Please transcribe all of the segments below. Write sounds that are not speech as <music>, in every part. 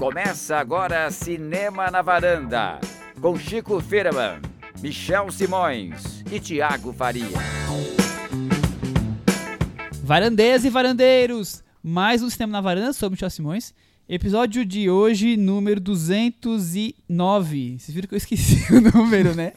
Começa agora Cinema na Varanda, com Chico Firman, Michel Simões e Tiago Faria. Varandeiras e varandeiros, mais um Cinema na Varanda sobre Michel Simões. Episódio de hoje, número 209. Vocês viram que eu esqueci <laughs> o número, né?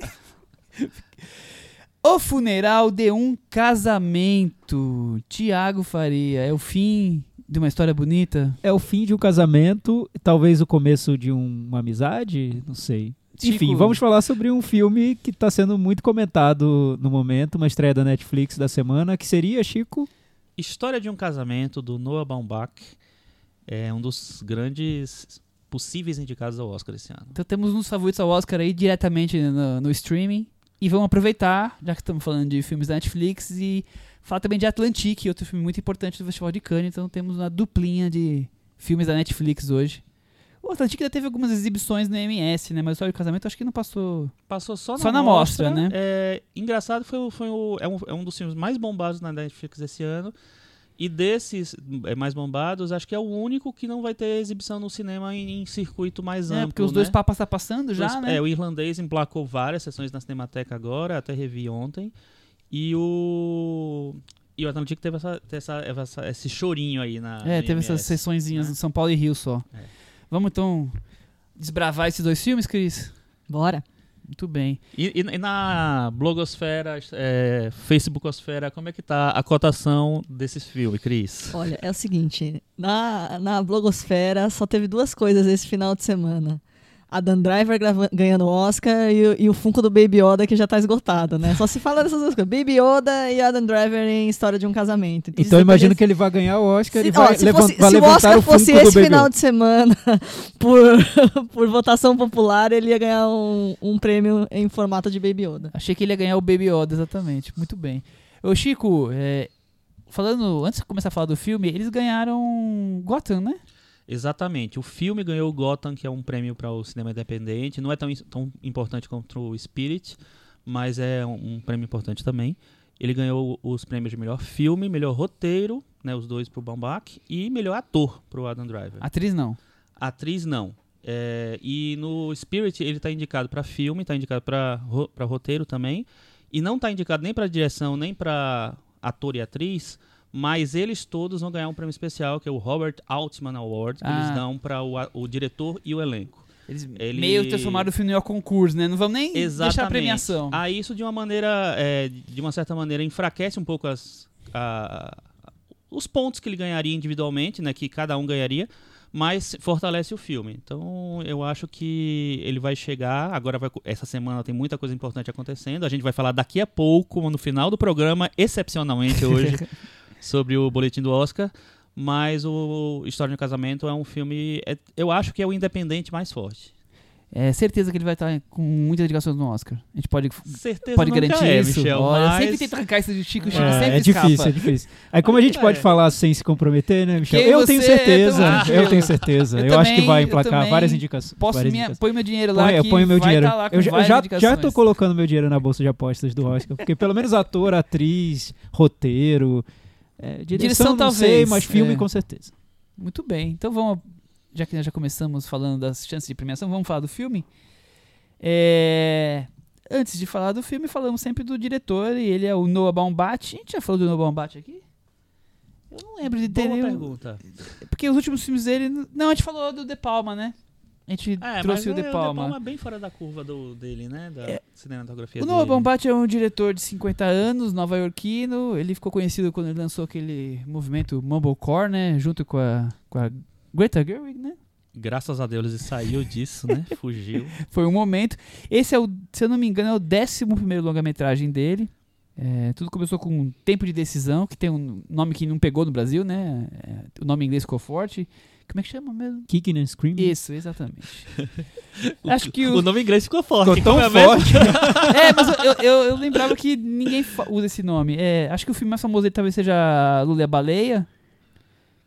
O funeral de um casamento. Tiago Faria, é o fim de uma história bonita? É o fim de um casamento, talvez o começo de um- uma amizade, não sei. Chico- Enfim, vamos falar sobre um filme que está sendo muito comentado no momento, uma estreia da Netflix da semana, que seria, Chico? História de um Casamento, do Noah Baumbach. É um dos grandes possíveis indicados ao Oscar esse ano. Então temos uns favoritos ao Oscar aí diretamente no, no streaming. E vamos aproveitar, já que estamos falando de filmes da Netflix, e falar também de Atlantique, outro filme muito importante do Festival de Cannes. Então temos uma duplinha de filmes da Netflix hoje. O Atlantique ainda teve algumas exibições no MS, né? Mas o História de Casamento acho que não passou. Passou só na, Só na mostra, né? É, engraçado, foi, foi o, é, um, é um dos filmes mais bombados na Netflix esse ano. E desses é, mais bombados, acho que é o único que não vai ter exibição no cinema em, em circuito mais É, amplo. porque os dois né? papas tá passando já, né? É, o irlandês emplacou várias sessões na Cinemateca agora, até revi ontem. E o. E o Atlantic teve essa, essa, essa- esse chorinho aí na. É, teve essas sessõezinhas né? no São Paulo e Rio só. É. Vamos então desbravar esses dois filmes, Cris? Bora. Muito bem. E, e- e na blogosfera, é, facebookosfera, como é que tá a cotação desses filmes, Cris? Olha, é o seguinte, na, na blogosfera só teve duas coisas esse final de semana. A Dan Driver ganhando o Oscar e, o- e o Funko do Baby Yoda que já tá esgotado, né? Só se fala dessas duas coisas. Baby Yoda e Adam Driver em História de um Casamento. Então se imagino que ele vai ganhar o Oscar se, e vai, ó, se fosse- vai se o levantar Oscar o fosse esse final de semana <laughs> por, <laughs> por votação popular, ele ia ganhar um, um prêmio em formato de Baby Yoda. Achei que ele ia ganhar o Baby Yoda, exatamente. Muito bem. Ô, Chico, é, falando, antes de começar a falar do filme, eles ganharam Gotham, né? Exatamente. O filme ganhou o Gotham, que é um prêmio para o cinema independente. Não é tão, tão importante quanto o Spirit, mas é um, um prêmio importante também. Ele ganhou os prêmios de melhor filme, melhor roteiro, né, os dois para o Baumbach, e melhor ator para o Adam Driver. Atriz não. Atriz não. É, e no Spirit ele está indicado para filme, está indicado para roteiro também, e não está indicado nem para direção nem para ator e atriz, mas eles todos vão ganhar um prêmio especial que é o Robert Altman Award, que Ah. eles dão para o, o diretor e o elenco. Eles Ele- meio transformaram o filme em um concurso, né? Não vamos nem Exatamente. deixar a premiação. Aí isso de uma maneira, é, de uma certa maneira, enfraquece um pouco as, a- os pontos que ele ganharia individualmente, né? Que cada um ganharia, mas fortalece o filme. Então eu acho que ele vai chegar. Agora vai, essa semana tem muita coisa importante acontecendo. A gente vai falar daqui a pouco, no final do programa, excepcionalmente hoje, <laughs> sobre o boletim do Oscar. Mas o História de um Casamento é um filme. é- eu acho que é o independente mais forte. É certeza que ele vai estar com muitas indicações no Oscar. A gente pode, Certeza pode nunca garantir é, isso. Michel, Olha, mas... sempre tenta arrancar isso de Chico, Chico É, sempre é difícil, escapa. é difícil. Aí como a gente É. pode falar sem se comprometer, né, Michel? Eu você tenho é certeza, eu tranquilo. tenho certeza. <laughs> Eu Eu, acho que também, vai eu emplacar também. várias indicações. Posso várias minha, indicações. põe meu dinheiro lá Põe, eu ponho meu vai dinheiro. tá lá com eu já, já, tô colocando meu dinheiro na bolsa de apostas do Oscar, porque pelo menos ator, atriz, roteiro, é, direção, Direção, não talvez, sei, mas filme é. com certeza. Muito bem. Então vamos, já que nós já começamos falando das chances de premiação, vamos falar do filme. É, Antes de falar do filme, falamos sempre do diretor e ele é o Noah Baumbach. A gente já falou do Noah Baumbach aqui? Eu não lembro de ter Boa nenhum- pergunta. Porque os últimos filmes dele. Não, a gente falou do De Palma, né? A gente É, trouxe o é, De Palma. é bem fora da curva do, dele, né? Da É. cinematografia O Noah. Baumbach é um diretor de 50 anos, nova-iorquino. Ele ficou conhecido quando ele lançou aquele movimento Mumblecore, né? Junto com a, com a Greta Gerwig, né? Graças a Deus ele saiu disso, né? <laughs> Fugiu. Foi um momento. Esse é o, se eu não me engano, é o 11 primeiro longa-metragem dele. É, tudo começou com Tempo de Decisão, que tem um nome que não pegou no Brasil, né? É, o nome em inglês ficou forte. Como é que chama mesmo? Kicking and Screaming. Isso, exatamente. <laughs> Acho que o... o. nome em inglês ficou forte. Ficou tão é forte. <laughs> É, mas eu, eu, eu lembrava que ninguém usa esse nome. É, acho que o filme mais famoso dele talvez seja Lula e a Baleia,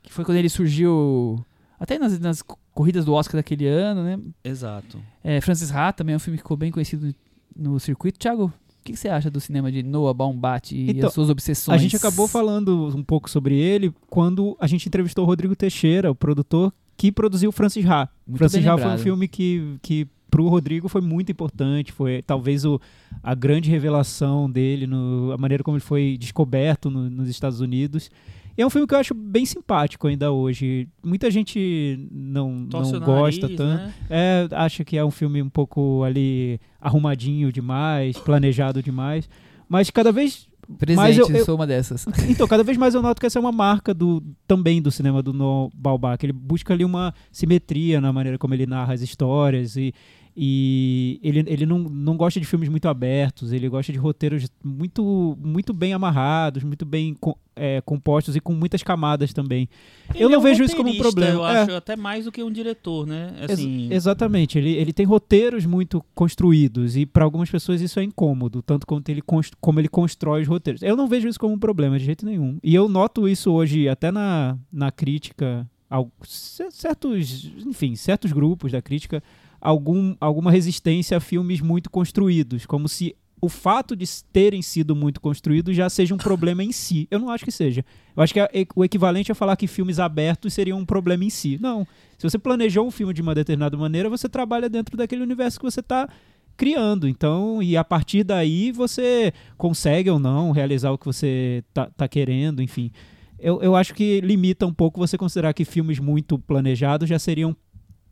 que foi quando ele surgiu até nas, nas co- corridas do Oscar daquele ano, né? Exato. É, Francis Ha também é um filme que ficou bem conhecido no circuito. Thiago, que, que você acha do cinema de Noah Baumbach e Então, as suas obsessões? A gente acabou falando um pouco sobre ele quando a gente entrevistou o Rodrigo Teixeira, o produtor que produziu Francis Ha. Muito Francis Ha foi um filme que, que pro Rodrigo foi muito importante, foi talvez o, a grande revelação dele, no, a maneira como ele foi descoberto no- nos Estados Unidos. E é um filme que eu acho bem simpático ainda hoje. Muita gente não, Torce não gosta nariz, tanto. né? É, acha que é um filme um pouco ali arrumadinho demais, planejado demais. Mas cada vez. Presente, Mas eu- eu- sou uma dessas. <laughs> Então, cada vez mais eu noto que essa é uma marca do, também do cinema do Noah Baumbach. Ele busca ali uma simetria na maneira como ele narra as histórias e, e ele, ele não, não gosta de filmes muito abertos, ele gosta de roteiros muito, muito bem amarrados, muito bem co- é, compostos e com muitas camadas também. eu Ele não é um vejo isso como um problema. Eu É. acho até mais do que um diretor, né? Ex- Assim, exatamente, ele, ele tem roteiros muito construídos e para algumas pessoas isso é incômodo, tanto quanto ele como ele constrói os roteiros. Eu não vejo isso como um problema de jeito nenhum. E eu noto isso hoje até na, na crítica, ao, ce- certos, enfim, certos grupos da crítica, algum, alguma resistência a filmes muito construídos, como se o fato de terem sido muito construídos já seja um problema em si. Eu não acho que seja. Eu acho que o equivalente a falar que filmes abertos seriam um problema em si. Não. Se você planejou um filme de uma determinada maneira, você trabalha dentro daquele universo que você está criando. Então, e a partir daí você consegue ou não realizar o que você tá, tá querendo, enfim. Eu, eu acho que limita um pouco você considerar que filmes muito planejados já seriam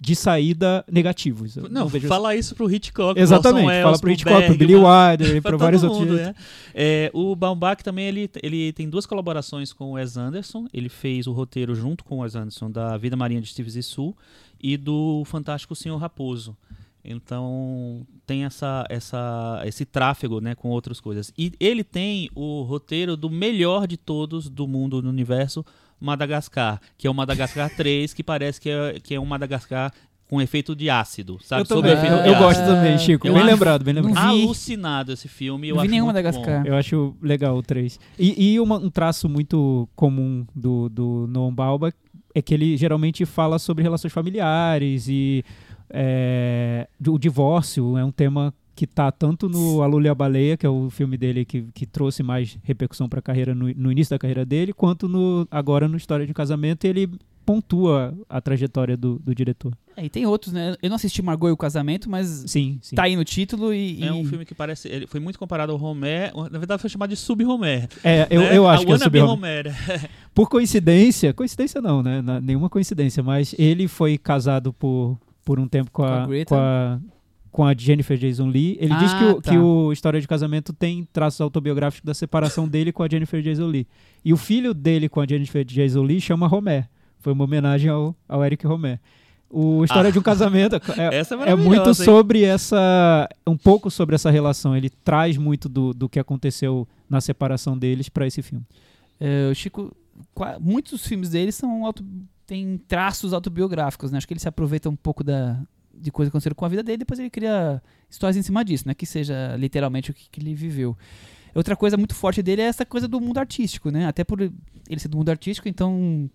de saída negativos. Eu Não, vejo fala isso pro Hitchcock. Exatamente, Orson fala pro Hitchcock, pro Billy Wilder <laughs> para vários todo outros. mundo, né? É, o Baumbach também ele, ele tem duas colaborações com o Wes Anderson. Ele fez o roteiro junto com o Wes Anderson da Vida Marinha de Steve Zissou e do Fantástico Senhor Raposo. Então tem essa, essa, esse tráfego né, com outras coisas. E ele tem o roteiro do melhor de todos do mundo no universo, Madagascar, que é o Madagascar <laughs> 3, que parece que é, que é um Madagascar com efeito de ácido, sabe? Eu também, efeito eu, de eu ácido. gosto também, Chico. Eu bem lembrado, bem lembrado. Alucinado esse filme. Eu Não vi acho nenhum muito Madagascar. bom. Eu acho legal o 3. E, e uma- um traço muito comum do, do Noam Baumbach é que ele geralmente fala sobre relações familiares e é, o divórcio é um tema que tá tanto no A Lula e a Baleia, que é o filme dele que, que trouxe mais repercussão para a carreira no, no início da carreira dele, quanto no agora no História de um Casamento, e ele pontua a trajetória do, do diretor. É, e tem outros, né? Eu não assisti Margot e o Casamento, mas Sim, sim. tá aí no título e. É um e- filme que parece. Ele foi muito comparado ao Homer. Na verdade, foi chamado de Sub-Homer. É, eu, né? eu acho A que é Homer. <laughs> Por coincidência, coincidência não, né? Na- nenhuma coincidência, mas ele foi casado por, por um tempo com Com a a, Greta? com a, com a Jennifer Jason Lee. Ele diz que Ah, o, tá. que o História de Casamento tem traços autobiográficos da separação dele com a Jennifer Jason Lee. E o filho dele com a Jennifer Jason Lee chama Romer. Foi uma homenagem ao, ao Eric Romer. O História Ah. de um Casamento <laughs> é, Essa é é maravilhosa. muito hein? sobre essa. Um pouco sobre essa relação. Ele traz muito do, do que aconteceu na separação deles para esse filme. É, o Chico, qua- muitos filmes dele são auto, tem traços autobiográficos, né? Acho que ele se aproveita um pouco da, de coisas que aconteceram com a vida dele, depois ele cria histórias em cima disso, né? Que seja literalmente o que, que ele viveu. Outra coisa muito forte dele é essa coisa do mundo artístico, né? Até por ele ser do mundo artístico, então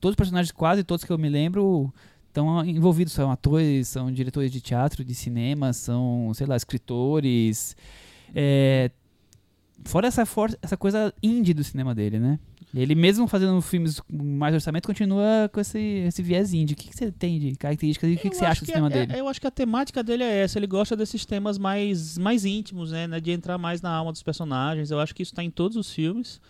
todos os personagens, quase todos que eu me lembro, estão envolvidos, são atores, são diretores de teatro, de cinema, são, sei lá, escritores. É, Fora essa, essa coisa indie do cinema dele, né? Ele mesmo fazendo filmes com mais orçamento continua com esse, esse viés indie. O que, que você tem de características e o que, que você acha do cinema é- dele? é- eu acho que a temática dele é essa. Ele gosta desses temas mais, mais íntimos, né? né, De entrar mais na alma dos personagens. Eu acho que isso está em todos os filmes,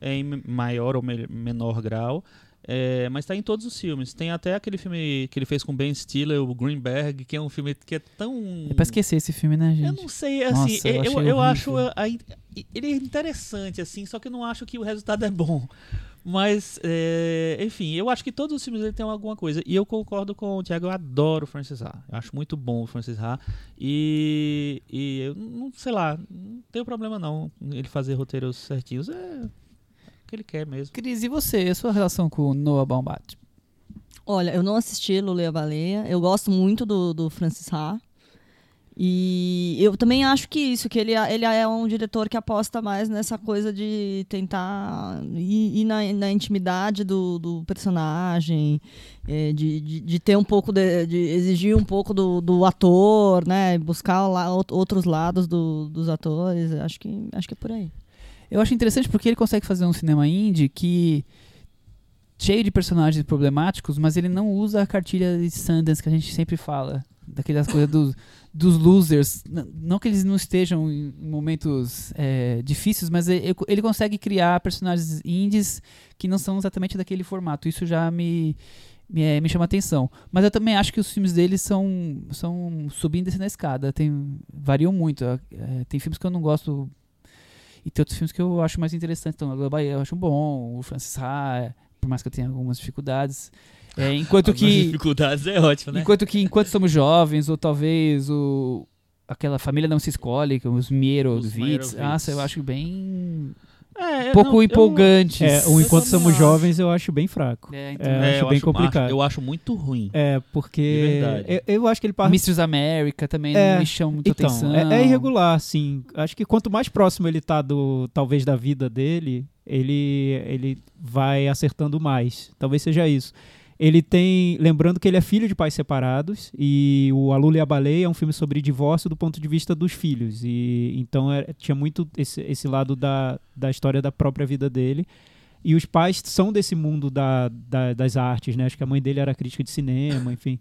é, em maior ou me- menor grau. É, mas está em todos os filmes. Tem até aquele filme que ele fez com Ben Stiller, o Greenberg, que é um filme que é tão. É pra esquecer esse filme, né, gente? Eu não sei, assim, Nossa, eu eu, eu, eu acho a- a- ele é interessante, assim, só que eu não acho que o resultado é bom. Mas, é, enfim, eu acho que todos os filmes dele têm alguma coisa. E eu concordo com o Thiago, eu adoro o Francis Ha. Eu acho muito bom o Francis Ha. E, e eu não sei lá, não tenho problema não ele fazer roteiros certinhos. É que ele quer mesmo. Cris, e você? A sua relação com o Noah Baumbach? Olha, eu não assisti Lula e a Baleia. Eu gosto muito do, do Francis Ha. E eu também acho que isso, que ele, ele é um diretor que aposta mais nessa coisa de tentar ir, ir na, na intimidade do, do personagem, é, de, de, de ter um pouco de, de exigir um pouco do, do ator, né? Buscar outros lados do- dos atores. Acho que, acho que é por aí. Eu acho interessante porque ele consegue fazer um cinema indie que cheio de personagens problemáticos, mas ele não usa a cartilha de Sundance que a gente sempre fala. Daquelas coisas dos, <laughs> dos losers. Não que eles não estejam em momentos é, difíceis, mas ele, ele consegue criar personagens indies que não são exatamente daquele formato. Isso já me, me, é, me chama atenção. Mas eu também acho que os filmes dele são, são subindo e descendo a escada. Tem, variam muito. É, tem filmes que eu não gosto e tem outros filmes que eu acho mais interessantes. Então, Global eu acho bom, o Francis Ha, por mais que eu tenha algumas dificuldades. É, enquanto Algumas que dificuldades é ótimo, né? enquanto que enquanto somos jovens ou talvez o aquela família não se escolhe, que os Mierovits, Os Meyerowitz. nossa, eu acho bem É, pouco não, eu- empolgantes. É, o Eu Enquanto Somos acho. Jovens eu acho bem fraco. É, então. É, É, acho eu bem acho, complicado. eu acho muito ruim. É, porque. De verdade. Eu, eu acho que ele parte. Mistress America também É, não me chama muita Então, atenção. é, é irregular, sim. Acho que quanto mais próximo ele tá do, talvez, da vida dele, ele, ele vai acertando mais. Talvez seja isso. Ele tem. Lembrando que ele é filho de pais separados, e o A Lula e a Baleia é um filme sobre divórcio do ponto de vista dos filhos. E então é- tinha muito esse, esse lado da, da história da própria vida dele. E os pais são desse mundo da, da- das artes, né? Acho que a mãe dele era crítica de cinema, enfim.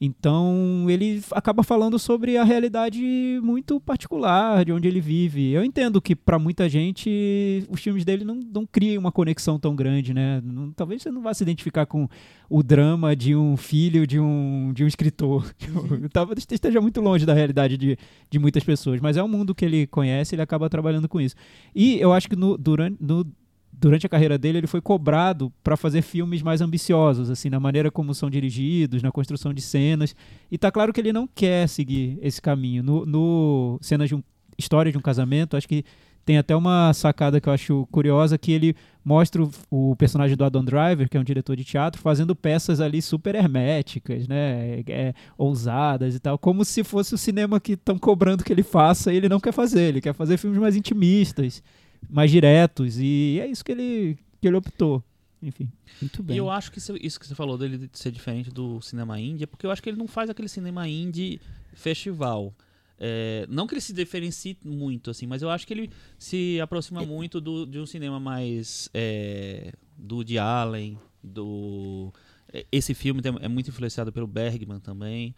Então ele acaba falando sobre a realidade muito particular de onde ele vive. Eu entendo que para muita gente os filmes dele não, não criam uma conexão tão grande, né? Não- talvez você não vá se identificar com o drama de um filho de um, de um escritor. <laughs> Talvez esteja muito longe da realidade de, de muitas pessoas, mas é um mundo que ele conhece, ele acaba trabalhando com isso. E eu acho que no, durante, no, durante a carreira dele, ele foi cobrado para fazer filmes mais ambiciosos, assim, na maneira como são dirigidos, na construção de cenas. E tá claro que ele não quer seguir esse caminho. No, no Cenas de um História de um Casamento, acho que tem até uma sacada que eu acho curiosa que ele mostra o, o personagem do Adam Driver, que é um diretor de teatro, fazendo peças ali super herméticas, né, é, ousadas e tal, como se fosse o cinema que estão cobrando que ele faça e ele não quer fazer, ele quer fazer filmes mais intimistas, mais diretos e é isso que ele que ele optou, enfim. Muito E bem. eu acho que isso, que você falou dele de ser diferente do cinema indie é porque eu acho que ele não faz aquele cinema indie festival. É, não que ele se diferencie muito, assim, mas eu acho que ele se aproxima muito do, de um cinema mais é, do Woody Allen, do... é, Esse filme é muito influenciado pelo Bergman também.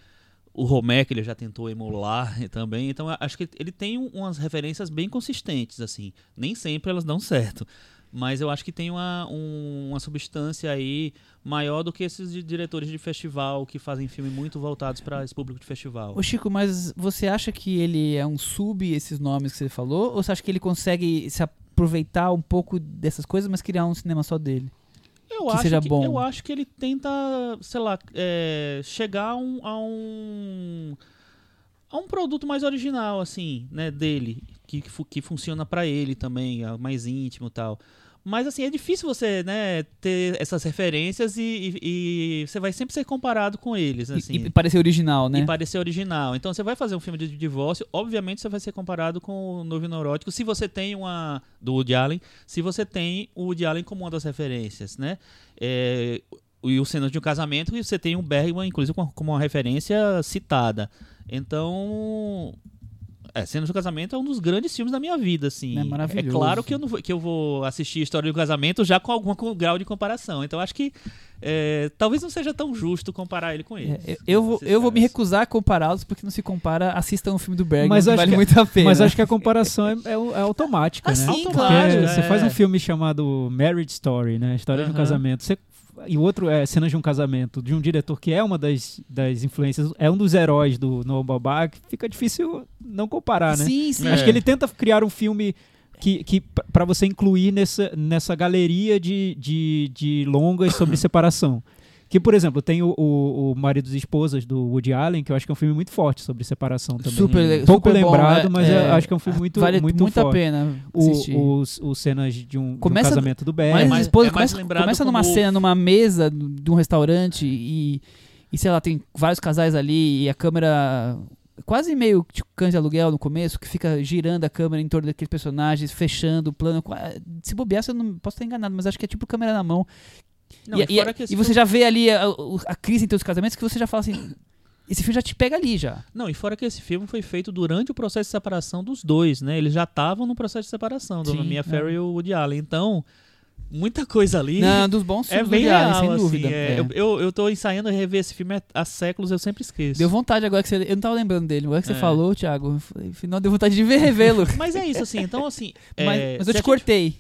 O que ele já tentou emular <laughs> também. Então, acho que ele tem um- umas referências bem consistentes, assim. Nem sempre elas dão certo. Mas eu acho que tem uma, um- uma substância aí maior do que esses diretores de festival que fazem filmes muito voltados para esse público de festival. Ô Chico, mas você acha que ele é um sub esses nomes que você falou? Ou você acha que ele consegue se aproveitar um pouco dessas coisas, mas criar um cinema só dele? Eu que acho seja que, bom. Eu acho que ele tenta, sei lá, é, chegar a um, a um a um produto mais original, assim, né, dele, que, que, que funciona pra ele também, é mais íntimo e tal. Mas assim, é difícil você, né, ter essas referências e, e- e você vai sempre ser comparado com eles, E- assim. e, parecer original, né? E parecer original. Então você vai fazer um filme de divórcio, obviamente você vai ser comparado com o Novo Neurótico, se você tem uma. do Woody Allen, se você tem o Woody Allen como uma das referências, né? É, e o Cenas de um Casamento, e você tem o Bergman, inclusive, como uma referência citada. Então. É, Cenas de um Casamento é um dos grandes filmes da minha vida, assim. É maravilhoso. claro que eu, não vou, que eu vou assistir História do Casamento já com algum com grau de comparação. Então acho que é, talvez não seja tão justo comparar ele com É, ele. eu- eu vou, eu vou me recusar a compará-los porque não se compara. Assistam o filme do Bergman, Mas vale que- muito a pena. Mas acho que a comparação é, é, é automática, Ah, né? sim, claro, Você é. faz um filme chamado Marriage Story, né? História de um casamento. Você- e o outro é Cenas de um Casamento, de um diretor que é uma das, das influências, é um dos heróis do Noah Baumbach. Fica difícil não comparar, né? Sim, sim. Acho É. que ele tenta criar um filme que, que para você incluir nessa, nessa galeria de, de, de longas sobre <coughs> separação. Que, por exemplo, tem o, o, o Maridos e Esposas do Woody Allen, que eu acho que é um filme muito forte sobre separação também. Super, Pouco super bom, lembrado, é- mas é, eu acho que é um filme muito, vale muito, muito a forte. pena assistir. O, os, os cenas de um, de um Começa- casamento do Berg. Mas esposas é mais começa, lembrado começa numa como- cena, numa mesa de um restaurante e, e sei lá, tem vários casais ali e a câmera quase meio tipo cães de aluguel no começo, que fica girando a câmera em torno daqueles personagens, fechando o plano. Se bobear, eu não posso estar enganado, mas acho que é tipo câmera na mão. Não, e, e e- e você já vê ali a, a crise entre os casamentos que você já fala assim. Esse filme já te pega ali já. Não, e fora que esse filme foi feito durante o processo de separação dos dois, né? Eles já estavam no processo de separação, do Sim, Mia é. Farrow e o Woody Allen. Então, muita coisa ali. Não, dos bons é filmes bem do Alien, real, sem assim, dúvida. é. É. Eu, eu, eu tô ensaiando a rever esse filme há- séculos, eu sempre esqueço. Deu vontade agora que você. Eu não tava lembrando dele. Agora que você É. falou, Thiago. Não, deu vontade de ver revê-lo. <laughs> Mas é isso, assim, então assim. <laughs> mas, é, mas eu te a gente- cortei.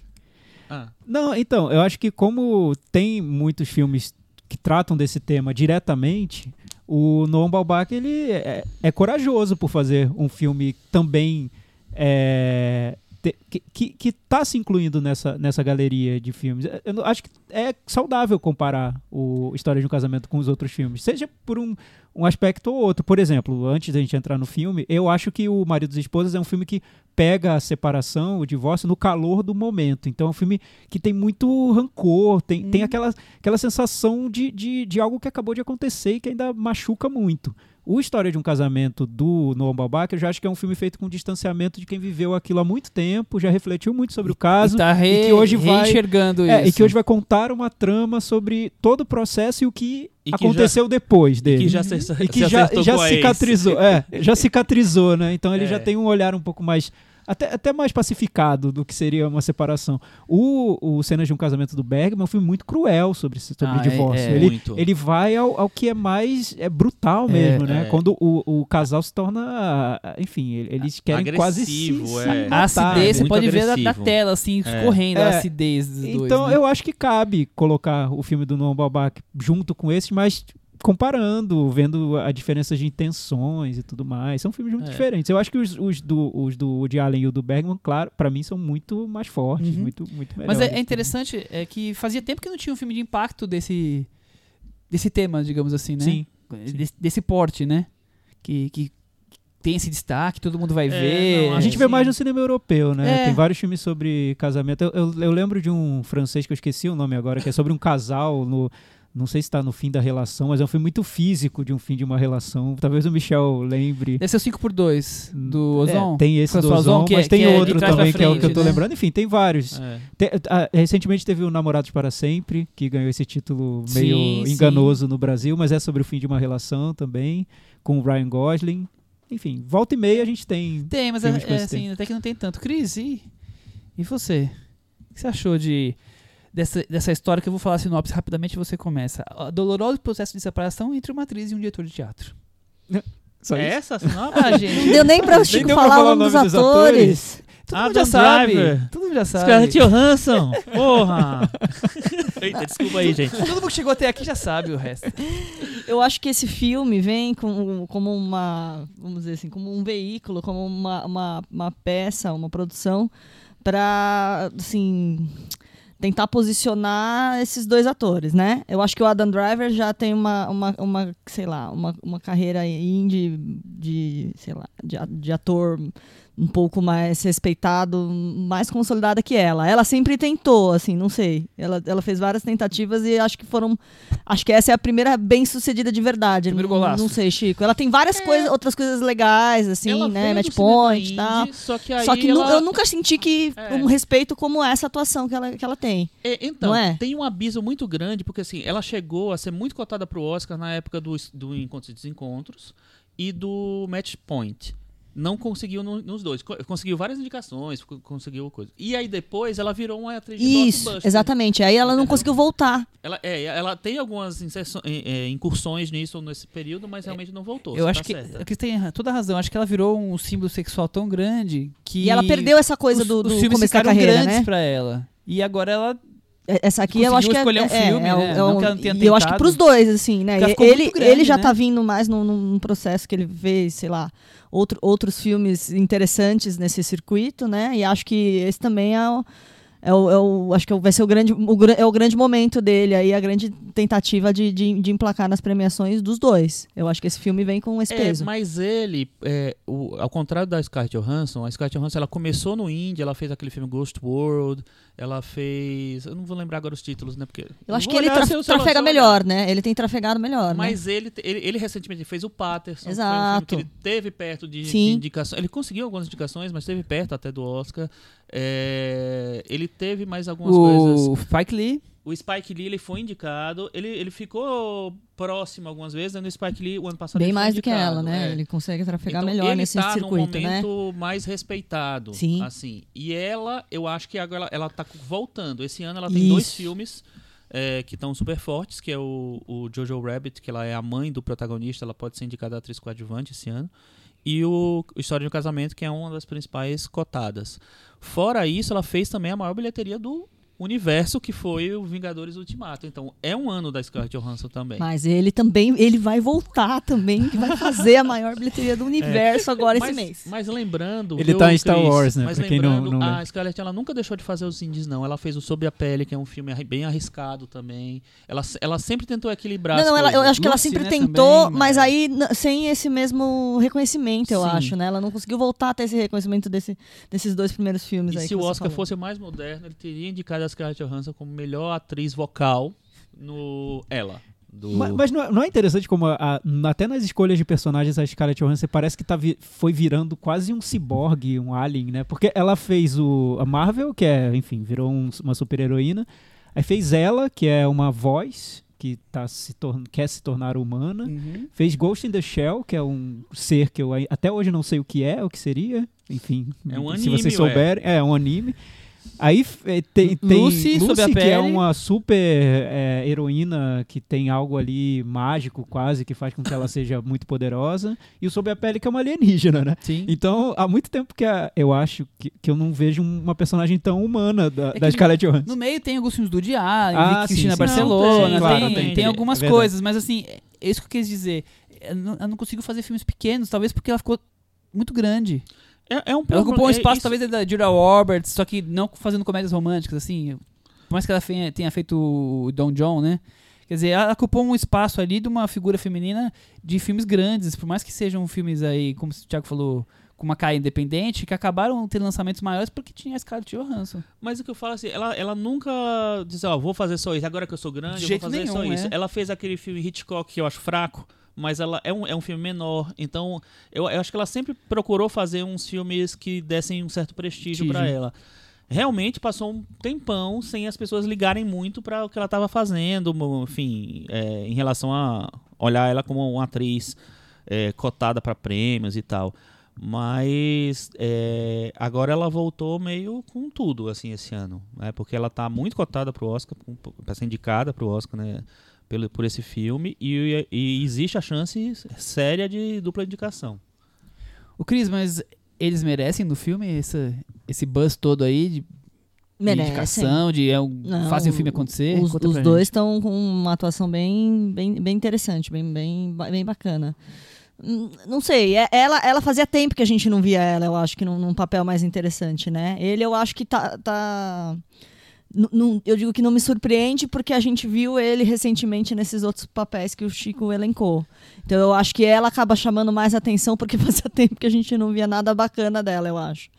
Ah, Não, então, eu acho que como tem muitos filmes que tratam desse tema diretamente, o Noam Baumbach ele é, é corajoso por fazer um filme também é, te- que, que, tá se incluindo nessa, nessa galeria de filmes. Eu não- acho que é saudável comparar o História de um Casamento com os outros filmes, seja por um, um aspecto ou outro. Por exemplo, antes da gente entrar no filme, eu acho que o Maridos e Esposas é um filme que pega a separação, o divórcio, no calor do momento. Então é um filme que tem muito rancor, tem, tem aquela, aquela sensação de, de, de algo que acabou de acontecer e que ainda machuca muito. O História de um Casamento do Noam Baumbach, eu já acho que é um filme feito com distanciamento de quem viveu aquilo há muito tempo, já refletiu muito sobre o caso. e tá re, e que hoje vai- reenxergando É, isso. e que hoje vai contar uma trama sobre todo o processo e o que, E que aconteceu depois dele. que já se, E que se já, já cicatrizou, é, já cicatrizou, né? Então ele É. já tem um olhar um pouco mais até, até mais pacificado do que seria uma separação. O, o Cenas de um Casamento do Bergman é um filme muito cruel sobre, esse- sobre Ah, é- divórcio. é. ele, Muito. ele vai ao, ao que é mais é brutal É, mesmo, né? é. Quando o, o casal se torna, enfim, ele- eles querem quase se, Agressivo, se é. A acidez, você pode ver da, da agressivo. tela, assim, É. escorrendo a É. acidez dos dois. Então né? eu acho que cabe colocar o filme do Noam Baumbach junto com esse, mas comparando, vendo a diferença de intenções e tudo mais. São filmes muito É. diferentes. Eu acho que os, os do, os do Woody Allen e o do Bergman, claro, pra mim são muito mais fortes, Uhum. muito, muito melhores. Mas é, é interessante é que fazia tempo que não tinha um filme de impacto desse, desse tema, digamos assim, né? Sim. Desse, desse porte, né? Que, que tem esse destaque, todo mundo vai É, ver. não, A gente É, vê mais no cinema europeu, né? É. Tem vários filmes sobre casamento. Eu, eu- eu lembro de um francês que eu esqueci o nome agora, que é sobre um casal no. Não sei se está no fim da relação, mas é um filme muito físico de um fim de uma relação. Talvez o Michel lembre. Deve ser o 5x2 do Ozon. É, tem esse do François Ozon, Ozon, que é- mas tem é outro pra também, que é o que eu frente, tô né? lembrando. Enfim, tem vários. É. Te- ah, recentemente teve o Namorados para Sempre, que ganhou esse título meio Sim, sim. enganoso no Brasil, mas é sobre o fim de uma relação também, com o Ryan Gosling. Enfim, volta e meia a gente tem. Tem, mas é, é esse assim, até que não tem tanto. Cris, e, e você? O que você achou de dessa, dessa história que eu vou falar a sinopse rapidamente e você começa? O doloroso processo de separação entre uma atriz e um diretor de teatro. <laughs> Só É isso. essa a sinopse? Ah, Não gente. deu nem pra o Chico deu pra falar falar o nome dos dos atores. Todo mundo já sabe. Driver. Todo mundo já sabe. Scarlett Johansson! Porra! <laughs> Eita, desculpa aí, gente. Todo mundo que chegou até aqui já sabe o resto. Eu acho que esse filme vem com, como uma, vamos dizer assim, como um veículo, como uma, uma, uma peça, uma produção para, assim, tentar posicionar esses dois atores, né? Eu acho que o Adam Driver já tem uma, uma, uma sei lá, uma, uma carreira indie de, sei lá, de, de ator um pouco mais respeitado, mais consolidada que ela. Ela sempre tentou, assim, não sei. Ela, ela fez várias tentativas e acho que foram. Acho que essa é a primeira bem sucedida de verdade. Primeiro não, golaço. não sei, Chico. Ela tem várias coisas, outras coisas legais, assim, Ela né? Match point e tal. Só que aí Só que ela... eu nunca senti que É. um respeito como essa atuação que ela, que ela tem. É, então, Não é? tem um abismo muito grande, porque assim, ela chegou a ser muito cotada pro Oscar na época do, do Encontros e Desencontros e do Match Point. Não conseguiu no- nos dois. Co- Conseguiu várias indicações, co- conseguiu coisa. E aí depois ela virou uma atriz de Isso, exatamente. Aí ela não Entendeu? conseguiu voltar. Ela, é, ela tem algumas é, é, incursões nisso nesse período, mas realmente não voltou. Eu acho tá que certa. a Cris tem toda a razão. Acho que ela virou um símbolo sexual tão grande que. E, ela perdeu essa coisa os, do, os do filmes começo da carreira, grandes né? pra ela. E agora ela. Essa aqui eu acho que é, um é, filme, é, né? é um- eu acho que pros dois, assim, né? Ele, grande, ele já né? tá vindo mais num, num processo que ele fez, sei lá, outro, outros filmes interessantes nesse circuito, né? E acho que esse também é. É o, é o- acho que vai ser o grande, o, é o grande momento dele aí, a grande tentativa de, de, de emplacar nas premiações dos dois. Eu acho que esse filme vem com esse É, peso. mas ele, é, o- ao contrário da Scarlett Johansson, a Scarlett Johansson ela começou no indie, ela fez aquele filme Ghost World, ela fez, eu não vou lembrar agora os títulos, né? Porque Eu acho que ele olhar tra- se eu- se eu- trafega melhor, né? Ele tem trafegado melhor, né? Mas ele, ele, ele recentemente fez o Patterson, foi um filme Exato. que ele teve perto de, de indicações. Ele conseguiu algumas indicações, mas teve perto até do Oscar. É, ele teve mais algumas coisas. O Spike Lee. o Spike Lee ele foi indicado, ele, ele ficou próximo algumas vezes, né? no Spike Lee o ano passado Bem ele foi mais do que indicado, ela, né? é. Ele consegue trafegar Então, melhor ele nesse tá circuito, no né? momento mais respeitado, Sim. assim. E ela, eu acho que agora ela, ela tá voltando. Esse ano ela tem dois Isso. filmes é, que estão super fortes, que é o, o Jojo Rabbit, que ela é a mãe do protagonista, ela pode ser indicada a atriz coadjuvante esse ano. E o História de um Casamento, que é uma das principais cotadas. Fora isso, ela fez também a maior bilheteria do universo, que foi o Vingadores Ultimato. Então, é um ano da Scarlett Johansson também. Mas ele também, ele vai voltar também, que vai fazer a maior bilheteria do universo agora mas, esse mês. Mas lembrando. Ele tá em Star? Wars, né, Mas pra quem não- lembrando, não a. Scarlett ela nunca deixou de fazer os indies, não. Ela fez o Sob a Pele, que é um filme bem arriscado também. Ela, ela sempre tentou equilibrar. Não, as não, ela, eu acho que ela Lucy, sempre né, tentou, também, mas né? aí sem esse mesmo reconhecimento, eu Sim. acho, né? Ela não conseguiu voltar a ter esse reconhecimento desse, desses dois primeiros filmes E aí. se o Oscar falou. fosse mais moderno, ele teria indicado a Scarlett Johansson como melhor atriz vocal no Ela. Do... Mas, mas não, é, não é interessante como a- a- até nas escolhas de personagens a Scarlett Johansson parece que tá vi- foi virando quase um ciborgue, um alien, né? Porque ela fez o a Marvel, que é, enfim, virou um- uma super-heroína. Aí fez ela, que é uma voz que tá se quer se tornar humana. Uhum. Fez Ghost in the Shell, que é um ser que eu até hoje não sei o que é, o que seria. Enfim, É um se anime, vocês ué. souberem, é um anime. Aí eh, tem, tem Lucy, a que é pele. uma super eh, heroína que tem algo ali mágico quase que faz com que ela <laughs> seja muito poderosa. E o Sob a Pele que é uma alienígena, né? Sim. Então, há muito tempo que a- eu acho que, que eu não vejo uma personagem tão humana da, É da Scarlett Johansson. No meio tem alguns filmes do Allen, Ah, Cristina sim, sim. Barcelona, Não, tem, claro, tem, tem, tem é algumas verdade. coisas, mas assim, é isso que eu quis dizer. Eu não, eu não consigo fazer filmes pequenos, talvez porque ela ficou muito grande. É, é um Ela ocupou um é espaço, isso- talvez, da Julia Roberts, só que não fazendo comédias românticas, assim. Por mais que ela tenha feito o Don John, né? Quer dizer, ela ocupou um espaço ali de uma figura feminina de filmes grandes, por mais que sejam filmes aí, como o Thiago falou, com uma cara independente, que acabaram tendo lançamentos maiores porque tinha a Scarlett Johansson. Mas o que eu falo assim, ela, ela nunca diz, ó, vou fazer só isso, agora que eu sou grande, De eu vou fazer só nenhum, isso. é. Ela fez aquele filme Hitchcock que eu acho fraco, mas ela é um, é um filme menor, então eu, eu acho que ela sempre procurou fazer uns filmes que dessem um certo prestígio pra ela. Realmente passou um tempão sem as pessoas ligarem muito pra o que ela tava fazendo, enfim, é, em relação a olhar ela como uma atriz é, cotada pra prêmios e tal. Mas é, agora ela voltou meio com tudo, assim, esse ano. Né? Porque ela tá muito cotada pro Oscar, para ser indicada pro Oscar, né? Pelo, por esse filme. E, e existe a chance séria de dupla indicação. O Cris, mas eles merecem no filme esse, esse buzz todo aí de, de indicação, de é, um, Não, fazem o filme acontecer? Os, os dois estão com uma atuação bem, bem, bem interessante, bem, bem, bem bacana. Hum, Não sei, é- ela, ela fazia tempo que a gente não via ela, eu acho que num, num papel mais interessante, né? Ele eu acho que tá. tá eu digo que não me surpreende porque a gente viu ele recentemente nesses outros papéis que o Chico elencou. Então eu acho que ela acaba chamando mais atenção porque <laughs> fazia tempo que a gente não via nada bacana dela, eu acho.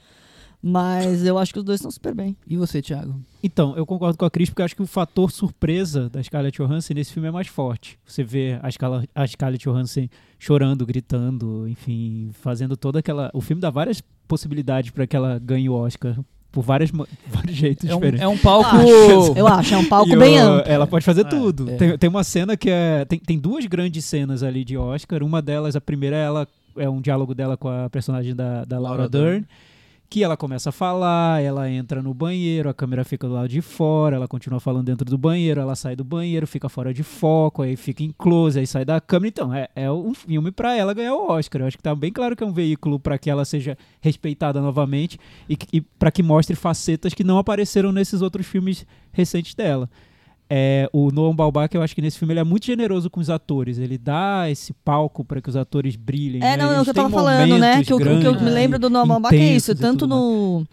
Mas eu acho que os dois estão super bem. E você, Thiago? Então, eu concordo com a Cris, porque eu acho que o fator surpresa da Scarlett Johansson nesse filme é mais forte. Você vê a, Scala- a Scarlett Johansson chorando, gritando, enfim, fazendo toda aquela... O filme dá várias possibilidades para que ela ganhe o Oscar, por várias, <laughs> vários jeitos É um, diferentes. é um palco. Acho, <laughs> eu acho, é um palco bem amplo. Ela pode fazer É, tudo. é. Tem, tem uma cena que é. Tem, tem duas grandes cenas ali de Oscar. Uma delas, a primeira, é ela é um diálogo dela com a personagem da, da Laura, Laura Dern. Dern. Que ela começa a falar, ela entra no banheiro, a câmera fica do lado de fora, ela continua falando dentro do banheiro, ela sai do banheiro, fica fora de foco, aí fica em close, aí sai da câmera. Então, é, é um filme pra ela ganhar o Oscar. Eu acho que tá bem claro que é um veículo pra que ela seja respeitada novamente e, e para que mostre facetas que não apareceram nesses outros filmes recentes dela. É, o Noam Baumbach, eu acho que nesse filme ele é muito generoso com os atores. Ele dá esse palco para que os atores brilhem. É, né? não, é o que eu tava falando, né? Que o, que eu me lembro do Norman Bach é isso. Tanto tudo mais.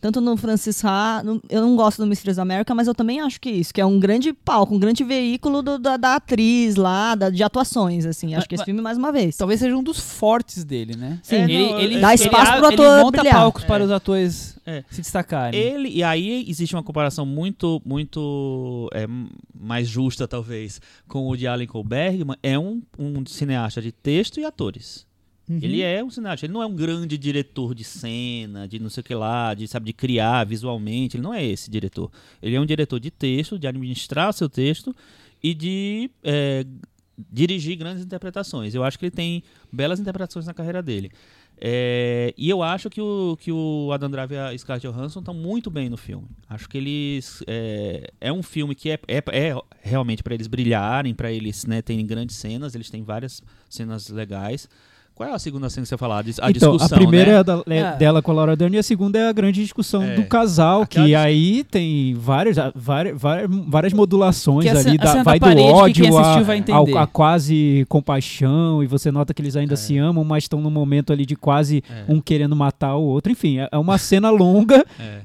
Tanto no Francis Ha, no- eu não gosto do Mistress América, mas eu também acho que isso, que é um grande palco, um grande veículo do- da, da atriz lá, da- de atuações, assim. Acho que esse filme, mais uma vez. Talvez seja um dos fortes dele, né? Sim. ele, não, ele, é- Dá ele espaço abre- pro ator Ele monta brilhar. palcos para É. os atores É. se destacarem. Ele, e aí existe uma comparação muito, muito é, mais justa, talvez, com o de Allen Bergman. É um, um cineasta de texto e atores. Uhum. Ele é um cineasta, ele não é um grande diretor de cena, de não sei o que lá, de sabe de criar visualmente, ele não é esse diretor. Ele é um diretor de texto, de administrar o seu texto e de é, dirigir grandes interpretações. Eu acho que ele tem belas interpretações na carreira dele. É, e eu acho que o, que o Adam Driver e a Scarlett Johansson estão muito bem no filme. Acho que eles é, é um filme que é, é, é realmente para eles brilharem, para eles né, terem grandes cenas. Eles têm várias cenas legais. Qual é a segunda cena que você falar? A dis- a então, discussão, a primeira né? é a da- é É. dela com a Laura Dern e a segunda é a grande discussão É. do casal, Aquela que dis- aí tem várias, várias, várias, várias modulações a ali, a da- vai da do ódio a, a quase compaixão, e você nota que eles ainda É. se amam, mas estão num momento ali de quase É. um querendo matar o outro. Enfim, é é uma cena longa É.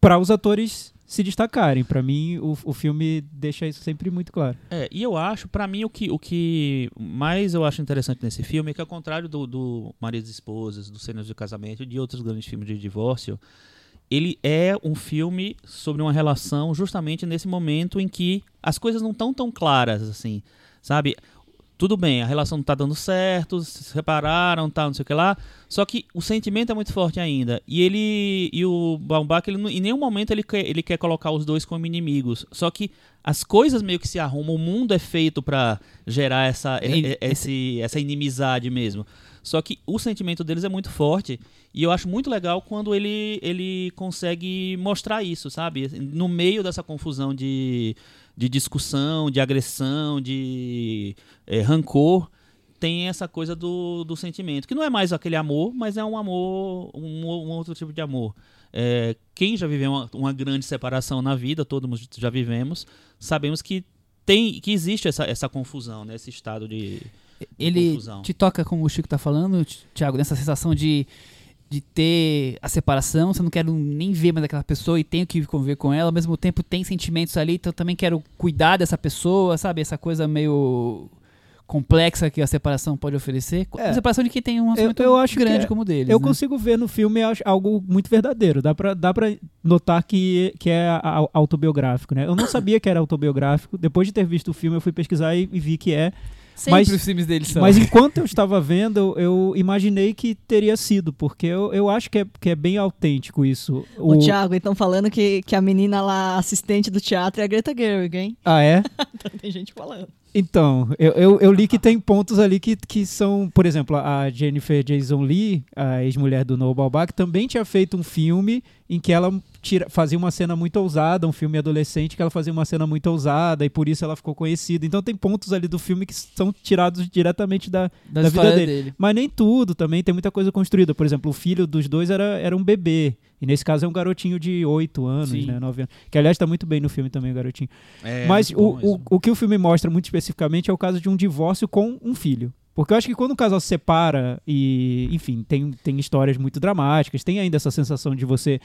para os atores se destacarem. Pra mim, o, o filme deixa isso sempre muito claro. É, e eu acho, pra mim, o que, o que mais eu acho interessante nesse filme é que, ao contrário do, do Maridos e Esposas, do Cenas de Casamento e de outros grandes filmes de divórcio, ele é um filme sobre uma relação justamente nesse momento em que as coisas não estão tão claras assim, sabe? Tudo bem, a relação não tá dando certo, se separaram, tal, não sei o que lá. Só que o sentimento é muito forte ainda. E ele e o Baumbach, ele em nenhum momento ele quer, ele quer colocar os dois como inimigos. Só que as coisas meio que se arrumam, o mundo é feito pra gerar essa E- e- esse, essa inimizade mesmo. Só que o sentimento deles é muito forte e eu acho muito legal quando ele, ele consegue mostrar isso, sabe? No meio dessa confusão de, de discussão, de agressão, de eh, rancor, tem essa coisa do, do sentimento, que não é mais aquele amor, mas é um amor, um, um outro tipo de amor. É, quem já viveu uma, uma grande separação na vida, todos já vivemos, sabemos que tem que existe essa, essa confusão, né? esse estado de, Ele confusão. te toca, como o Chico tá falando, Ti- Thiago, nessa sensação de, de ter a separação, você não quero nem ver mais aquela pessoa e tenho que conviver com ela, ao mesmo tempo tem sentimentos ali, então eu também quero cuidar dessa pessoa, sabe? Essa coisa meio complexa que a separação pode oferecer. É. A separação de quem tem um relacionamento eu acho que grande é- como o deles. Eu né? consigo ver no filme acho, algo muito verdadeiro. Dá pra, dá pra notar que, que é autobiográfico, né? Eu não sabia que era autobiográfico. Depois de ter visto o filme, eu fui pesquisar e, e vi que é. Sempre mas- os filmes deles são. Mas enquanto eu estava vendo, eu, imaginei que teria sido, porque eu, eu acho que é, que é bem autêntico isso. O Thiago, então falando que, que a menina lá, assistente do teatro, é a Greta Gerwig, hein? Ah, é? <laughs> Tem gente falando. Então, eu, eu, eu li que tem pontos ali que, que são, por exemplo, a Jennifer Jason Lee, a ex-mulher do Noah Baumbach, também tinha feito um filme em que ela tira, fazia uma cena muito ousada, um filme adolescente que ela fazia uma cena muito ousada e por isso ela ficou conhecida. Então tem pontos ali do filme que são tirados diretamente da, da, da vida dele. dele. mas nem tudo também, tem muita coisa construída. Por exemplo, o filho dos dois era, era um bebê. E nesse caso é um garotinho de 8 anos, Sim. né? 9 anos. Que aliás tá muito bem no filme também, o garotinho. É, Mas o, o, o que o filme mostra muito especificamente é o caso de um divórcio com um filho. Porque eu acho que quando o casal se separa e, enfim, tem, tem histórias muito dramáticas, tem ainda essa sensação de você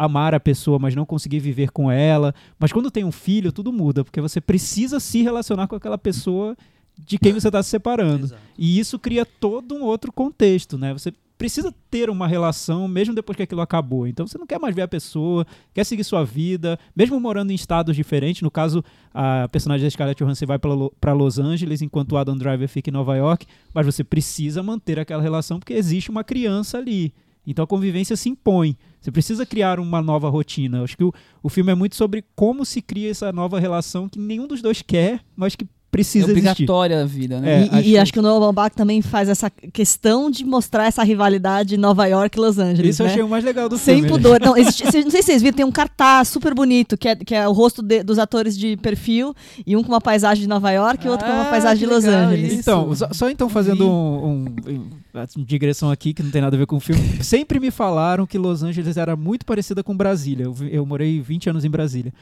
amar a pessoa, mas não conseguir viver com ela. Mas quando tem um filho, tudo muda, porque você precisa se relacionar com aquela pessoa de quem você está se separando. Exato. E isso cria todo um outro contexto, né? Você precisa ter uma relação mesmo depois que aquilo acabou. Então você não quer mais ver a pessoa, quer seguir sua vida, mesmo morando em estados diferentes. No caso, a personagem da Scarlett Johansson vai para Los Angeles, enquanto o Adam Driver fica em Nova York, mas você precisa manter aquela relação porque existe uma criança ali. Então a convivência se impõe. Você precisa criar uma nova rotina. Acho que o, o filme é muito sobre como se cria essa nova relação que nenhum dos dois quer, mas que É precisa existir. obrigatória a vida, né? É, e acho e que- acho que o Noah Baumbach também faz essa questão de mostrar essa rivalidade Nova York e Los Angeles, Isso eu né? achei o mais legal do Sem filme. pudor. Não, existe- não sei se vocês viram, tem um cartaz super bonito, que é, que é o rosto de- dos atores de perfil, e um com uma paisagem de Nova York e outro com uma Ah, paisagem de Los legal Angeles. isso. Então, só, só então fazendo um, um- um- digressão aqui que não tem nada a ver com o filme. Sempre me falaram que Los Angeles era muito parecida com Brasília. Eu, eu morei 20 anos em Brasília.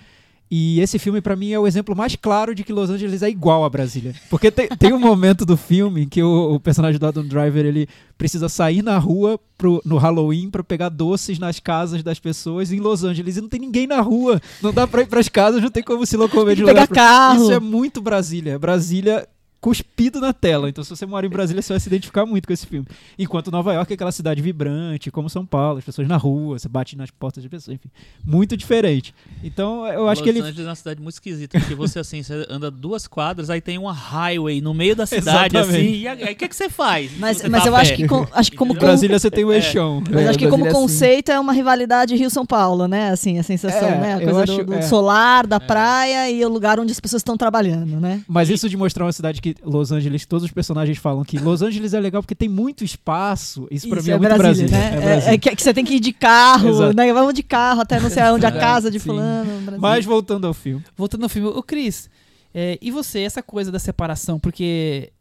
E esse filme, pra mim, é o exemplo mais claro de que Los Angeles é igual a Brasília. Porque tem, tem um momento do filme em que o, o personagem do Adam Driver ele precisa sair na rua pro- no Halloween pra pegar doces nas casas das pessoas em Los Angeles. E não tem ninguém na rua. Não dá pra ir pras casas, não tem como se locomover de lugar pegar pra- carro. Isso é muito Brasília. Brasília cuspido na tela. Então, se você mora em Brasília, você vai se identificar muito com esse filme. Enquanto Nova York é aquela cidade vibrante, como São Paulo, as pessoas na rua, você bate nas portas de pessoas, enfim. Muito diferente. Então, eu acho Los que ele. Angeles é uma cidade muito esquisita, porque você assim, você anda duas quadras, aí tem uma highway no meio da cidade, Exatamente. assim, e aí o que, que você faz? Mas, Você mas tá eu acho que, com- acho que como <laughs> Brasília você tem o É. eixão. Mas acho que como Brasília é assim. conceito é uma rivalidade Rio-São Paulo, né? Assim, a sensação, É, né? A coisa acho- do, do é. solar, da praia e o lugar onde as pessoas estão trabalhando, né? Mas isso de mostrar uma cidade que Los Angeles, todos os personagens falam que Los Angeles é legal porque tem muito espaço. Isso, pra mim é, muito Brasília. né? É É, Brasília. é que, que você tem que ir de carro, né? Vamos de carro até não sei aonde, a Exato, <laughs> casa de sim. fulano. Brasília. Mas voltando ao filme. Voltando ao filme, o Cris, é, e você, essa coisa da separação, porque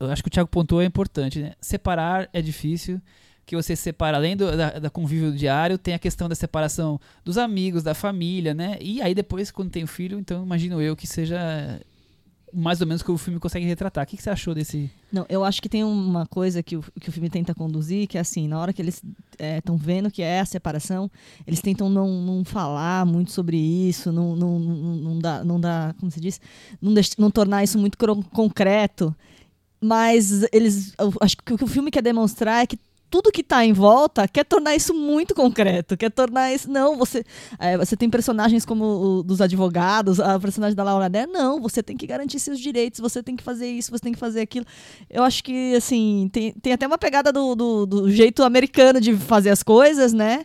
eu acho que o Thiago pontuou é importante, né? Separar é difícil, que você separa, além do, da, da convívio diário, tem a questão da separação dos amigos, da família, né? E aí depois, quando tem o filho, então imagino eu que seja mais ou menos o que o filme consegue retratar. O que, que você achou desse... Não, eu acho que tem uma coisa que o, que o filme tenta conduzir, que é assim, na hora que eles estão vendo que é a separação, eles tentam não, não falar muito sobre isso, não, não, não, não dá, não dá, como se diz, não, deix- não tornar isso muito concreto. Mas eles, acho que o que o filme quer demonstrar é que tudo que está em volta quer tornar isso muito concreto, quer tornar isso. Não, você. é, você tem personagens como o dos advogados, a personagem da Laura Dé, não, você tem que garantir seus direitos, você tem que fazer isso, você tem que fazer aquilo. Eu acho que, assim, tem, tem até uma pegada do, do, do jeito americano de fazer as coisas, né?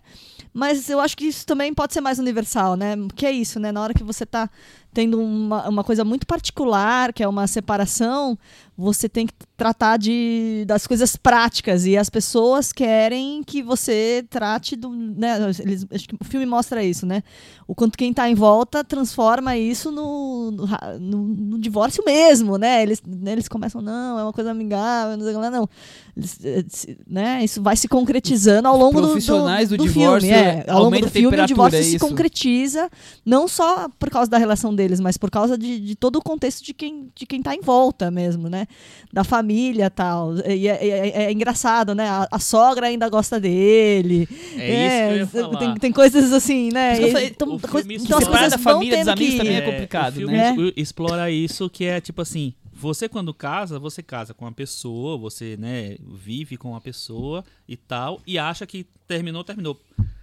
Mas eu acho que isso também pode ser mais universal, né? Que é isso, né? Na hora que você tá tendo uma, uma coisa muito particular, que é uma separação, você tem que tratar de, das coisas práticas. E as pessoas querem que você trate do. Né? Eles, acho que o filme mostra isso, né? O quanto quem tá em volta transforma isso no, no, no- divórcio mesmo, né? Eles, né, eles começam, não, é uma coisa amigável, não sei lá, não. Eles, eh, né? Isso vai se concretizando ao longo do, do, profissionais do do divórcio filme. É. Ao longo do filme, o divórcio é se concretiza, não só por causa da relação deles, mas por causa de, de todo o contexto de quem, de quem tá em volta mesmo, né? Da família e tal. E é, é- é engraçado, né? A, a sogra ainda gosta dele. É isso que eu ia falar. Tem, tem coisas assim, né? E- falei, então, o então as separar coisas da família, dos amigos que- também é É, complicado, o filme né? explora isso que é tipo assim, você quando casa, você casa com uma pessoa, você, né, vive com uma pessoa e tal, e acha que terminou, terminou.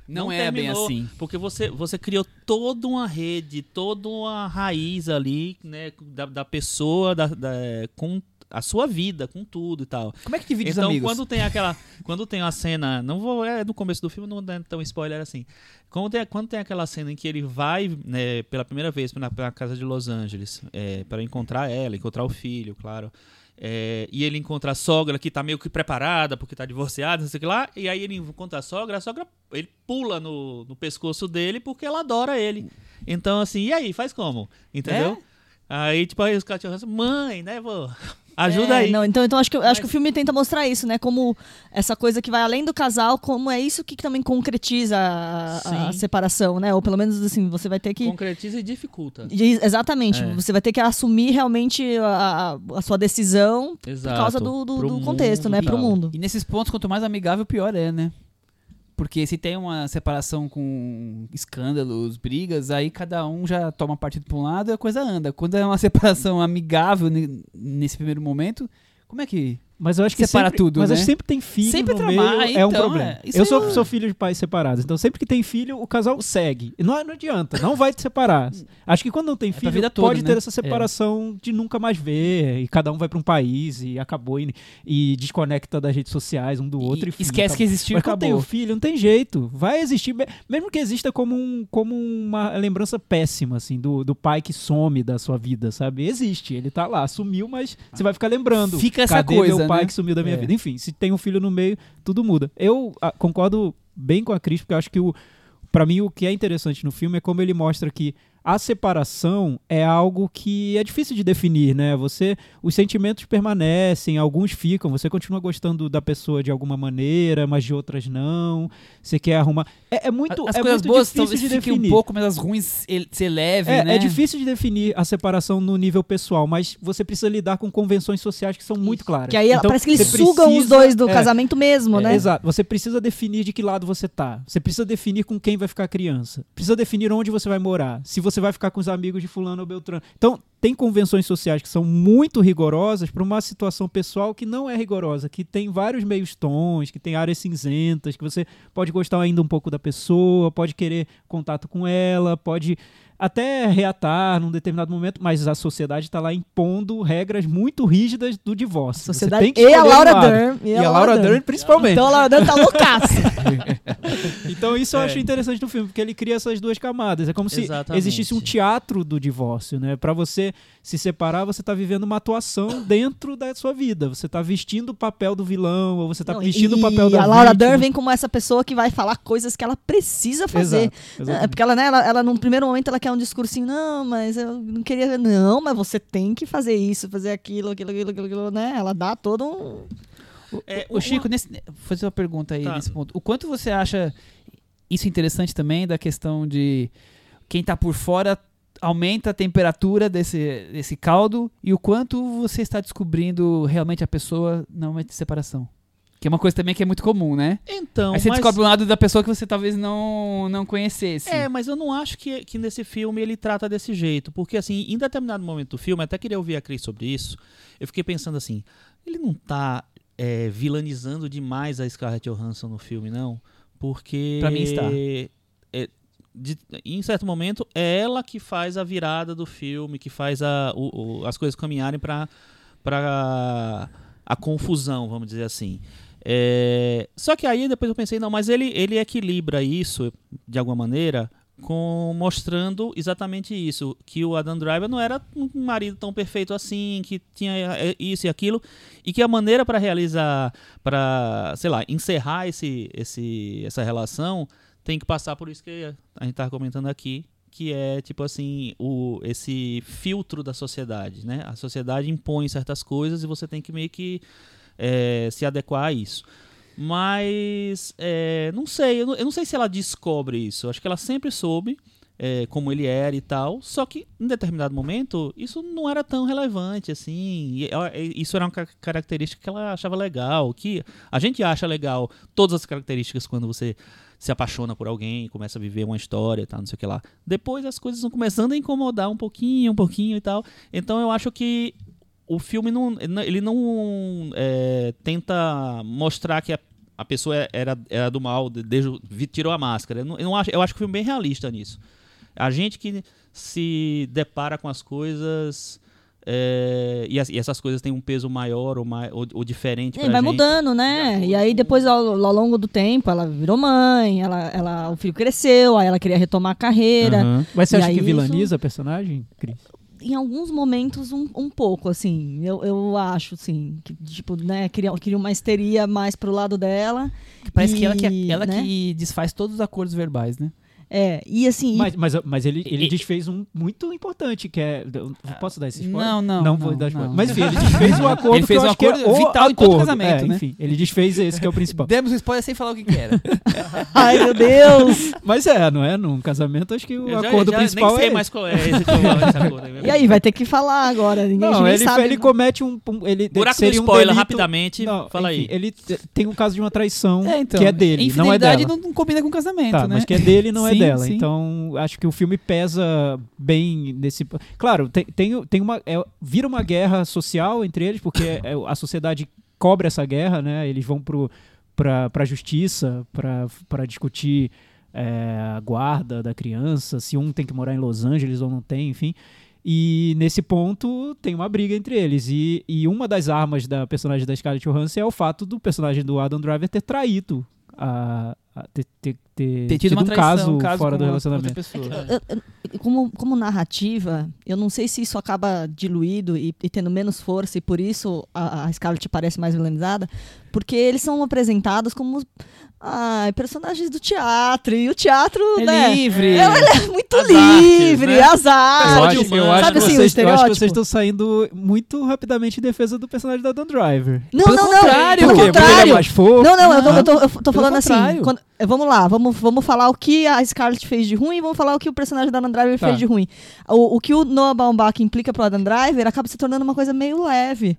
Não, Não é bem terminou. assim. Porque você, você criou toda uma rede, toda uma raiz ali, né, da, da pessoa, da, da- com a sua vida, com tudo e tal. Como é que divide os Então, amigos? quando tem aquela. Quando tem a cena. Não vou. É no começo do filme, não é tão spoiler assim. Quando tem, quando tem aquela cena em que ele vai né, pela primeira vez na, pra casa de Los Angeles é, para encontrar ela, encontrar o filho, claro. É, e ele encontra a sogra que tá meio que preparada porque tá divorciada, não sei o que lá. E aí ele encontra a sogra, a sogra ele pula no, no pescoço dele porque ela adora ele. Então, assim, e aí, faz como? Entendeu? Aí, tipo, aí os cachorros, mãe, né, vô? Ajuda É, aí. Não, então, então acho, que, acho Mas- que o filme tenta mostrar isso, né? Como essa coisa que vai além do casal, como é isso que também concretiza a, a separação, né? Ou pelo menos assim, você vai ter que. Concretiza e dificulta. Exatamente. É. Você vai ter que assumir realmente a, a- sua decisão por Exato. causa do, do, do contexto, mundo né? Pro tal. mundo. E nesses pontos, quanto mais amigável, pior é, né? Porque se tem uma separação com escândalos, brigas, aí cada um já toma partido pra um lado e a coisa anda. Quando é uma <laughs> separação amigável ne- nesse primeiro momento, como é que. Mas eu acho que Separa sempre, tudo, Mas né? acho que sempre tem filho Sempre no meio, é um então, problema. é. Eu sou, eu- sou filho de pais separados, então sempre que tem filho, o casal segue. E Não, não adianta, não vai te separar. Acho que quando não tem pra filho, vida toda, pode né? ter essa separação de nunca mais ver, e cada um vai pra um país e acabou e, e desconecta das redes sociais um do outro. E E, fim, esquece acabou. que existiu e Mas quando tem o acabou. filho, não tem jeito. Vai existir, me- mesmo que exista como, um, como uma lembrança péssima, assim, do, do pai que some da sua vida, sabe? Existe, ele tá lá, sumiu, mas você vai ficar lembrando. Fica essa Cadê coisa, meu pai né? que sumiu da minha É. vida? Enfim, se tem um filho no meio, tudo muda. Eu ah, concordo bem com a Cris, porque eu acho que o. Pra mim, o que é interessante no filme é como ele mostra que a separação é algo que é difícil de definir, né? Você, os sentimentos permanecem, alguns ficam, você continua gostando da pessoa de alguma maneira, mas de outras não. Você quer arrumar. É, é muito, As é coisas muito boas difícil talvez de fiquem definir. um pouco, mas as ruins se elevem, É, né? é difícil de definir a separação no nível pessoal, mas você precisa lidar com convenções sociais que são muito claras. Que aí Então, parece que eles sugam os precisa- dois do é, casamento mesmo, é, né? Exato. Você precisa definir de que lado você tá. Você precisa definir com quem vai ficar a criança. Precisa definir onde você vai morar. Se você você vai ficar com os amigos de fulano ou beltrano. Então, tem convenções sociais que são muito rigorosas para uma situação pessoal que não é rigorosa, que tem vários meios tons, que tem áreas cinzentas, que você pode gostar ainda um pouco da pessoa, pode querer contato com ela, pode até reatar num determinado momento, mas a sociedade está lá impondo regras muito rígidas do divórcio. Você Sociedade tem que e a Laura um. Dern. E, a Laura Dern, principalmente. Então a Laura Dern tá loucaça. <laughs> Então isso eu É. acho interessante no filme, porque ele cria essas duas camadas. É como se Exatamente. existisse um teatro do divórcio, né? Para você se separar, você tá vivendo uma atuação dentro da sua vida. Você tá vestindo o papel do vilão, ou você tá Não, vestindo e o papel da a Laura vítima. Dern vem como essa pessoa que vai falar coisas que ela precisa fazer. Exato, exatamente. É, porque ela, né, ela, ela, num primeiro momento, ela quer um discursinho, não, mas eu não queria. Não, mas você tem que fazer isso, fazer aquilo, aquilo, aquilo, aquilo, aquilo, né? Ela dá todo um. É, Ô, Chico, nesse, vou fazer uma pergunta aí Tá. nesse ponto. O quanto você acha isso interessante também da questão de quem tá por fora aumenta a temperatura desse, desse caldo e o quanto você está descobrindo realmente a pessoa no momento de separação? Que é uma coisa também que é muito comum, né? Então, Aí você mas... descobre um lado da pessoa que você talvez não, não conhecesse. É, mas eu não acho que, que nesse filme ele trata desse jeito. Porque, assim, em determinado momento do filme, até queria ouvir a Cris sobre isso, eu fiquei pensando assim, ele não tá é, vilanizando demais a Scarlett Johansson no filme, não? Porque... Pra mim está. é, de- em certo momento, é ela que faz a virada do filme, que faz a, o- o- as coisas caminharem para para a confusão, vamos dizer assim. É, só que aí depois eu pensei, não, mas ele, ele equilibra isso de alguma maneira com mostrando exatamente isso, que o Adam Driver não era um marido tão perfeito assim, que tinha é, isso e aquilo, e que a maneira para realizar, para, sei lá, encerrar esse, esse, essa relação tem que passar por isso que a gente estava comentando aqui, que é tipo assim, o, esse filtro da sociedade, né? A sociedade impõe certas coisas e você tem que meio que é, se adequar a isso. Mas é, não sei, eu não, eu não sei se ela descobre isso. Acho que ela sempre soube é, como ele era e tal. Só que em determinado momento isso não era tão relevante assim. Isso era uma ca- característica que ela achava legal. Que a gente acha legal todas as características quando você se apaixona por alguém, começa a viver uma história tal, não sei o que lá. Depois as coisas vão começando a incomodar um pouquinho, um pouquinho e tal. Então eu acho que o filme não, ele não é, tenta mostrar que a, a pessoa era, era do mal, de- desde, tirou a máscara. Eu, não, eu, não acho, eu acho que o filme é bem realista nisso. A gente que se depara com as coisas é, e, as- e essas coisas têm um peso maior ou, mai- ou, ou diferente pra vai gente. mudando, né? E aí depois, ao, ao longo do tempo, ela virou mãe, ela, ela, o filho cresceu, aí ela queria retomar a carreira. Aham. Mas você E acha que isso- vilaniza a personagem, Cris? Em alguns momentos, um, um pouco, assim. Eu, eu acho, assim, que, tipo, né, queria, queria uma histeria mais pro lado dela. Parece que ela, que E, ela né? que desfaz todos os acordos verbais, né? É, e assim... Mas, mas, mas ele, ele E- desfez um muito importante, que é. Posso dar esse spoiler? Não, não, Não vou não, dar spoiler. não. Mas enfim, ele <laughs> desfez o acordo. Ele fez que eu um é acordo o vital em todo acordo. casamento, É, né? Enfim, ele desfez esse que é o principal. Demos um spoiler sem falar o que, que era. <laughs> Ai, meu Deus! Mas é, não é? Num casamento, acho que o já, acordo já principal nem sei é. mais qual é <laughs> esse, é acordo aí. E aí, vai ter que falar agora. Ninguém Não, ele, sabe. ele comete um. um- ele Buraco do seria um spoiler, delito- rapidamente, Não, fala enfim, aí. Ele tem um caso de uma traição É, então. que é dele, não é Infidelidade dela. não, não combina com casamento, Tá, né? mas que é dele não é Sim, dela. sim. Então, acho que o filme pesa bem nesse. Claro, tem, tem, tem uma. é, vira uma guerra social entre eles, porque é- a sociedade cobra essa guerra, né? Eles vão pro, pra, pra justiça pra discutir é, a guarda da criança, se um tem que morar em Los Angeles ou não tem, enfim. E nesse ponto tem uma briga entre eles. E, e uma das armas da personagem da Scarlett Johansson é o fato do personagem do Adam Driver ter traído a. a- ter, ter, ter, Ter tido uma um traição, caso, um caso fora do relacionamento. como, como narrativa, eu não sei se isso acaba diluído e, e tendo menos força, e por isso a, a Scarlett parece mais vilanizada, porque eles são apresentados como ai, personagens do teatro, e o teatro, É né? livre. Ela é muito As livre, artes, né? as artes. Eu acho, eu, acho Sabe que assim, o vocês, eu acho que vocês estão saindo muito rapidamente em defesa do personagem da Dan Driver. Não, Pelo não, contrário. não. Pelo? Porque ele é contrário. mais fofo? Não, não, eu tô, Não, eu tô, eu tô falando assim. contrário. quando- eh, vamos lá, vamos, vamos falar o que a Scarlett fez de ruim e vamos falar o que o personagem da Adam Driver Tá. fez de ruim. O, o que o Noah Baumbach implica pro Adam Driver acaba se tornando uma coisa meio leve.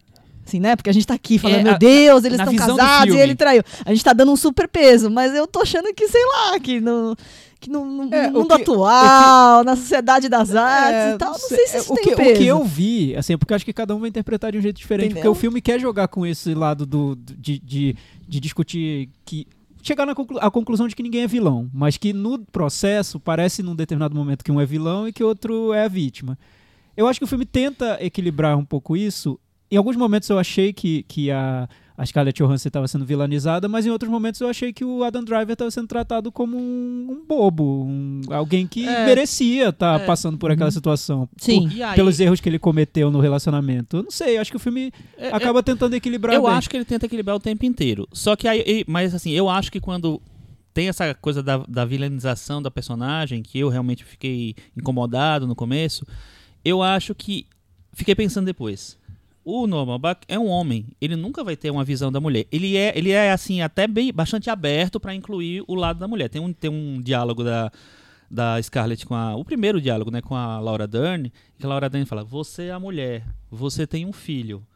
Assim, né? Porque a gente tá aqui falando, É, meu a- Deus, eles estão casados e ele traiu. A gente tá dando um super peso, mas eu tô achando que, sei lá, que não. que no, no É, o mundo que- atual, na sociedade das artes É, e tal, não sei- sei se é, isso o tem que, peso. O que eu vi, assim, porque eu acho que cada um vai interpretar de um jeito diferente, Entendeu? porque o filme quer jogar com esse lado do, de, de, de discutir que chegar na conclu à conclusão de que ninguém é vilão, mas que no processo parece num determinado momento que um é vilão e que outro é a vítima. Eu acho que o filme tenta equilibrar um pouco isso. Em alguns momentos eu achei que, que a, a Scarlett Johansson estava sendo vilanizada, mas em outros momentos eu achei que o Adam Driver estava sendo tratado como um, um bobo, um- alguém que É. merecia estar É. passando por aquela situação. Sim. E aí, Pelos erros que ele cometeu no relacionamento. Eu não sei, eu acho que o filme é- acaba tentando equilibrar Eu bem. acho que ele tenta equilibrar o tempo inteiro. Só que aí, mas assim, eu acho que quando tem essa coisa da, da vilanização da personagem, que eu realmente fiquei incomodado no começo, eu acho que fiquei pensando depois. O Norman Buck é um homem, ele nunca vai ter uma visão da mulher. Ele é, ele é assim até bem bastante aberto para incluir o lado da mulher. Tem um, tem um diálogo da da Scarlett com a o primeiro diálogo, né, com a Laura Dern, que a Laura Dern fala: "Você é a mulher, você tem um filho"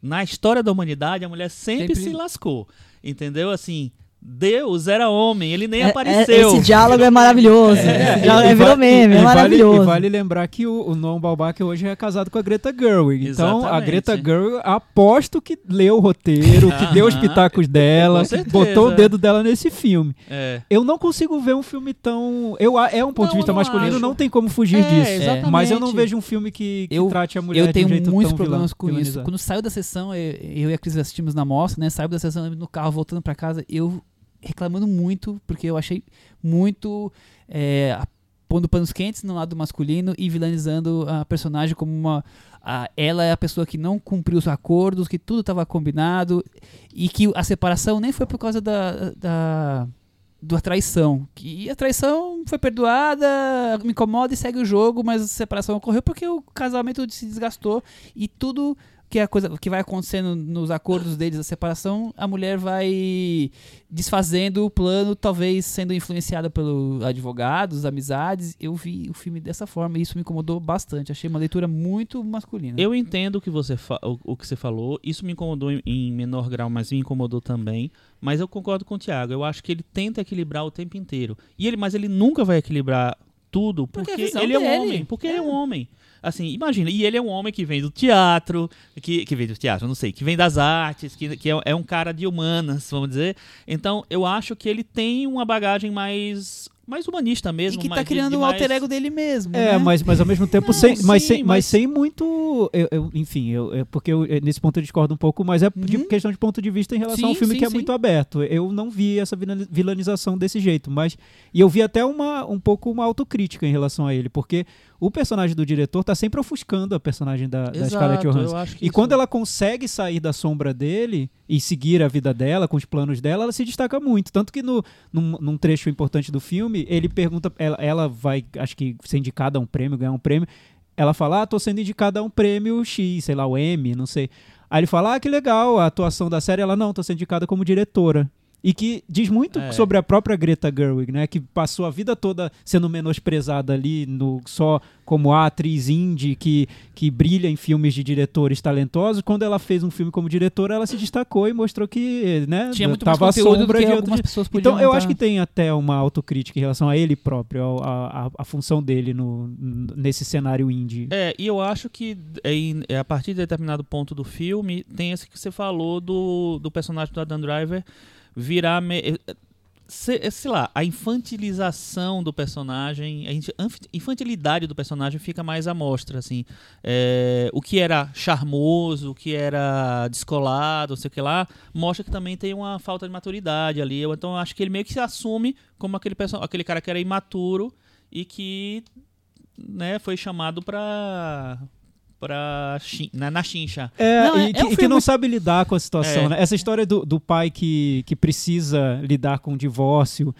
na história da humanidade, a mulher sempre, Sempre- se lascou. Entendeu? Assim, Deus era homem, ele nem É- é- apareceu. esse diálogo é maravilhoso. É, Esse diálogo e é, virou meme, é vale- maravilhoso. E vale lembrar que o, o Noam Baumbach hoje é casado com a Greta Gerwig. Então, a Exatamente. Greta Gerwig, aposto que leu o roteiro, que deu os Aham. pitacos dela, botou o dedo dela nesse filme. É. Eu não consigo ver um filme tão... Eu, a- é um ponto Não, de vista não masculino, acho. não tem como fugir É, disso. Mas eu não vejo um filme que, que Eu- trate a mulher Eu tenho de um jeito muitos tão problemas vilã- com isso. vilanizado. Quando saiu da sessão, eu, eu e a Cris assistimos na mostra, né? Saiu da sessão no carro, voltando pra casa, eu reclamando muito, porque eu achei muito é, pondo panos quentes no lado masculino e vilanizando a personagem como uma. a- ela é a pessoa que não cumpriu os acordos, que tudo estava combinado e que a separação nem foi por causa da. da da traição. Que a traição foi perdoada, me incomoda e segue o jogo, mas a separação ocorreu porque o casamento se desgastou e tudo que é a coisa que vai acontecendo nos acordos deles, a separação, a mulher vai desfazendo o plano, talvez sendo influenciada pelos advogados, amizades. Eu vi o filme dessa forma e isso me incomodou bastante. Achei uma leitura muito masculina. Eu entendo o que você o, o que você falou. Isso me incomodou em, em menor grau, mas me incomodou também. Mas eu concordo com o Thiago. Eu acho que ele tenta equilibrar o tempo inteiro. E ele, mas ele nunca vai equilibrar tudo Porque porque, é visão ele é um dele. homem. Porque ele é um homem. Assim, imagina. E ele é um homem que vem do teatro, que, que vem do teatro, não sei, que vem das artes, que, que é, é um cara de humanas, vamos dizer. Então, eu acho que ele tem uma bagagem mais mais humanista e mesmo. que mais- tá criando de um alter ego dele mesmo. É, né? mas, mas ao mesmo tempo Não, sem, mas, sim, sem, mas... mas- sem muito. eu- eu- enfim, eu, é porque eu- é, nesse ponto eu discordo um pouco, mas é de Uhum. questão de ponto de vista em relação ao Sim, filme sim, que é muito aberto. Eu não vi essa vilani- vilanização desse jeito, mas. E eu vi até uma, um pouco uma autocrítica em relação a ele, porque o personagem do diretor tá sempre ofuscando a personagem da, da Scarlett Exato, Johansson. E isso- quando ela consegue sair da sombra dele e seguir a vida dela, com os planos dela, ela se destaca muito. Tanto que no, num, num trecho importante do filme, ele pergunta, ela, ela vai, acho que, ser indicada a um prêmio, ganhar um prêmio. Ela fala, ah, tô sendo indicada a um prêmio X, sei lá, o M, não sei. Aí ele fala, ah, que legal, a atuação da série. Ela, não, tô sendo indicada como diretora. E que diz muito É. sobre a própria Greta Gerwig, né? Que passou a vida toda sendo menosprezada ali no, só como a atriz indie que, que brilha em filmes de diretores talentosos. Quando ela fez um filme como diretora, ela se destacou e mostrou que, né? Tinha muito mais tava à conteúdo do sombra que de algumas pessoas Então, eu acho que tem até uma autocrítica em relação a ele próprio, a, a, a função dele no, nesse cenário indie. É, e eu acho que é, é, a partir de determinado ponto do filme, tem esse que você falou do, do personagem do Adam Driver virar. me- é, é, se- é, sei lá, a infantilização do personagem, a infantilidade do personagem fica mais à mostra, assim. É, o que era charmoso, o que era descolado, não sei o que lá, mostra que também tem uma falta de maturidade ali. Então, acho que ele meio que se assume como aquele, aquele cara que era imaturo e que né, foi chamado pra. Pra chin- na, na chincha. É, Não, é- e, é que, um e que não sabe lidar com a situação, É. né? Essa história do, do pai que, que precisa lidar com o divórcio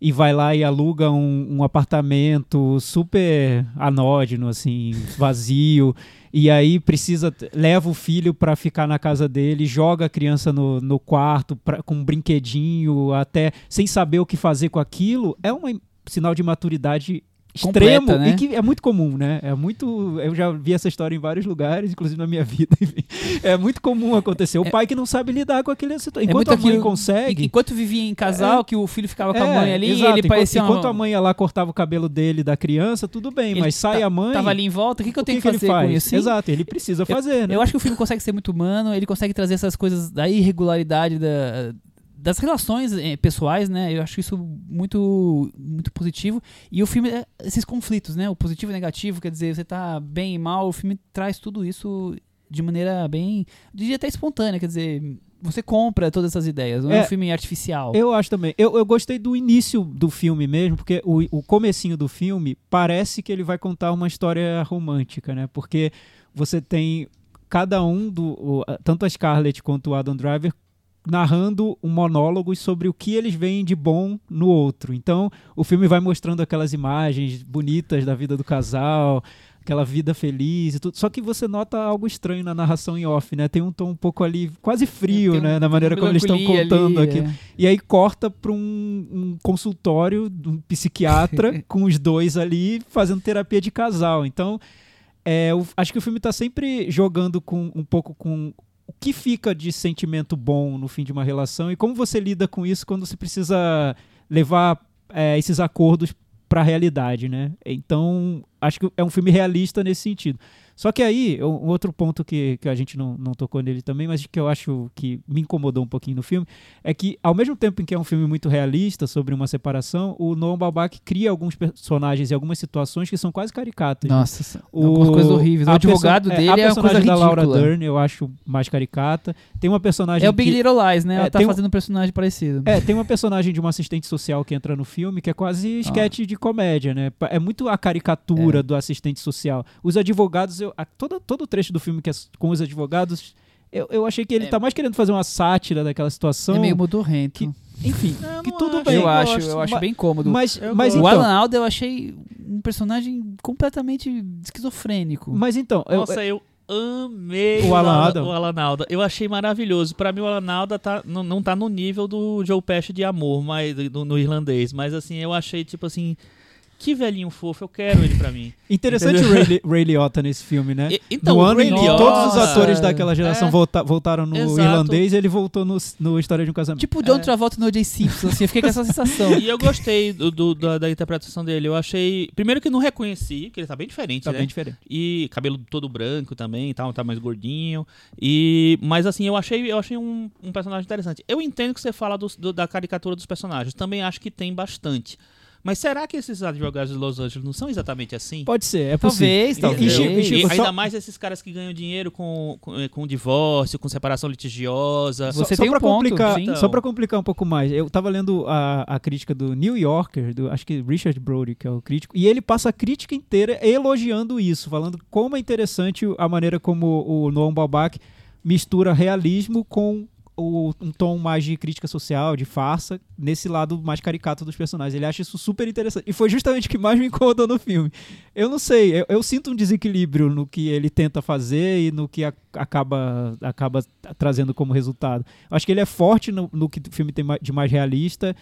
e vai lá e aluga um, um apartamento super anódino, assim, vazio, e aí precisa, leva o filho pra ficar na casa dele, joga a criança no, no quarto pra- com um brinquedinho, até sem saber o que fazer com aquilo, é um sinal de maturidade extremo Completa, né? e que é muito comum, né? É muito. Eu já vi essa história em vários lugares, inclusive na minha <laughs> vida. enfim. É muito comum acontecer. O É- pai que não sabe lidar com aquele situação. É Enquanto muito a mãe aquilo- consegue. Enquanto vivia em casal, que o filho ficava com a É, mãe ali, exato. ele enquanto, parecia uma- enquanto a mãe ia lá cortava o cabelo dele da criança, tudo bem, Ele mas sai ta- a mãe. Tava ali em volta, o que, que eu tenho que, que, ele fazer faz? com isso? Exato, ele precisa fazer, né? Eu acho que o filme consegue ser muito humano, ele consegue trazer essas coisas da irregularidade da- das relações eh, pessoais, né? Eu acho isso muito muito positivo. E o filme, é esses conflitos, né? O positivo e o negativo, quer dizer, você tá bem e mal, o filme traz tudo isso de maneira bem, diria até espontânea, quer dizer, você compra todas essas ideias, não é, É, um filme artificial. Eu acho também. Eu, eu gostei do início do filme mesmo, porque o, o comecinho do filme parece que ele vai contar uma história romântica, né? Porque você tem cada um do o- tanto a Scarlett quanto o Adam Driver narrando um monólogo sobre o que eles veem de bom no outro. Então, o filme vai mostrando aquelas imagens bonitas da vida do casal, aquela vida feliz e tudo. Só que você nota algo estranho na narração em off, né? Tem um tom um pouco ali quase frio, Tem um- né, na maneira como eles estão contando ali, aqui. é. E aí corta para um, um consultório de um psiquiatra <laughs> com os dois ali fazendo terapia de casal. Então, é, eu acho que o filme está sempre jogando com um pouco com o que fica de sentimento bom no fim de uma relação e como você lida com isso quando você precisa levar é, esses acordos para a realidade, né? Então, acho que é um filme realista nesse sentido. Só que aí, um outro ponto que, que a gente não, não tocou nele também, mas que eu acho que me incomodou um pouquinho no filme, é que, ao mesmo tempo em que é um filme muito realista sobre uma separação, o Noam Baumbach cria alguns personagens e algumas situações que são quase caricatas. né? Nossa, algumas coisas horríveis. O advogado perso- dele a é uma personagem coisa da Laura. Dern eu acho mais caricata. Tem uma personagem É o Big que- Little Lies, né? É, Ela tá fazendo um personagem parecido. é, tem uma personagem de uma assistente social que entra no filme que é quase sketch de comédia, né? É muito a caricatura É. do assistente social. Os advogados, eu, a- todo, todo o trecho do filme que é com os advogados, eu, eu achei que ele É. tá mais querendo fazer uma sátira daquela situação. É meio modorrento. que- Enfim, Eu que tudo acho. bem. eu, acho, gosto, eu acho bem cômodo. Mas, Eu mas gosto. o então, Alan Alda eu achei um personagem completamente esquizofrênico. mas então, eu- Nossa, eu amei O Alan Alda? o Alan Alda. Eu achei maravilhoso. Pra mim, o Alan Alda tá, não, não tá no nível do Joe Pesci de amor, mas, do- no irlandês. Mas assim, eu achei, tipo assim, que velhinho fofo, eu quero ele pra mim. interessante o Ray, Ray Liotta nesse filme, né? E- então, no ano Ray em que Liotta- todos os atores daquela geração É. volta- voltaram no Exato. irlandês, ele voltou no, no História de um Casamento. Tipo o John É. Travolta no O.J. Simpson, assim, eu fiquei com essa sensação. E eu gostei do, do- da, da interpretação dele. Eu achei. Primeiro que não reconheci, que ele tá bem diferente, tá né? bem diferente. E cabelo todo branco também, tal, tá mais gordinho. E mas assim, eu achei, eu achei um, um personagem interessante. Eu entendo que você fala dos- do- da caricatura dos personagens, também acho que tem bastante. Mas será que esses advogados de Los Angeles não são exatamente assim? Pode ser, é possível. Talvez, E- talvez. e Chico- e E Chico, ainda só- mais esses caras que ganham dinheiro com, com, eh, com divórcio, com separação litigiosa. Você só tem um pra ponto, complicar, sim. Só pra complicar um pouco mais, eu tava lendo a, a crítica do New Yorker, do, acho que Richard Brody, que é o crítico, e ele passa a crítica inteira elogiando isso, falando como é interessante a maneira como o Noam Baumbach mistura realismo com o- um tom mais de crítica social, de farsa, nesse lado mais caricato dos personagens. Ele acha isso super interessante. E foi justamente o que mais me incomodou no filme. Eu não sei, eu, eu sinto um desequilíbrio no que ele tenta fazer e no que a- acaba, acaba trazendo como resultado. Eu acho que ele é forte no, no que o filme tem de mais realista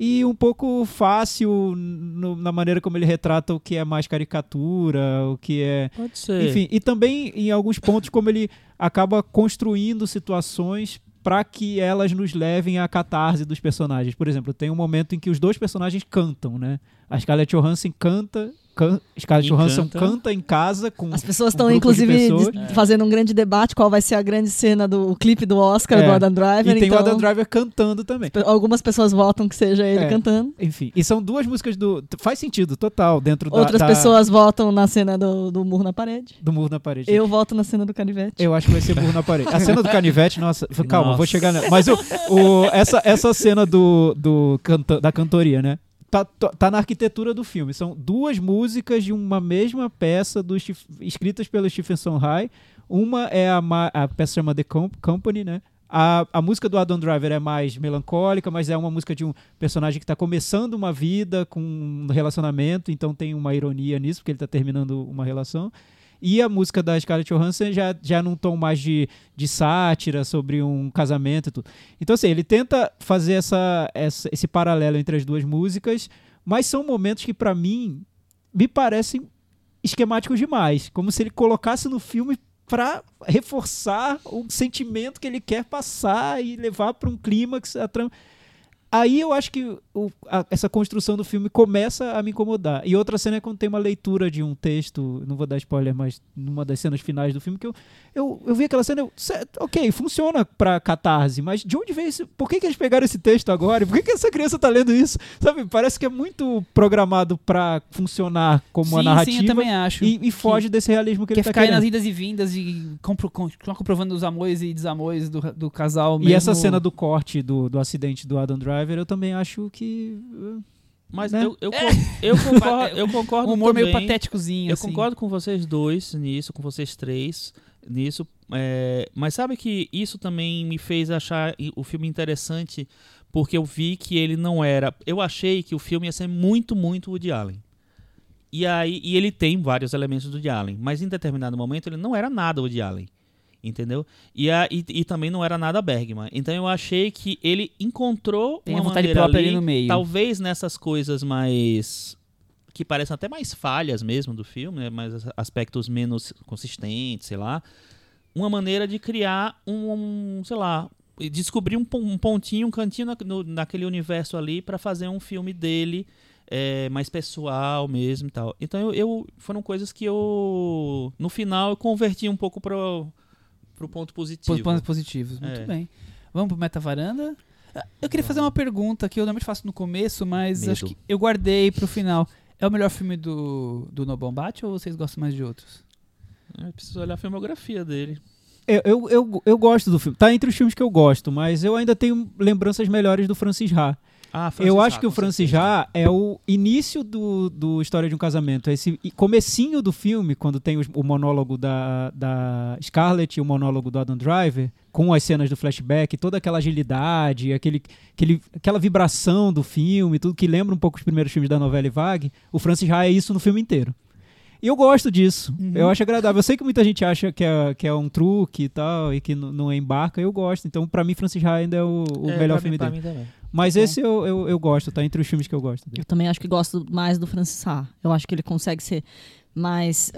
e um pouco fácil no- na maneira como ele retrata o que é mais caricatura, o que é Pode ser. enfim, e também em alguns pontos como ele acaba construindo situações para que elas nos levem à catarse dos personagens. Por exemplo, tem um momento em que os dois personagens cantam, né? A Scarlett Johansson canta, can, Scarlett Johansson canta. canta em casa com As pessoas um estão, de inclusive, pessoas. dis- fazendo um grande debate qual vai ser a grande cena do o clipe do Oscar É. do Adam Driver. e tem então, o Adam Driver cantando também. Algumas pessoas votam que seja ele É. cantando. Enfim, e são duas músicas do faz sentido total dentro da, Outras da- pessoas votam na cena do, do murro na parede. do muro na parede. Eu voto na cena do canivete. Eu acho que vai ser burro na parede. A cena do canivete, nossa, calma, vou Nossa. chegar nela. Mas o, o- essa, essa cena do, do canta, da cantoria, né? Tá, tá- tá na arquitetura do filme. São duas músicas de uma mesma peça do, escritas pelo Stephen Sondheim. Uma é a, a peça chama The Com- Company, né? A, a música do Adam Driver é mais melancólica, mas é uma música de um personagem que está começando uma vida com um relacionamento, então tem uma ironia nisso, porque ele está terminando uma relação. E a música da Scarlett Johansson já, já num tom mais de, de sátira sobre um casamento e tudo. Então, assim, ele tenta fazer essa, essa- esse paralelo entre as duas músicas, mas são momentos que, pra mim, me parecem esquemáticos demais. Como se ele colocasse no filme pra reforçar o sentimento que ele quer passar e levar pra um clímax. A. Aí eu acho que o- a- essa construção do filme começa a me incomodar. E outra cena é quando tem uma leitura de um texto, não vou dar spoiler, mas numa das cenas finais do filme, que eu, eu, eu vi aquela cena, eu, "Cê- ok, funciona pra catarse, mas de onde veio esse. Por que, que eles pegaram esse texto agora? E Por que, que essa criança tá lendo isso? Sabe, parece que é muito programado pra funcionar como sim, narrativa. sim, eu também acho. e, e foge desse realismo que Quer ele tá ficar querendo. nas idas e vindas e compro, comprovando os amores e desamores do, do casal E mesmo. essa cena do corte do, do acidente do Adam Driver, eu também acho que. Mas Né? eu, eu, con- eu <laughs> concordo, eu concordo um humor meio também. patéticozinho, Eu assim. concordo com vocês dois nisso, com vocês três nisso. é, mas sabe que isso também me fez achar o filme interessante porque eu vi que ele não era. Eu achei que o filme ia ser muito, muito Woody Allen. E aí e ele tem vários elementos do Woody Allen, mas em determinado momento ele não era nada Woody Allen. Entendeu? E, a, e, e também não era nada Bergman. Então eu achei que ele encontrou Tem uma vontade maneira própria ali, ali no meio. talvez nessas coisas mais que parecem até mais falhas mesmo do filme, né? mais as- aspectos menos consistentes, sei lá, uma maneira de criar um, um, sei lá, descobrir um, um pontinho, um cantinho na- no- naquele universo ali para fazer um filme dele é, mais pessoal mesmo e tal. Então eu, eu- foram coisas que eu no final eu converti um pouco pro pro ponto positivo. Pontos positivos. Muito É. bem. Vamos pro Meta Varanda? Ah, Eu queria fazer uma pergunta que eu normalmente faço no começo, mas Medo. acho que eu guardei pro final. É o melhor filme do, do No Bombate ou vocês gostam mais de outros? Eu preciso olhar a filmografia dele. Eu, eu, eu, eu gosto do filme. Tá entre os filmes que eu gosto, mas eu ainda tenho lembranças melhores do Francis Ha. Ah, eu acho que o Francis certeza. Ha é o início do, do História de um Casamento. Esse comecinho do filme, quando tem o monólogo da, da Scarlett e o monólogo do Adam Driver, com as cenas do flashback, toda aquela agilidade, aquele, aquele, aquela vibração do filme, tudo que lembra um pouco os primeiros filmes da novela Vague, o Francis Ha é isso no filme inteiro. E eu gosto disso. Uhum. Eu acho agradável. Eu sei que muita gente acha que é, que é um truque e tal, e que não embarca. Eu gosto. Então, pra mim, Francis Ha ainda é o, o É, melhor pra filme mim, pra dele. Mas Tá esse eu, eu, eu gosto, tá entre os filmes que eu gosto dele. Eu também acho que gosto mais do Francis Ha. Eu acho que ele consegue ser mais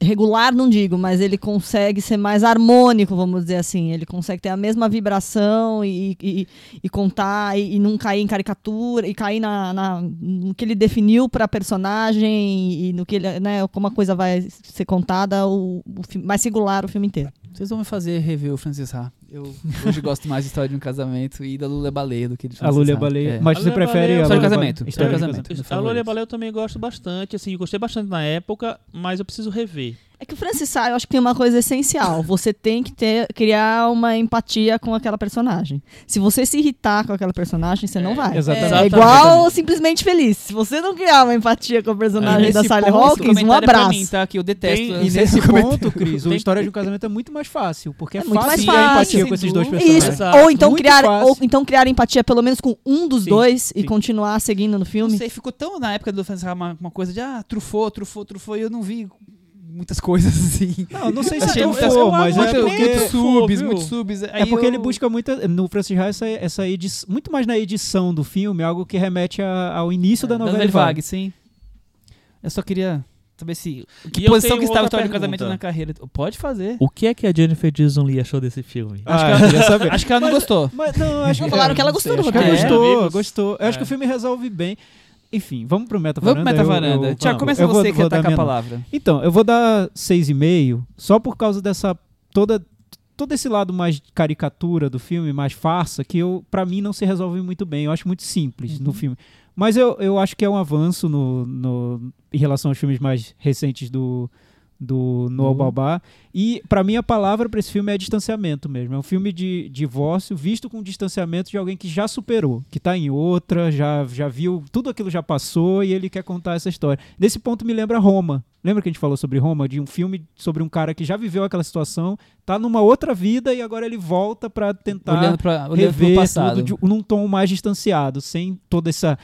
regular, não digo, mas ele consegue ser mais harmônico, vamos dizer assim. Ele consegue ter a mesma vibração e, e, e contar e, e não cair em caricatura e cair na, na- no que ele definiu para personagem e no que ele, né, como a coisa vai ser contada, o, o mais singular o filme inteiro. Vocês vão me fazer rever o Francis Ha. Eu hoje gosto mais de História de um Casamento e da Lula Baleia do que de A Lula Ha. Baleia. É. Mas você Lula prefere Baleia- a História de Lula casamento, Baleia? história de casamento. A. Lolê Balé eu também gosto bastante, assim, eu gostei bastante na época, mas eu preciso rever. É que o Francis Ha, eu acho que tem uma coisa essencial. Você tem que ter, criar uma empatia com aquela personagem. Se você se irritar com aquela personagem, você não vai. Exatamente. É igual simplesmente feliz. Se você não criar uma empatia com a personagem da Nesse Sally Hawkins, um é abraço. mim, tá? Que eu detesto. Tem- E nesse ponto, Cris, Tem- História de um Casamento é muito mais fácil, porque é, É muito mais fácil criar fácil, empatia sem com esses dois personagens. Ou então, Muito criar, fácil. ou então criar empatia pelo menos com um dos Sim, dois e sim. continuar seguindo no filme. Não sei, ficou tão na época do Francis Ha uma, uma coisa de ah, trufou, trufou, trufou, e eu não vi muitas coisas <laughs> assim. Não, não sei se Achei é muitas- for, mas muito, é muito porque... subs, viu? muito subs. É Aí porque eu- ele busca muito, no Francis Ha, essa, essa edição, muito mais na edição do filme, algo que remete a- ao início da da novela Vague. Sim. Eu só queria saber se. Que E posição que estava a outra história do casamento na carreira. Pode fazer. O que é que a Jennifer Jason Lee achou desse filme? Ah, eu queria saber. Acho que ela não Mas- gostou. Mas não, acho Não, que falaram que ela gostou do acho que roteiro. ela É? gostou, gostou. Eu acho É. que o filme resolve bem. Enfim, vamos pro Meta Vamos pro Varanda. Meta Varanda. Tiago, começa vou- você que vou tá com a minha nota. palavra. Então, eu vou dar 6,5 só por causa dessa toda todo esse lado mais caricatura do filme, mais farsa, que eu para mim não se resolve muito bem. Eu acho muito simples Uhum. no filme. Mas eu, eu acho que é um avanço no, no- em relação aos filmes mais recentes do do Noah Uhum. Baumbach. E para mim a palavra para esse filme é distanciamento mesmo. É um filme de divórcio visto com distanciamento de alguém que já superou, que tá em outra, já já viu, tudo aquilo já passou e ele quer contar essa história. Nesse ponto me lembra Roma. Lembra que a gente falou sobre Roma, de um filme sobre um cara que já viveu aquela situação, tá numa outra vida e agora ele volta para tentar olhando, pra, olhando rever passado. tudo de- num tom mais distanciado, sem toda essa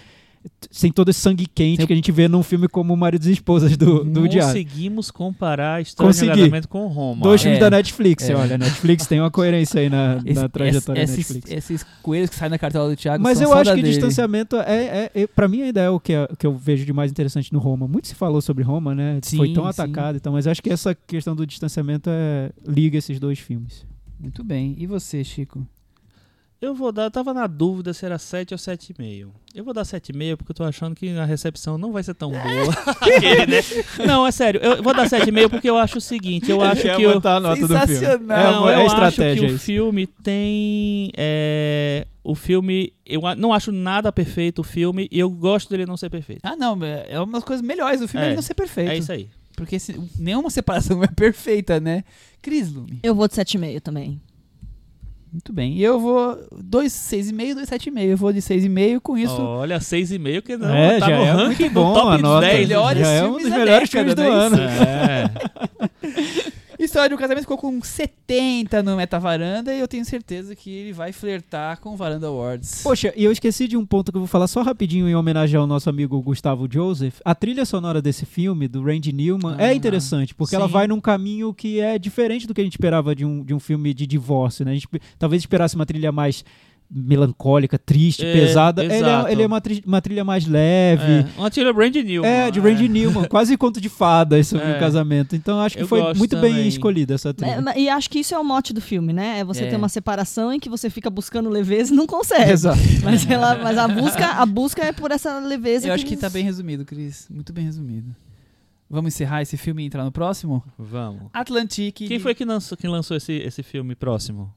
sem todo esse sangue quente que a gente vê num filme como Maridos e Esposas do, do Diário. Conseguimos comparar a história Consegui. de casamento com Roma. Dois filmes É. da Netflix, É. olha, a Netflix tem uma coerência aí na, Esse- na trajetória esse- Netflix. esses coelhos que saem da cartola do Thiago Mas eu acho que dele. distanciamento é, é, é para mim ainda é o que, é- que eu vejo de mais interessante no Roma. Muito se falou sobre Roma, né? Foi Sim, tão sim. atacado e tal, mas eu acho que essa questão do distanciamento é, liga esses dois filmes. Muito bem. E você, Chico? Eu vou dar, eu tava na dúvida se era 7 ou 7,5. Eu vou dar 7,5 porque eu tô achando que a recepção não vai ser tão boa. <laughs> Né? Não, é sério. Eu vou dar 7,5 porque eu acho o seguinte, eu <laughs> acho que eu, a nota do filme. Sensacional. É, uma- é eu estratégia acho que o isso. filme tem. é, o filme. Eu não acho nada perfeito o filme e eu gosto dele não ser perfeito. Ah, não. é- É uma das coisas melhores do filme É. ele não ser perfeito. É isso aí. Porque se- nenhuma separação <laughs> é perfeita, né? Cris Lume. Eu vou de 7,5 também. Muito bem. E eu vou 2, 6,5, 2, 7,5. Eu vou de 6,5 com isso. Olha, 6,5 que não. É, tá já no é ranking muito bom top a nota. 10. melhores já é um filmes dos melhores filmes do é ano. É. <laughs> <laughs> História de um casamento ficou com 70 no Metavaranda e eu tenho certeza que ele vai flertar com o Varanda Awards. Poxa, e eu esqueci de um ponto que eu vou falar só rapidinho em homenagem ao nosso amigo Gustavo Joseph. A trilha sonora desse filme, do Randy Newman, Ah, é interessante, porque ela sim. vai num caminho que é diferente do que a gente esperava de um, de um filme de divórcio, né? A gente talvez esperasse uma trilha mais melancólica, triste, É, pesada. Ele é, ele é uma, tri- uma trilha mais leve. É, uma trilha Brand New. É, de Randy Newman, <laughs> quase conto de fadas sobre É. o casamento. Então acho que Eu foi muito também. bem escolhida essa trilha. É, e acho que isso é o mote do filme, né? É você É. ter uma separação em que você fica buscando leveza e não consegue. Exato. <laughs> Mas, ela, mas a, busca, a busca é por essa leveza. Eu acho que eles- tá bem resumido, Cris. Muito bem resumido. Vamos encerrar esse filme e entrar no próximo? Vamos. Atlantique. Quem foi que lançou, quem lançou esse, esse filme próximo?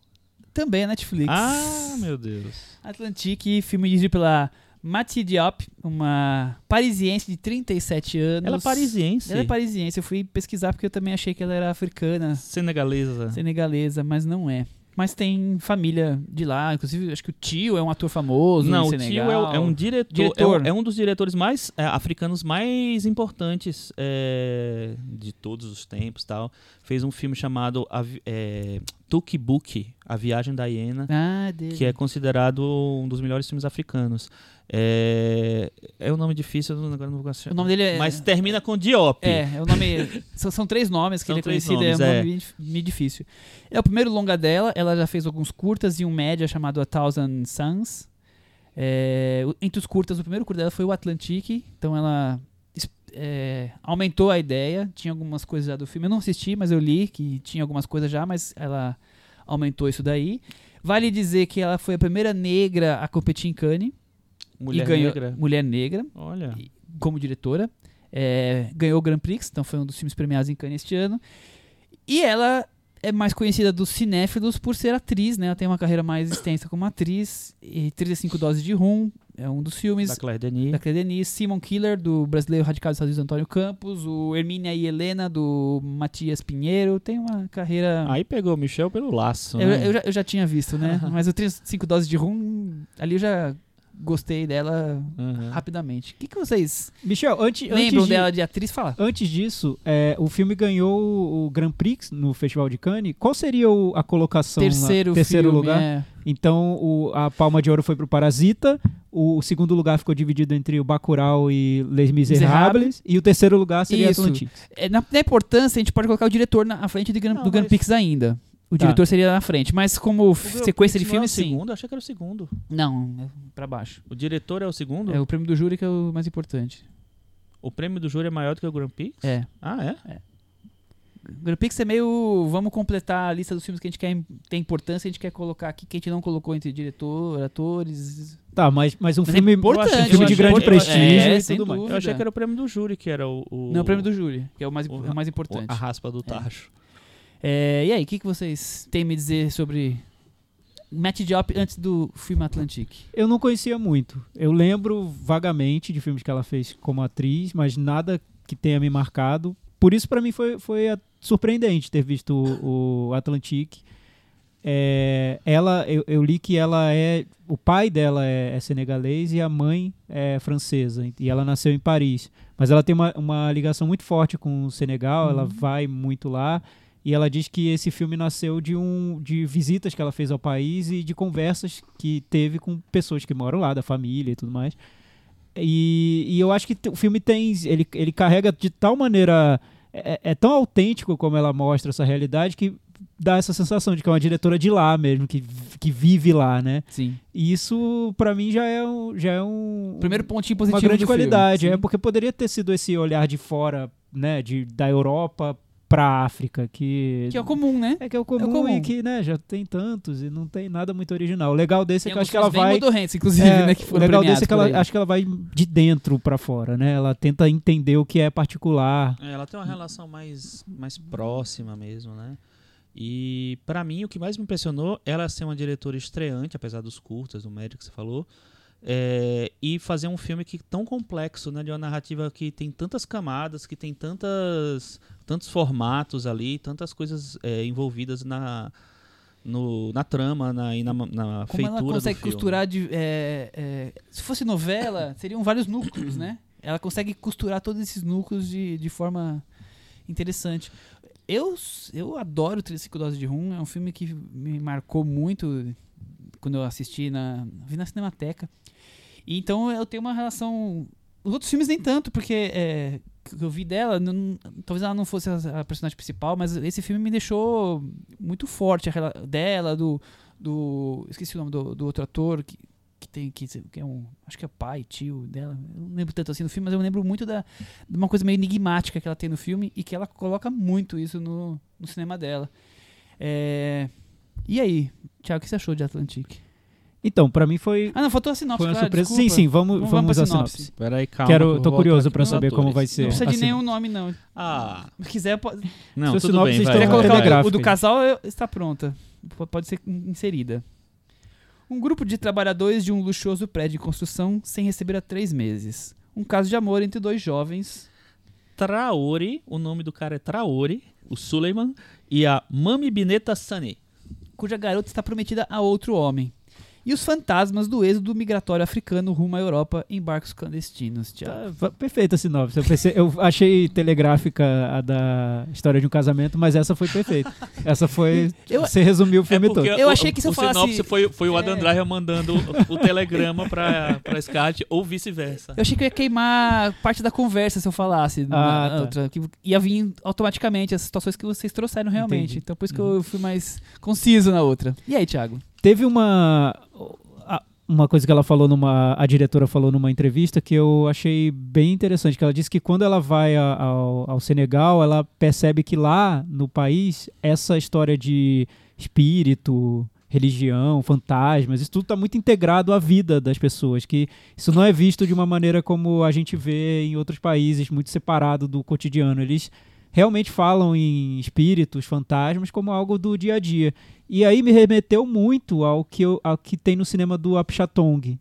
Também a Netflix. Ah, meu Deus. Atlantique, filme dirigido pela Mati Diop, uma parisiense de 37 anos. Ela é parisiense. Ela é parisiense. Eu fui pesquisar porque eu também achei que ela era africana, Senegalesa. senegalesa, mas não é. Mas tem família de lá, inclusive acho que o tio é um ator famoso Não, o tio é, é um diretor, Diretor. É, um, é um dos diretores mais é, africanos mais importantes é, de todos os tempos, tal. Fez um filme chamado é, Tuk Book, A Viagem da Hiena, Ah, que é considerado um dos melhores filmes africanos. É, é um nome difícil, agora não vou conseguir. O nome dele é... Mas termina com Diop. É, é o nome. <laughs> são, são três nomes que São ele é conhecido, nomes, é um é. nome meio difícil. É o primeiro longa dela, ela já fez alguns curtas e um média chamado A Thousand Suns. É, entre os curtas, o primeiro curta dela foi o Atlantique, então ela é, aumentou a ideia. Tinha algumas coisas já do filme, eu não assisti, mas eu li que tinha algumas coisas já, mas ela aumentou isso daí. Vale dizer que ela foi a primeira negra a competir em Cannes Mulher e ganhou Negra. Mulher Negra Olha. como diretora. É, ganhou o Grand Prix, então foi um dos filmes premiados em Cannes este ano. E ela é mais conhecida dos cinéfilos por ser atriz, né? Ela tem uma carreira mais extensa como atriz. E 35 Doses de Rum é um dos filmes. Da Claire Denis. Da Claire Denis, Simon Killer, do brasileiro radical dos Estados Unidos, Antônio Campos, o Hermínia e Helena, do Matias Pinheiro. Tem uma carreira. Aí pegou o Michel pelo laço. eu, né? eu já, eu já tinha visto, né? Mas o 35 Doses de Rum, ali eu já gostei dela Aham. rapidamente. O que, que vocês Michel, antes, lembram antes de, dela de atriz? Fala. Antes disso, é, o filme ganhou o Grand Prix no Festival de Cannes. Qual seria o- a colocação? na- Terceiro, terceiro filme, lugar? é. Então, o- a Palma de Ouro foi pro Parasita. O, segundo lugar ficou dividido entre o Bacurau e Les Miserables. E o terceiro lugar seria Isso. Atlantique. É, na, na importância, a gente pode colocar o diretor na à frente do, Gran- Não, do Grand mas- Prix ainda. O Tá. diretor seria na frente, mas como O sequência de não é filmes, o sim. segundo? Eu achei que era o segundo. Não, é pra baixo. O diretor é o segundo? É o prêmio do júri que é o mais importante. O prêmio do júri é maior do que o Grand Prix? É. Ah, é? O Grand Prix é meio. Vamos completar a lista dos filmes que a gente quer tem importância, a gente quer colocar aqui que a gente não colocou entre diretor, atores. Tá, mas, mas um Mas é filme, importante, um filme de grande eu- prestígio é, sem tudo mais. dúvida. Eu achei que era o prêmio do júri, que era o. o Não, o prêmio do júri, que é o mais, o- é o mais importante. A raspa do tacho. É, e aí, o que, que vocês têm a me dizer sobre Matt Diop antes do filme Atlantique? Eu não conhecia muito. Eu lembro vagamente de filmes que ela fez como atriz, mas nada que tenha me marcado. Por isso, pra mim, foi, foi surpreendente ter visto o, o Atlantique. É, ela, eu, eu li que ela é. O pai dela é, é senegalês e a mãe é francesa. E ela nasceu em Paris. Mas ela tem uma, uma ligação muito forte com o Senegal, ela vai muito lá. E ela diz que esse filme nasceu de, um, de visitas que ela fez ao país e de conversas que teve com pessoas que moram lá, da família e tudo mais. E, e eu acho que o filme tem. Ele, ele carrega de tal maneira. É, é tão autêntico como ela mostra essa realidade que dá essa sensação de que é uma diretora de lá mesmo, que, que vive lá, né? Sim. E isso, pra mim, já é um. Já é um Primeiro pontinho positivo uma grande do filme. qualidade. É porque poderia ter sido esse olhar de fora, né? De, da Europa pra África, que. Que é o comum, né? É que é o comum, comum. e que, né, já tem tantos e não tem nada muito original. O legal desse é Tem que eu acho que ela vai. modorrentos, inclusive, É, né? Que o foram legal premiados desse é que ela aí. acho que ela vai de dentro pra fora, né? Ela tenta entender o que é particular. É, ela tem uma relação mais, mais próxima mesmo, né? E pra mim o que mais me impressionou ela ser uma diretora estreante, apesar dos curtas, do médio que você falou, é, e fazer um filme que tão complexo, né? De uma narrativa que tem tantas camadas, que tem tantas, tantos formatos ali, tantas coisas é, envolvidas na, no, na trama na, e na, na Como feitura ela consegue costurar de. é, é, se fosse novela, seriam vários núcleos, né? Ela consegue costurar todos esses núcleos de, de forma interessante. Eu, eu adoro 35 Doses de Rum, é um filme que me marcou muito quando eu assisti na. vi na Cinemateca. Então eu tenho uma relação. Os outros filmes nem tanto, porque é, que eu vi dela, não- talvez ela não fosse a, a personagem principal, mas esse filme me deixou muito forte a dela, do, do. Esqueci o nome do, do outro ator que, que tem. Que, que é um. Acho que é pai, tio dela. Eu não lembro tanto assim no filme, mas eu lembro muito da, de uma coisa meio enigmática que ela tem no filme e que ela coloca muito isso no, no cinema dela. É, e aí, Thiago, o que você achou de Atlantic? Então, pra mim foi, Ah, não, faltou a sinopse. foi uma claro, surpresa. desculpa. Sim, sim, vamos, Vamos vamos, pra à sinopse. sinopse. Peraí, calma. Quero- tô curioso aqui saber nos como atores. vai ser. Não precisa de assim. nenhum nome, não. Ah, Se quiser, pode. não, Sua tudo sinopse bem, vai. Colocar o- do casal, está pronta. Pode ser inserida. Um grupo de trabalhadores de um luxuoso prédio em construção sem receber há três meses. Um caso de amor entre dois jovens. Traore, o nome do cara é Traore, o Suleiman, e a Mami Bineta Sani. cuja garota está prometida a outro homem. E os fantasmas do êxodo migratório africano rumo à Europa em barcos clandestinos. Thiago. Tá, perfeita a sinopse. Eu, pensei- eu achei telegráfica a da história de um casamento, mas essa foi perfeita. Essa foi. <laughs> Eu- você resumiu o filme todo. Eu achei que se eu falasse- sinopse foi, foi o Adam É. Driver mandando o, o telegrama pra, pra Scat ou vice-versa. Eu achei que eu ia queimar parte da conversa se eu falasse. na Ah, tá. outra, que ia vir automaticamente as situações que vocês trouxeram realmente. Entendi. Então por isso que Uhum. eu fui mais conciso na outra. E aí, Thiago? Teve uma uma coisa que ela falou numa a diretora falou numa entrevista que eu achei bem interessante, que ela disse que quando ela vai a- ao, ao Senegal, ela percebe que lá no país essa história de espírito, religião, fantasmas, isso tudo está muito integrado à vida das pessoas, que isso não é visto de uma maneira como a gente vê em outros países, muito separado do cotidiano. Eles realmente falam em espíritos, fantasmas, como algo do dia a dia. E aí me remeteu muito ao que, eu- ao que tem no cinema do Apichatong,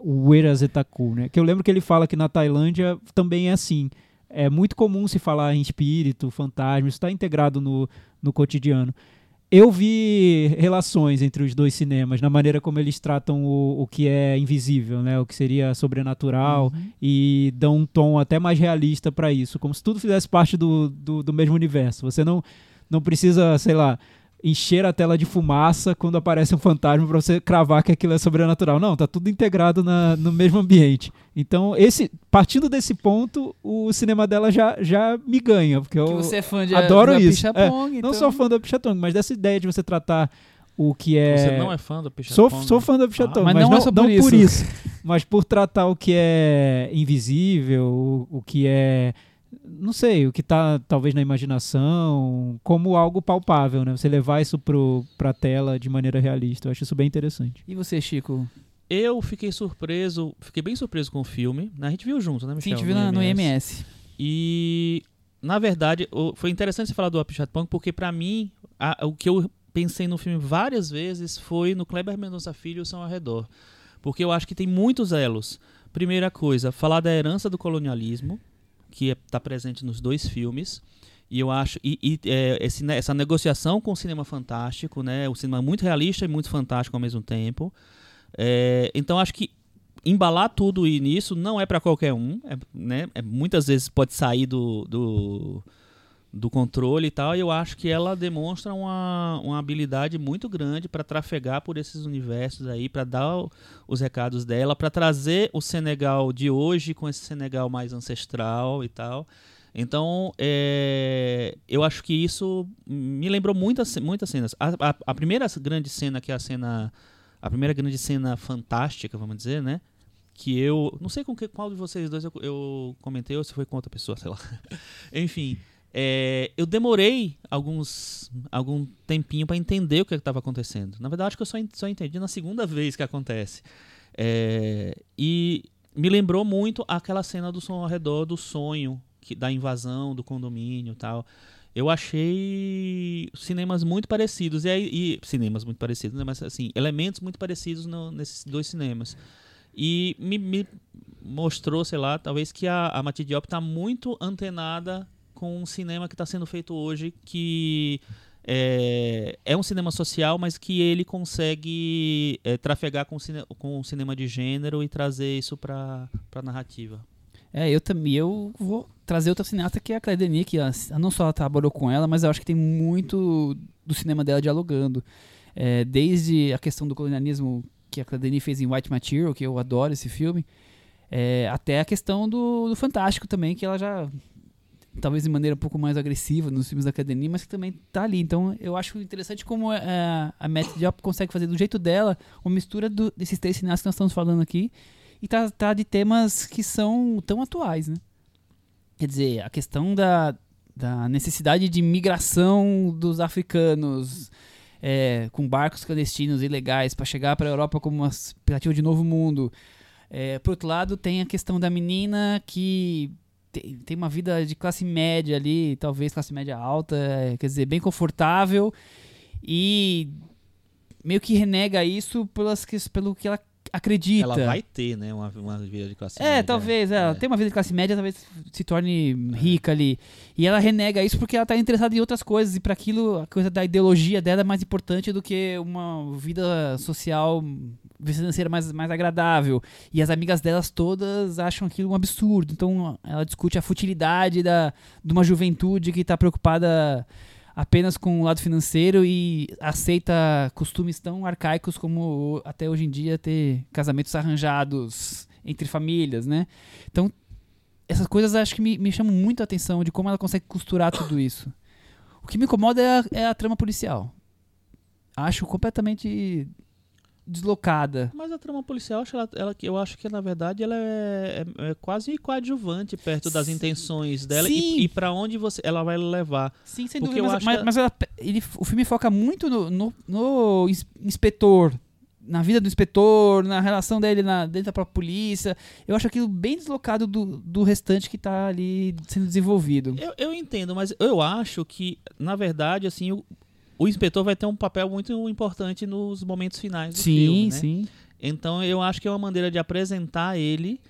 o Werazetaku, né? Que eu lembro que ele fala que na Tailândia também é assim. É muito comum se falar em espírito, fantasma, isso está integrado no, no cotidiano. Eu vi relações entre os dois cinemas, na maneira como eles tratam o, o que é invisível, né? O que seria sobrenatural, e dão um tom até mais realista para isso, como se tudo fizesse parte do, do, do mesmo universo. Você não, não precisa, sei lá, encher a tela de fumaça quando aparece um fantasma para você cravar que aquilo é sobrenatural. Não, tá tudo integrado na, no mesmo ambiente. Então, esse partindo desse ponto, o cinema dela já, já me ganha, porque eu que você é fã de adoro da isso. Pichapong, Não então- sou fã do Pichatong, mas dessa ideia de você tratar o que é Você não é fã do Picha Sou, sou fã da Pichatong, mas mas, não não, é só não por por isso. isso. Mas por tratar o que é invisível, o, o que é. Não sei, o que tá talvez na imaginação, como algo palpável, né? Você levar isso pro, pra tela de maneira realista. Eu acho isso bem interessante. E você, Chico? Eu fiquei surpreso, fiquei bem surpreso com o filme. A gente viu junto, né, Sim, Michel? a gente viu na- no IMS. E, na verdade, foi interessante você falar do Apichatpong, porque pra mim, a- o que eu pensei no filme várias vezes foi no Kleber Mendonça Filho e o São ao Redor. Porque eu acho que tem muitos elos. Primeira coisa, falar da herança do colonialismo, que está presente nos dois filmes. E eu acho. E, e, é, esse, né, essa negociação com o cinema fantástico, né? O cinema muito realista e muito fantástico ao mesmo tempo. É, então acho que embalar tudo e nisso não é para qualquer um, é, né? É, muitas vezes pode sair do, do, do controle e tal. E eu acho que ela demonstra uma, uma habilidade muito grande para trafegar por esses universos aí, para dar os recados dela, para trazer o Senegal de hoje com esse Senegal mais ancestral e tal. Então, é, eu acho que isso me lembrou muitas, muitas cenas. A, a- a primeira grande cena, que é a cena. A primeira grande cena fantástica, vamos dizer, né? Que eu. Não sei com que, qual de vocês dois eu, eu comentei ou se foi com outra pessoa, sei lá. <laughs> Enfim. É, eu demorei alguns algum tempinho para entender o que estava acontecendo. Na verdade, acho que eu só, só entendi na segunda vez que acontece. É, e me lembrou muito aquela cena do som ao redor do sonho, que, da invasão do condomínio tal. Eu achei cinemas muito parecidos. E, e- cinemas muito parecidos, né? Mas assim, elementos muito parecidos no- nesses dois cinemas. E me, me mostrou, sei lá, talvez que a, a Mati Diop está muito antenada com um cinema que está sendo feito hoje, que é, é um cinema social, mas que ele consegue é, trafegar com, cine, com o cinema de gênero e trazer isso para a narrativa. É, eu também. Eu vou trazer outra cineasta que é a Claire Denis, que ela- não só ela trabalhou com ela, mas eu acho que tem muito do cinema dela dialogando. É, desde a questão do colonialismo que a Claire Denis fez em White Material, que eu adoro esse filme, é, até a questão do, do Fantástico também, que ela já. Talvez de maneira um pouco mais agressiva nos filmes da Academia, mas que também tá ali. Então eu acho interessante como é, a Matt Diop consegue fazer do jeito dela uma mistura do- desses três cineastas que nós estamos falando aqui e tratar de temas que são tão atuais, né? Quer dizer, a questão da, da necessidade de migração dos africanos é, com barcos clandestinos ilegais para chegar para a Europa como uma expectativa de novo mundo. É, por outro lado, tem a questão da menina que tem, tem uma vida de classe média ali, talvez classe média alta, é, quer dizer, bem confortável e meio que renega isso pelas, que- pelo que ela acredita. Ela vai ter, né, uma, uma vida de classe É, média. talvez, é, ela É. tem uma vida de classe média, talvez se torne rica ali. E ela renega isso porque ela tá interessada em outras coisas, e para aquilo, a coisa da ideologia dela é mais importante do que uma vida social financeira mais, mais agradável. E as amigas delas todas acham aquilo um absurdo. Então ela discute a futilidade da, de uma juventude que tá preocupada apenas com o lado financeiro e aceita costumes tão arcaicos como até hoje em dia ter casamentos arranjados entre famílias, né? Então, essas coisas acho que me, me chamam muito a atenção de como ela consegue costurar tudo isso. O que me incomoda é a, é a trama policial. Acho completamente deslocada. Mas a trama policial, eu acho, ela, ela- eu acho que na verdade ela é, é- é quase coadjuvante perto das Sim. intenções dela Sim. e, e para onde você, ela vai levar. Sim, sem Porque dúvida. Mas, mas- que- mas ela- ele- o filme foca muito no, no- no ins- inspetor, na vida do inspetor, na relação dele na, dentro da própria polícia. Eu acho aquilo bem deslocado do, do restante que tá ali sendo desenvolvido. Eu, eu entendo, mas eu acho que, na verdade, assim, o, o inspetor vai ter um papel muito importante nos momentos finais do Sim, filme, né? sim. Então eu acho que é uma maneira de apresentar ele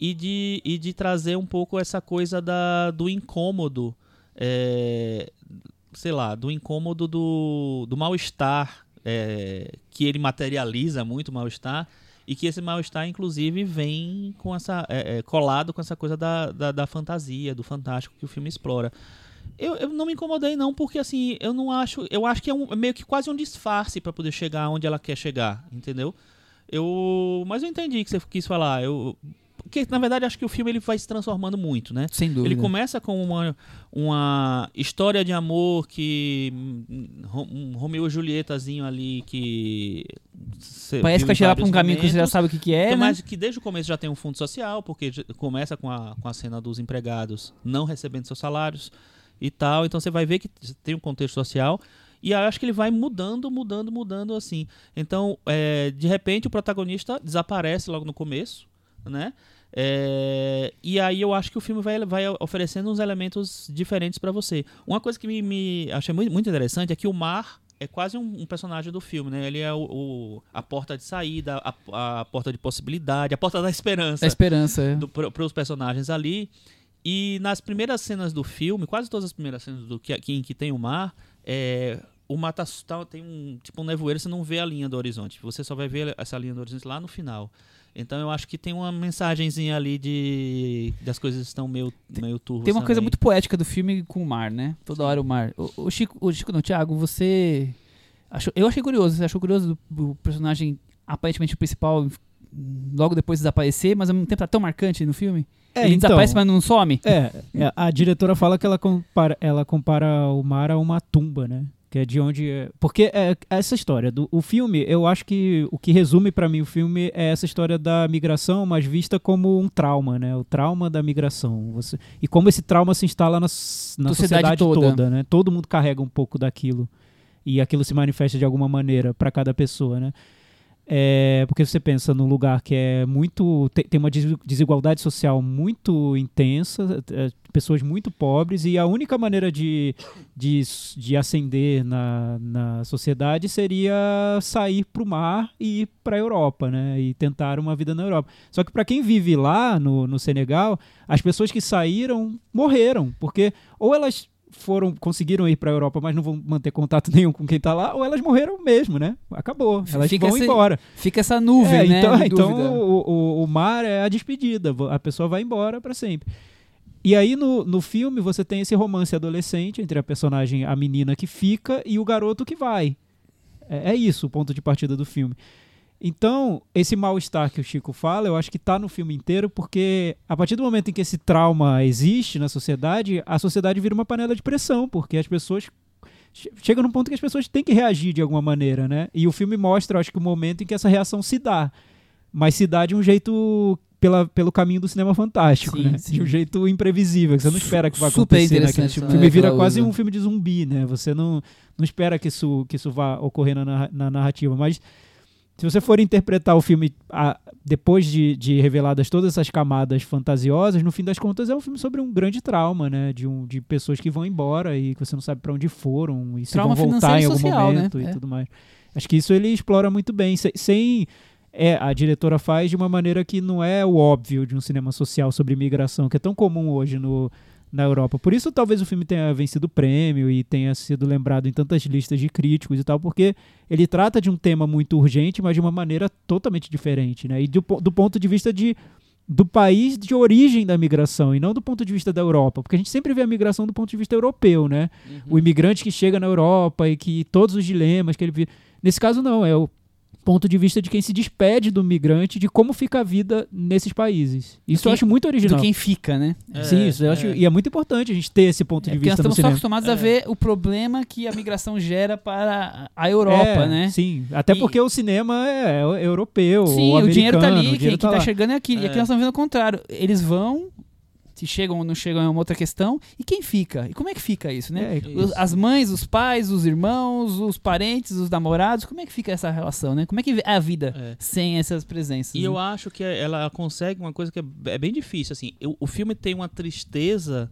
e de, e de trazer um pouco essa coisa da, do incômodo, é, sei lá, do incômodo do, do mal-estar, é, que ele materializa muito o mal-estar, e que esse mal-estar, inclusive, vem com essa. é, é, colado com essa coisa da, da, da fantasia, do fantástico que o filme explora. Eu, eu não me incomodei, não, porque assim, eu não acho. Eu acho que é um- meio que quase um disfarce para poder chegar onde ela quer chegar, entendeu? Eu, mas eu entendi o que você quis falar. Eu, porque na verdade acho que o filme ele vai se transformando muito, né? Sem dúvida. Ele começa com uma, uma história de amor que hum, Ro- um Romeu e Julietazinho ali que Parece que vai tirar pra um caminho que você já sabe o que, que é, Então, né? Mas que desde o começo já tem um fundo social, porque começa com a, com a cena dos empregados não recebendo seus salários e tal. Então você vai ver que tem um contexto social. E eu acho que ele vai mudando, mudando, mudando assim. Então, é, de repente, o protagonista desaparece logo no começo, né? É, e aí eu acho que o filme vai, vai oferecendo uns elementos diferentes pra você. Uma coisa que me, me achei muito, muito interessante é que o mar é quase um, um personagem do filme, né? Ele é o, o- a porta de saída, a, a porta de possibilidade, a porta da esperança A esperança, é. para os personagens ali. E nas primeiras cenas do filme, quase todas as primeiras cenas do que, em que tem o mar, é, o mar tá, tá- tem um tipo um nevoeiro, você não vê a linha do horizonte. Você só vai ver essa linha do horizonte lá no final. Então eu acho que tem uma mensagenzinha ali de das coisas estão meio meio turvas. Tem uma coisa também. muito poética do filme com o mar, né? Toda hora o mar. O, o Chico, o Chico não, Thiago, você. Achou, eu achei curioso. Você achou curioso do, do personagem, aparentemente o principal, logo depois desaparecer, mas ao mesmo tempo tá tão marcante no filme? Ele desaparece, mas não some? É, é, a diretora fala que ela compara, ela compara o mar a uma tumba, né? Que é de onde. é- Porque é essa história do o filme, eu acho que o que resume pra mim o filme é essa história da migração, mas vista como um trauma, né? O trauma da migração. Você, e como esse trauma se instala na, na Sociedade sociedade, toda. toda. né? Todo mundo carrega um pouco daquilo. E aquilo se manifesta de alguma maneira pra cada pessoa, né? É, porque você pensa num lugar que é muito. te- tem uma des- desigualdade social muito intensa, é, pessoas muito pobres, e a única maneira de, de, de ascender na, na sociedade seria sair para o mar e ir para a Europa, né? E tentar uma vida na Europa. Só que para quem vive lá no, no Senegal, as pessoas que saíram morreram, porque ou elas foram conseguiram ir para a Europa, mas não vão manter contato <laughs> nenhum com quem está lá, ou elas morreram mesmo, né? Acabou. Elas Fica vão esse- embora. Fica essa nuvem, É, né? Então, então o, o, o mar é a despedida. A pessoa vai embora para sempre. E aí no, no filme você tem esse romance adolescente entre a personagem, a menina que fica e o garoto que vai. É, é isso o ponto de partida do filme. Então, esse mal-estar que o Chico fala, eu acho que tá no filme inteiro, porque a partir do momento em que esse trauma existe na sociedade, a sociedade vira uma panela de pressão, porque as pessoas che- chega num ponto que as pessoas têm que reagir de alguma maneira, né? E o filme mostra, eu acho que o momento em que essa reação se dá, mas se dá de um jeito pela, pelo caminho do cinema fantástico, Sim, né? sim. De um jeito imprevisível, que você não espera que vá Super acontecer. né? Que interessante, o né, filme vira quase usa. um filme de zumbi, né? Você não, não espera que isso, que isso vá ocorrer na, na narrativa, mas se você for interpretar o filme ah, depois de, de reveladas todas essas camadas fantasiosas, no fim das contas é um filme sobre um grande trauma, né? De, um, de pessoas que vão embora e que você não sabe para onde foram e se Trauma vão voltar em algum social, né? momento e É. tudo mais. Acho que isso ele explora muito bem, sem, sem é, a diretora faz de uma maneira que não é o óbvio de um cinema social sobre imigração, que é tão comum hoje no, na Europa. Por isso, talvez o filme tenha vencido o prêmio e tenha sido lembrado em tantas listas de críticos e tal, porque ele trata de um tema muito urgente, mas de uma maneira totalmente diferente, né? E do, do ponto de vista de do país de origem da migração e não do ponto de vista da Europa, porque a gente sempre vê a migração do ponto de vista europeu, né? Uhum. O imigrante que chega na Europa e que todos os dilemas que ele vive. Nesse caso, não, é o ponto de vista de quem se despede do migrante, de como fica a vida nesses países. Isso quem- eu acho muito Do original. quem fica, né? Sim, isso eu acho, e é muito importante a gente ter esse ponto É de porque nós vista no estamos só acostumados a É. ver o problema que a migração gera para a Europa, É, né? Sim, até E- porque o cinema é, é europeu, Sim, ou o dinheiro tá americano, ali, o quem, dinheiro quem tá lá. chegando é aqui. E É. aqui nós estamos vendo o contrário. Eles vão, se chegam ou não chegam é uma outra questão. E quem fica? E como é que fica isso, né? É, Os- As mães, os pais, os irmãos, os parentes, os namorados, como é que fica essa relação, né? Como é que é a vida É. sem essas presenças? E né? eu acho que ela consegue uma coisa que é é bem difícil, assim. Eu- o filme tem uma tristeza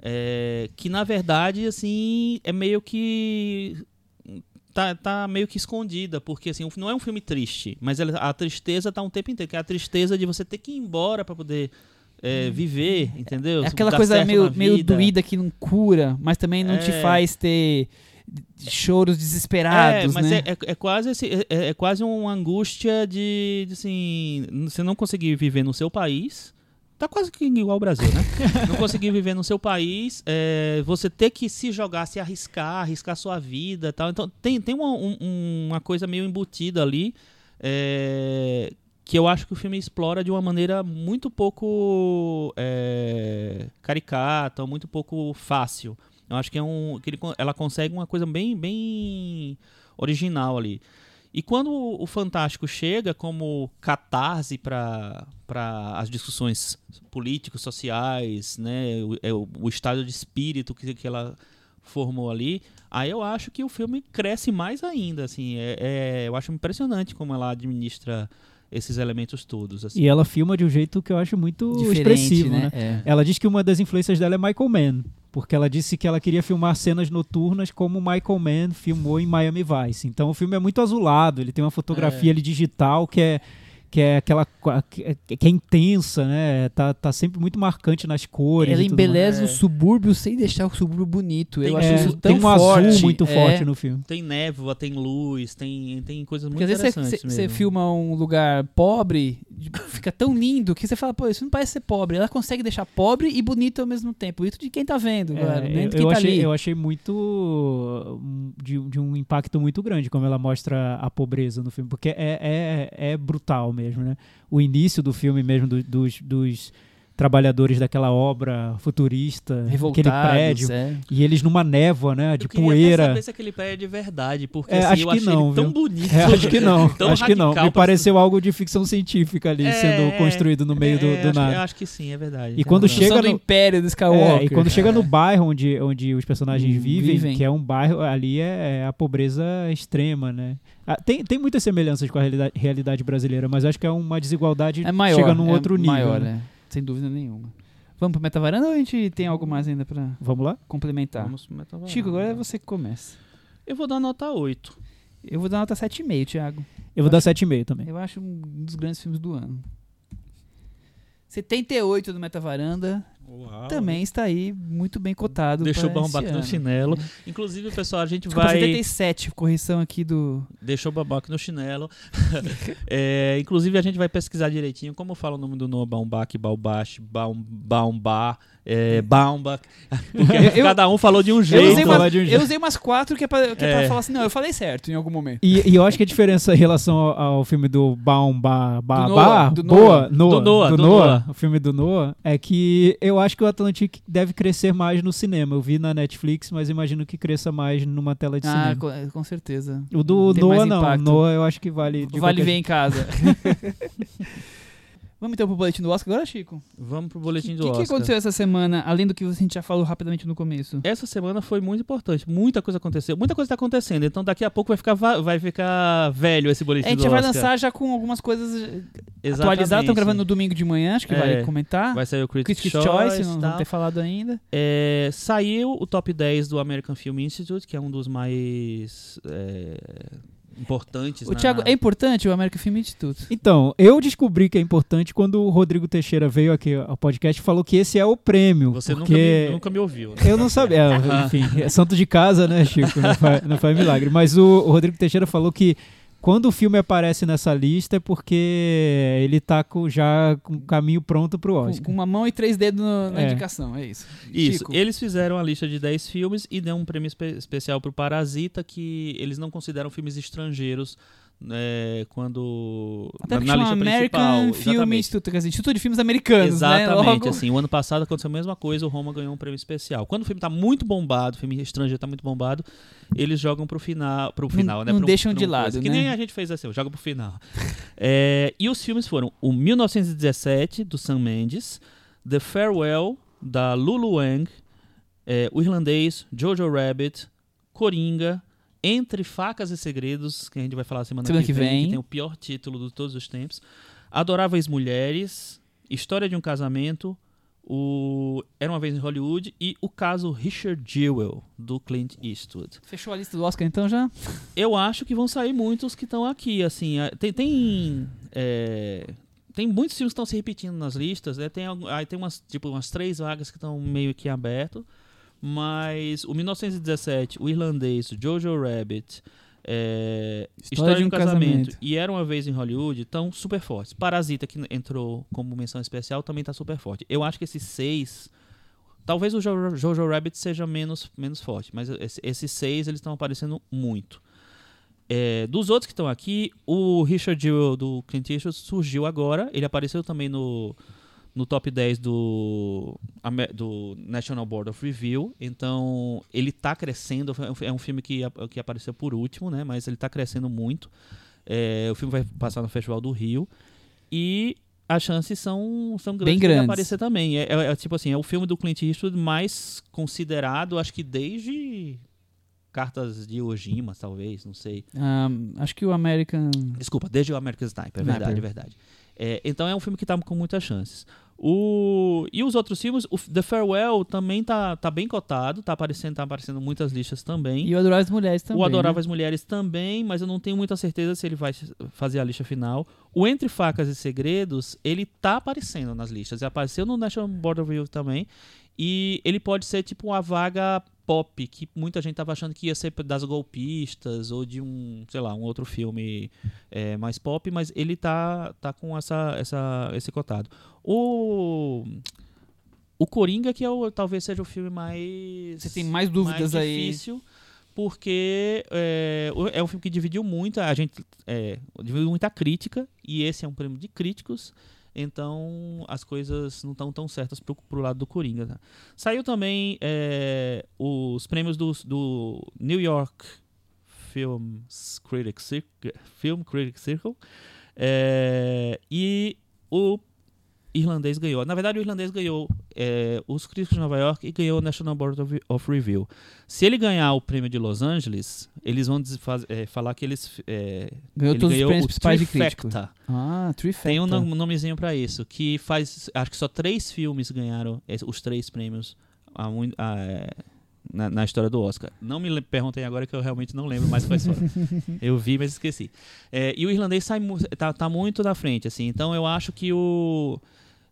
é, que, na verdade, assim, é meio que... Tá, tá meio que escondida, porque assim, não é um filme triste, mas ela- a tristeza tá um tempo inteiro, que é a tristeza de você ter que ir embora pra poder é, viver, entendeu? É aquela Dar coisa meio, meio doída que não cura, mas também não te É. faz ter choros desesperados, é, mas né? é, é, é quase esse, é, é- é quase uma angústia de, de, assim, você não conseguir viver no seu país. Tá quase que igual ao Brasil, né? <laughs> não conseguir viver no seu país, você ter que se jogar, se arriscar, arriscar sua vida, e tal. Então tem, tem uma, um- uma coisa meio embutida ali é, que eu acho que o filme explora de uma maneira muito pouco é, caricata, muito pouco fácil. Eu acho que é um que ele ela consegue uma coisa bem bem original ali. E quando o Fantástico chega como catarse para as discussões políticos, sociais, né, o, é o, o estado de espírito que, que ela formou ali, aí eu acho que o filme cresce mais ainda. Assim, é, é- eu acho impressionante como ela administra esses elementos todos. Assim. E ela filma de um jeito que eu acho muito Diferente, expressivo, né? É. Ela diz que uma das influências dela é Michael Mann, porque ela disse que ela queria filmar cenas noturnas como Michael Mann filmou em Miami Vice. Então o filme é muito azulado, ele tem uma fotografia É. ali digital que é que é aquela que é, que é intensa, né? Tá, tá sempre muito marcante nas cores. Ela e tudo mais. embeleza É. o subúrbio sem deixar o subúrbio bonito. Eu Tem- acho É, isso tão tem um forte. azul muito É. forte no filme. Tem névoa, tem luz, tem, tem coisas muito Porque às vezes interessantes você- filma um lugar pobre, <laughs> fica tão lindo que você fala, pô, isso não parece ser pobre. Ela consegue deixar pobre e bonito ao mesmo tempo. Bonito de quem tá vendo, É, claro, nem eu, de quem eu tá achei, ali. eu achei muito de, de um impacto muito grande como ela mostra a pobreza no filme, porque é, é, é brutal mesmo, né? O início do filme mesmo do- dos, dos trabalhadores daquela obra futurista, aquele prédio, é. e eles numa névoa, né, Eu de até poeira. saber se aquele pé é de verdade, porque É, assim, acho eu que achei não, ele tão bonito. É, acho que não, <laughs> acho que não. Me pra- pareceu algo de ficção científica ali É, sendo construído no meio é, do, do acho, que- nada. Eu acho que sim, é verdade. E quando razão. chega do no- Império do Skywalker. É, e quando chega É. no bairro onde, onde os personagens Hum, vivem, vivem. que é um bairro, ali é, é a pobreza extrema, né? Ah, tem, tem muitas semelhanças com a realidade, realidade brasileira, mas acho que é uma desigualdade É maior. chega num é outro nível. Maior, né? é. Sem dúvida nenhuma. Vamos pro Metavaranda ou a gente tem algo mais ainda pra Vamos lá? complementar? Vamos pro Metavaranda. Chico, agora é você que começa. Eu vou dar nota 8. Eu vou dar nota 7,5, Thiago. Eu vou dar 7,5 também. Eu acho um dos grandes filmes do ano. 78 do Metavaranda também está aí muito bem cotado. Deixou o esse no chinelo. Inclusive, pessoal, a gente Desculpa, vai. 77, correção aqui do. Deixou o babaca no chinelo. <laughs> É, inclusive, a gente vai pesquisar direitinho como fala o nome do Noah Baumbach, Baumbach, Baum, Baumbach, é, Baumbach. Porque Eu- cada um falou de um Eu jeito. usei, falar umas, de um eu usei umas quatro que é, pra, que é pra É. falar assim, não, eu falei certo em algum momento. E, e eu acho que a diferença em relação ao, ao filme do Baum Ba Ba Do Noah, do Boa, Noah. Noah, Do Noah, do do Noah, Noah. o filme do Noah, é que eu acho que o Atlantic deve crescer mais no cinema. Eu vi na Netflix, mas imagino que cresça mais numa tela de Ah, cinema. com, com certeza. O do Tem Noah não. Noah eu acho que vale de vale qualquer ver em casa. <laughs> <laughs> Vamos então pro boletim do Oscar agora, Chico? Vamos pro O boletim que, do que Oscar. aconteceu essa semana, além do que a gente já falou rapidamente no começo? Essa semana foi muito importante. Muita coisa aconteceu. Muita coisa está acontecendo. Então daqui a pouco vai ficar, va- vai ficar velho esse boletim A gente do já vai Oscar. lançar já com algumas coisas Exatamente. atualizadas. Estamos gravando no domingo de manhã, acho que É. vale comentar. Vai sair o Critics', Critics' Choice, Choice, não vamos ter falado ainda. É, saiu o top 10 do American Film Institute, que é um dos mais é, importantes. O na- Thiago, na- é importante o American Film Institute? Então, eu descobri que é importante quando o Rodrigo Teixeira veio aqui ao podcast e falou que esse é o prêmio. Você nunca porque me, nunca me ouviu. né? Eu não sabia, é, enfim, é santo de casa, né, Chico? Não faz, não faz milagre. Mas o, o Rodrigo Teixeira falou que quando o filme aparece nessa lista é porque ele tá com, já com o caminho pronto pro Oscar. com uma mão e três dedos no- na É. indicação, é isso. Isso, Chico. eles fizeram a lista de 10 filmes e deu um prêmio espe- especial pro Parasita, que eles não consideram filmes estrangeiros é, quando. Até na, na lista American principal. Film. Institute, quer dizer, Instituto de Filmes Americanos, Exatamente, né? Logo, assim, o ano passado aconteceu a mesma coisa, o Roma ganhou um prêmio especial. Quando o filme tá muito bombado, o filme estrangeiro tá muito bombado, eles jogam pro final, pro final, né? não um- deixam pra de um lado, coisa. Que né? nem a gente fez assim, joga pro final. <laughs> É, e os filmes foram o 1917, do Sam Mendes, The Farewell, da Lulu Wang, é, o irlandês, Jojo Rabbit, Coringa, Entre Facas e Segredos, que a gente vai falar semana, Semana que, vem, vem. que tem o pior título de todos os tempos, Adoráveis Mulheres, História de um Casamento, o Era uma Vez em Hollywood e o caso Richard Jewell, do Clint Eastwood. Fechou a lista do Oscar então já? Eu acho que vão sair muitos que estão aqui, assim, a- tem... tem é, tem muitos filmes que estão se repetindo nas listas, né? Tem, aí tem umas, tipo, umas três vagas que estão meio que aberto, mas o 1917, o irlandês, o Jojo Rabbit, é, História, de um casamento, e Era uma Vez em Hollywood estão super fortes. Parasita, que entrou como menção especial, também está super forte. Eu acho que esses seis... Talvez o Jo- Jojo Rabbit seja menos, menos forte, mas esse- esses seis eles estão aparecendo muito. É, dos outros que estão aqui, o Richard Jewell do Clint Eastwood surgiu agora. Ele apareceu também no, no top 10 do, do National Board of Review. Então, ele está crescendo. É um filme que, que apareceu por último, né? Mas ele está crescendo muito. É, o filme vai passar no Festival do Rio. E as chances são, são grandes Bem de grandes. aparecer também. É, é- é tipo assim, é o filme do Clint Eastwood mais considerado, acho que desde Cartas de Ojima, talvez, não sei. Ah, acho que o American. Desculpa, desde o American Sniper, é Sniper. verdade, é verdade. É, então é um filme que tá com muitas chances. O, e os outros filmes, o The Farewell também tá, tá bem cotado, tá aparecendo, tá aparecendo muitas listas também. E o Adoráveis Mulheres também. o Adoráveis né? Mulheres também, mas eu não tenho muita certeza se ele vai fazer a lista final. O Entre Facas e Segredos, ele tá aparecendo nas listas. Ele apareceu no National Board of Review também. E ele pode ser tipo uma vaga pop, que muita gente tava achando que ia ser das golpistas ou de um, sei lá, um outro filme é, mais pop, mas ele tá, tá com essa, essa, esse cotado. O. O Coringa, que é o, talvez seja o filme mais. Você tem mais dúvidas mais aí. difícil, porque é, é um filme que dividiu muito, a gente é, dividiu muita crítica, e esse é um prêmio de críticos, então as coisas não estão tão certas pro, pro lado do Coringa. né? Saiu também é, os prêmios do, do New York Film Critics Circle, Film Critics Circle é, e o irlandês ganhou. Na verdade, o irlandês ganhou é, os críticos de Nova York e ganhou o National Board of, of Review. Se ele ganhar o prêmio de Los Angeles, eles vão dizer- faz- é, falar que eles é, Ganhou ele todos os ganhou prêmios o principais de crítico. Trifecta. Ah, Trifecta. Tem um nom- nomezinho pra isso, que faz. Acho que só três filmes ganharam os três prêmios há, é, na, na história do Oscar. Não me perguntem agora que eu realmente não lembro mais quais foram. <laughs> eu vi, mas esqueci. É, e o irlandês sai, tá, tá muito na frente, assim. Então eu acho que o.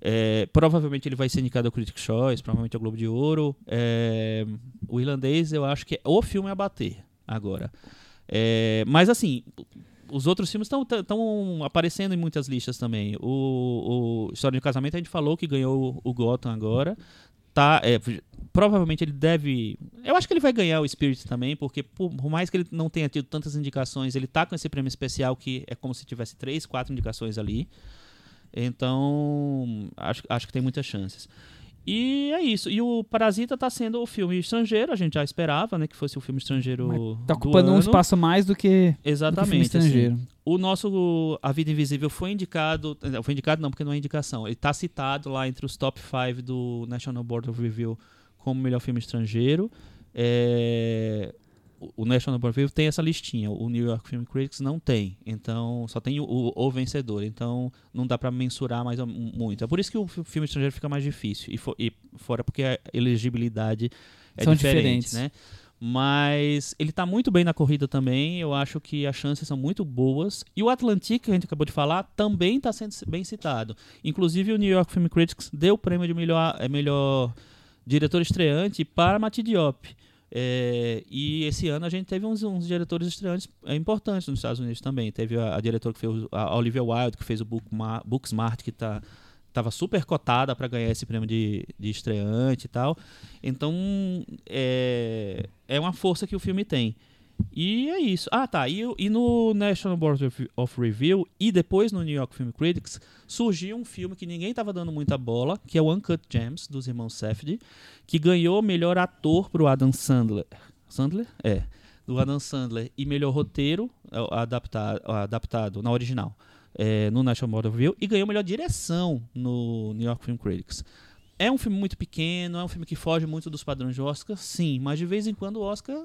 é, provavelmente ele vai ser indicado ao Critics' Choice, provavelmente ao Globo de Ouro. É, o irlandês eu acho que é o filme a bater agora. É, mas assim, os outros filmes estão aparecendo em muitas listas também. O, o História de Casamento a gente falou que ganhou o Gotham agora. Tá, é, provavelmente ele deve. Eu acho que ele vai ganhar o Spirit também, porque por, por mais que ele não tenha tido tantas indicações, ele tá com esse prêmio especial que é como se tivesse três, quatro indicações ali. Então, acho, acho que tem muitas chances. E é isso. E o Parasita tá sendo o filme estrangeiro, a gente já esperava, né, que fosse o filme estrangeiro Tá do ocupando um ano. espaço a mais do que, do que filme Exatamente. assim. O nosso A Vida Invisível foi indicado. Não, foi indicado não, porque não é indicação. Ele está citado lá entre os top 5 do National Board of Review como melhor filme estrangeiro. É, o- National Board of Review tem essa listinha. O New York Film Critics não tem. Então, só tem o, o- o vencedor. Então, não dá para mensurar mais muito. É por isso que o fi- filme estrangeiro fica mais difícil. E, fo- e fora porque a elegibilidade é São diferente, diferentes. né? Mas ele tá muito bem na corrida também. Eu acho que as chances são muito boas. E o Atlantic, que a gente acabou de falar, também está sendo bem citado. Inclusive, o New York Film Critics deu o prêmio de melhor, é, melhor diretor estreante para Mati Diop. É, e esse ano a gente teve uns, uns diretores estreantes é, importantes nos Estados Unidos também. Teve a, a diretora que fez a Olivia Wilde, que fez o Bookma- Booksmart, que tá estava super cotada para ganhar esse prêmio de, de estreante e tal. Então, é, é uma força que o filme tem. E é isso. Ah, tá. E, e no National Board of- Review e depois no New York Film Critics surgiu um filme que ninguém estava dando muita bola, que é o Uncut Gems, dos irmãos Safdie, que ganhou melhor ator pro Adam Sandler. Sandler? É. Do Adam Sandler. E melhor roteiro é, adaptado, adaptado na original. é, no National Board of Review. E ganhou melhor direção no New York Film Critics. É um filme muito pequeno, é um filme que foge muito dos padrões de Oscar, sim, mas de vez em quando o Oscar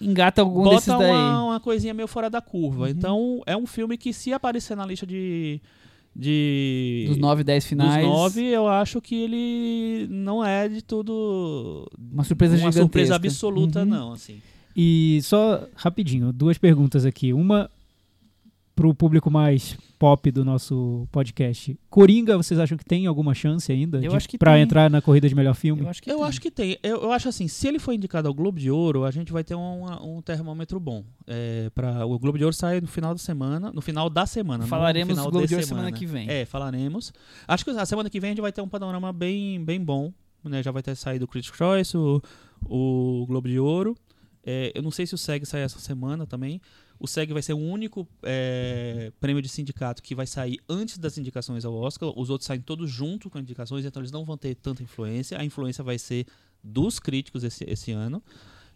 Engata algum desses bota daí. uma, uma coisinha meio fora da curva. Então, é um filme que se aparecer na lista de. de Dos 9, 10 finais. dos nove, eu acho que ele não é de tudo. Uma surpresa uma gigantesca. surpresa absoluta, Uhum. não, assim. E só rapidinho, duas perguntas aqui. Uma pro público mais pop do nosso podcast. Coringa, vocês acham que tem alguma chance ainda Eu de, acho que pra tem. entrar na corrida de melhor filme? Eu acho que Eu tem. acho que tem. Eu, eu acho assim, se ele for indicado ao Globo de Ouro, a gente vai ter um, um termômetro bom. É, pra, o Globo de Ouro sai no final da semana. No final da semana. não Falaremos no final do Globo de Ouro semana. semana que vem. É, falaremos. Acho que a semana que vem a gente vai ter um panorama bem, bem bom. Né? Já vai ter saído o Critics' Choice, o, o Globo de Ouro. É, eu não sei se o SEG sai essa semana também. O SEG vai ser o único é, prêmio de sindicato que vai sair antes das indicações ao Oscar. Os outros saem todos junto com indicações, então eles não vão ter tanta influência. A influência vai ser dos críticos esse, esse ano.